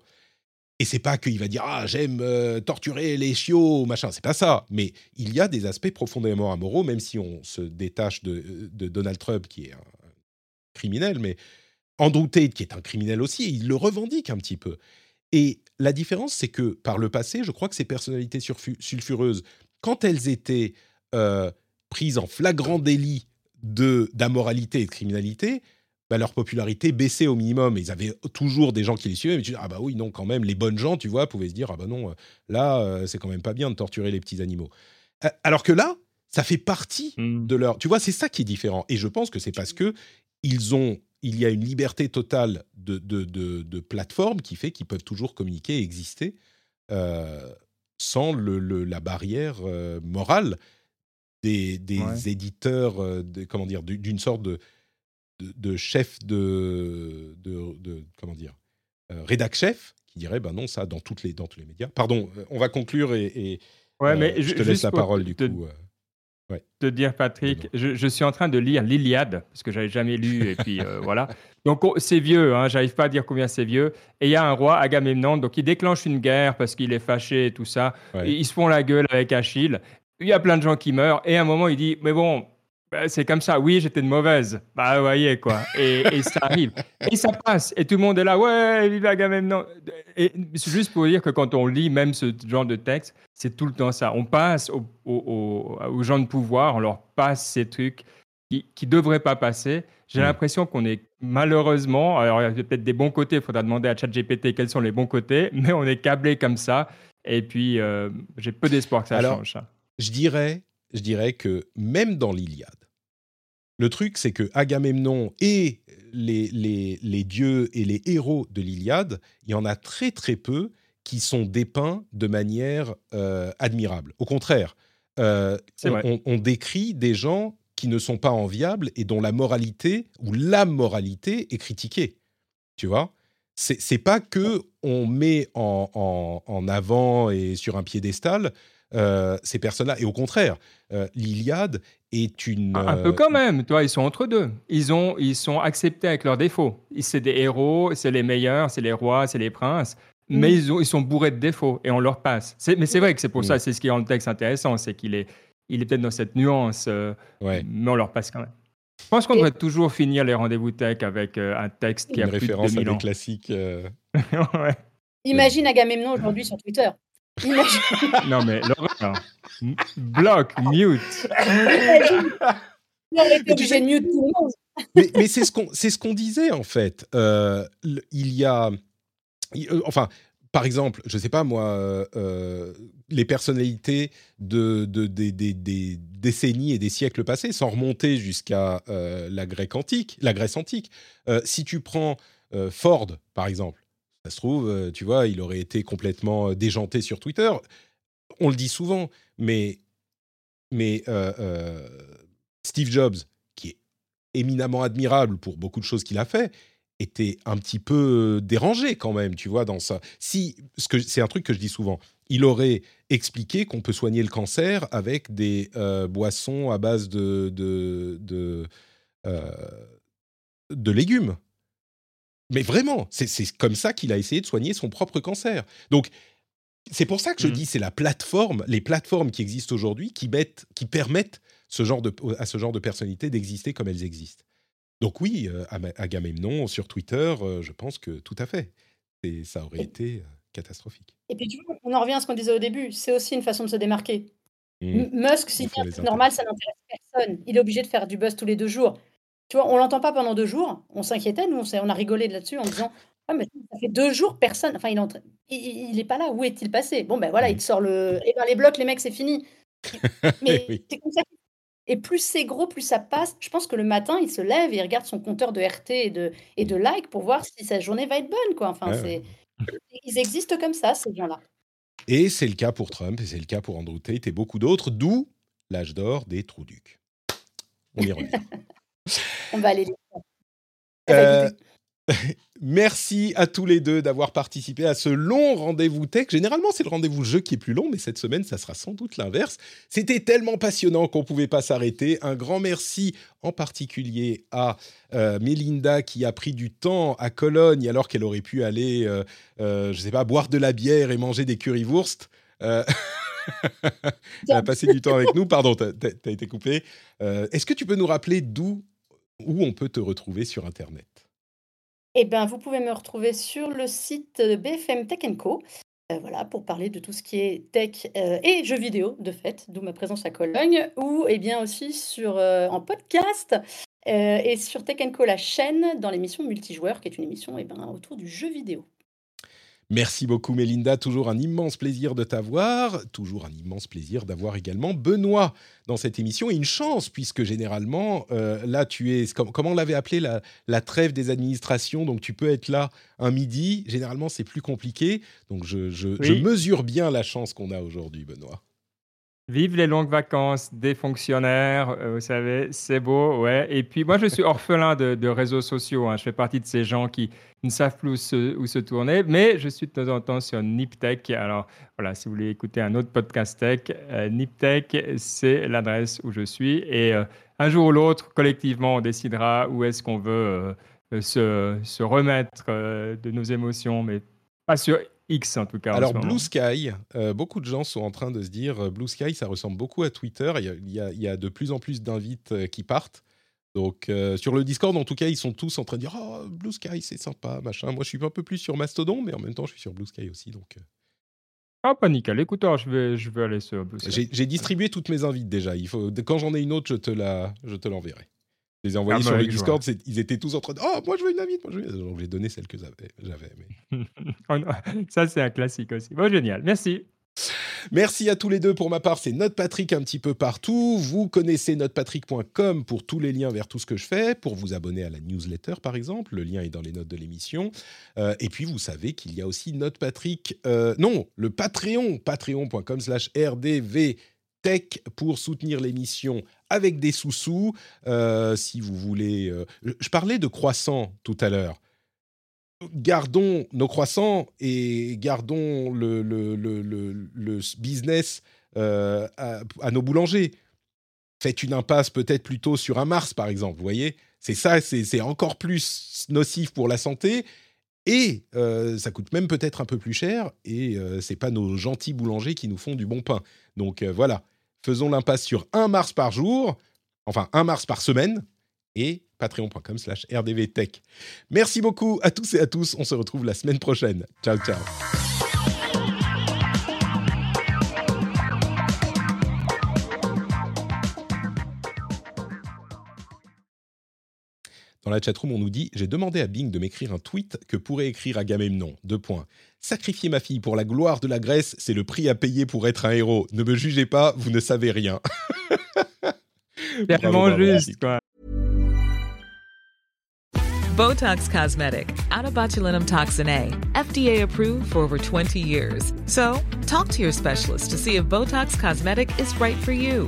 Et c'est pas qu'il va dire ah j'aime euh, torturer les chiots machin, c'est pas ça. Mais il y a des aspects profondément amoraux, même si on se détache de, Donald Trump qui est un criminel, mais Andrew Tate qui est un criminel aussi, il le revendique un petit peu. Et la différence, c'est que par le passé, je crois que ces personnalités sulfureuses, quand elles étaient euh, prises en flagrant délit de d'amoralité et de criminalité, bah, leur popularité baissait au minimum. Ils avaient toujours des gens qui les suivaient, mais tu dis, ah bah oui, non, quand même, les bonnes gens, tu vois, pouvaient se dire, ah bah non, euh, là, euh, c'est quand même pas bien de torturer les petits animaux. Euh, alors que là, ça fait partie mmh. de leur. Tu vois, c'est ça qui est différent. Et je pense que c'est parce que ils ont, il y a une liberté totale de, de, de, plateforme qui fait qu'ils peuvent toujours communiquer et exister sans le, la barrière morale des, des éditeurs, de, comment dire, d'une sorte de de, chef de, de, comment dire euh, rédac chef qui dirait ben non ça dans toutes les dans tous les médias. Pardon, euh, on va conclure et, ouais, mais euh, je te laisse la parole du coup. Ouais. Te dire Patrick, je, suis en train de lire l'Iliade parce que j'avais jamais lu et puis voilà. Donc oh, c'est vieux, hein, j'arrive pas à dire combien c'est vieux. Et il y a un roi Agamemnon, donc il déclenche une guerre parce qu'il est fâché et tout ça. ils se font la gueule avec Achille. Il y a plein de gens qui meurent et à un moment il dit mais bon bah, c'est comme ça. Oui, j'étais de mauvaise. Bah, vous voyez, quoi. Et, ça arrive. Et ça passe. Et tout le monde est là. Ouais, vive Agamemnon. Et c'est juste pour dire que quand on lit même ce genre de texte, c'est tout le temps ça. On passe aux, gens de pouvoir, on leur passe ces trucs qui ne devraient pas passer. J'ai mm. l'impression qu'on est malheureusement, alors il y a peut-être des bons côtés, il faudra demander à ChatGPT quels sont les bons côtés, mais on est câblé comme ça. Et puis, euh, j'ai peu d'espoir que ça change. Ça. Je dirais, je dirais que même dans l'Iliade, le truc, c'est que Agamemnon et les, les, dieux et les héros de l'Iliade, il y en a très très peu qui sont dépeints de manière euh, admirable. Au contraire, euh, on, décrit des gens qui ne sont pas enviables et dont la moralité ou la moralité est critiquée. Tu vois? C'est pas que on met en, en, avant et sur un piédestal euh, ces personnes-là. Et au contraire, euh, l'Iliade est une... Un, peu euh, quand même, toi, ils sont entre deux. Ils, ont, ils sont acceptés avec leurs défauts. C'est des héros, c'est les meilleurs, c'est les rois, c'est les princes, mais ils, ont, ils sont bourrés de défauts et on leur passe. Mais c'est vrai que c'est pour ça, c'est ce qui rend le texte intéressant, c'est qu'il est, il est peut-être dans cette nuance, mais on leur passe quand même. Je pense qu'on devrait toujours finir les rendez-vous tech avec un texte qui a plus référence de 2000 à des classiques. ouais. Imagine Agamemnon aujourd'hui sur Twitter non, mais Laura, bloc, mute. mais, mais c'est ce qu'on ce qu'on disait en fait. Euh, il y a, euh, enfin, par exemple, je ne sais pas moi, les personnalités de, des, décennies et des siècles passés, sans remonter jusqu'à la, antique, la Grèce antique. si tu prends Ford, par exemple, ça se trouve, tu vois, il aurait été complètement déjanté sur Twitter. On le dit souvent, mais, mais Steve Jobs, qui est éminemment admirable pour beaucoup de choses qu'il a fait, était un petit peu dérangé quand même, tu vois, dans ça. Si, c'est un truc que je dis souvent, il aurait expliqué qu'on peut soigner le cancer avec des euh, boissons à base de euh, de légumes. Mais vraiment, c'est comme ça qu'il a essayé de soigner son propre cancer. Donc, c'est pour ça que je mmh. dis c'est la plateforme, les plateformes qui existent aujourd'hui qui, qui permettent ce genre de, à ce genre de personnalités d'exister comme elles existent. Donc oui, euh, Agamemnon sur Twitter, euh, je pense que tout à fait. Et ça aurait été euh, catastrophique. Et puis, on en revient à ce qu'on disait au début, c'est aussi une façon de se démarquer. Mmh. Musk, si c'est normal, ça n'intéresse personne. Il est obligé de faire du buzz tous les deux jours. Tu vois, on l'entend pas pendant deux jours. On s'inquiétait, nous, on, a rigolé là-dessus en disant ah, mais ça fait deux jours, personne. Enfin, il est, il, pas là. Où est-il passé? Bon, ben voilà, il sort le. Et eh ben, les blocs, les mecs, c'est fini. Mais c'est comme ça et plus c'est gros, plus ça passe. Je pense que le matin, il se lève et il regarde son compteur de RT et de, et de likes pour voir si sa journée va être bonne. Quoi. Enfin. Ils existent comme ça, ces gens-là. Et c'est le cas pour Trump, et c'est le cas pour Andrew Tate et beaucoup d'autres, d'où l'âge d'or des trous ducs. On y revient. On va aller les... Merci à tous les deux d'avoir participé à ce long rendez-vous tech. Généralement, c'est le rendez-vous jeu qui est plus long, mais cette semaine, ça sera sans doute l'inverse. C'était tellement passionnant qu'on ne pouvait pas s'arrêter. Un grand merci en particulier à euh, Mélinda qui a pris du temps à Cologne alors qu'elle aurait pu aller, euh, euh, je ne sais pas, boire de la bière et manger des currywurst. Elle a passé du temps avec nous. Pardon, tu as, été coupé. Est-ce que tu peux nous rappeler d'où où on peut te retrouver sur Internet eh ben, vous pouvez me retrouver sur le site BFM Tech Co. Euh, voilà, pour parler de tout ce qui est tech euh, et jeux vidéo, de fait, d'où ma présence à Cologne, ou eh bien aussi sur, euh, en podcast et sur Tech Co, la chaîne, dans l'émission Multijoueur, qui est une émission eh ben, autour du jeu vidéo. Merci beaucoup Mélinda, toujours un immense plaisir de t'avoir, toujours un immense plaisir d'avoir également Benoît dans cette émission. Et une chance puisque généralement euh, là tu es, comment on l'avait appelé la, trêve des administrations, donc tu peux être là un midi, généralement c'est plus compliqué, donc je mesure bien la chance qu'on a aujourd'hui Benoît. Vive les longues vacances des fonctionnaires, euh, vous savez, c'est beau, ouais. Et puis moi, je suis orphelin de, réseaux sociaux. Hein. Je fais partie de ces gens qui ne savent plus où se, tourner, mais je suis de temps en temps sur NipTech. Alors voilà, si vous voulez écouter un autre podcast tech, euh, NipTech, c'est l'adresse où je suis. Et euh, un jour ou l'autre, collectivement, on décidera où est-ce qu'on veut se, se, remettre de nos émotions, mais pas sur X en tout cas. Alors Blue Sky, euh, beaucoup de gens sont en train de se dire euh, Blue Sky, ça ressemble beaucoup à Twitter. Il y a, de plus en plus d'invites euh, qui partent. Donc sur le Discord, en tout cas, ils sont tous en train de dire oh, Blue Sky, c'est sympa, machin. Moi, je suis un peu plus sur Mastodon, mais en même temps, je suis sur Blue Sky aussi, donc. Ah, pas nickel. Écoute, je vais, je vais aller sur Blue Sky. J'ai distribué toutes mes invites déjà. Il faut, quand j'en ai une autre, je te la, je te l'enverrai. Je les ai envoyés ah, sur bah, le Discord, ils étaient tous en train de Oh, moi je veux une invite, moi je veux. Donc j'ai donné celle que j'avais. Mais... Oh ça, c'est un classique aussi. Bon, génial. Merci. Merci à tous les deux. Pour ma part, c'est NotePatrick un petit peu partout. Vous connaissez notepatrick.com pour tous les liens vers tout ce que je fais, pour vous abonner à la newsletter par exemple. Le lien est dans les notes de l'émission. Euh, et puis, vous savez qu'il y a aussi NotePatrick, euh, non, le Patreon, patreon.com slash rdv tech pour soutenir l'émission avec des sous-sous. Euh, si vous voulez. Euh, je parlais de croissants tout à l'heure. Gardons nos croissants et gardons le, business euh, à, nos boulangers. Faites une impasse peut-être plutôt sur un Mars, par exemple. Vous voyez C'est ça, c'est encore plus nocif pour la santé. Et ça coûte même peut-être un peu plus cher. Et ce c'est pas nos gentils boulangers qui nous font du bon pain. Donc voilà, faisons l'impasse sur un mars par jour, enfin un mars par semaine, et patreon.com slash rdvtech. Merci beaucoup à tous et à tous. On se retrouve la semaine prochaine. Ciao, ciao. Dans la chatroom, on nous dit J'ai demandé à Bing de m'écrire un tweet que pourrait écrire Agamemnon. Deux points. Sacrifier ma fille pour la gloire de la Grèce, c'est le prix à payer pour être un héros. Ne me jugez pas, vous ne savez rien. Tellement juste, quoi. Botox Cosmetic, out of botulinum toxin A, FDA approved for over 20 years. So, talk to your specialist to see if Botox Cosmetic is right for you.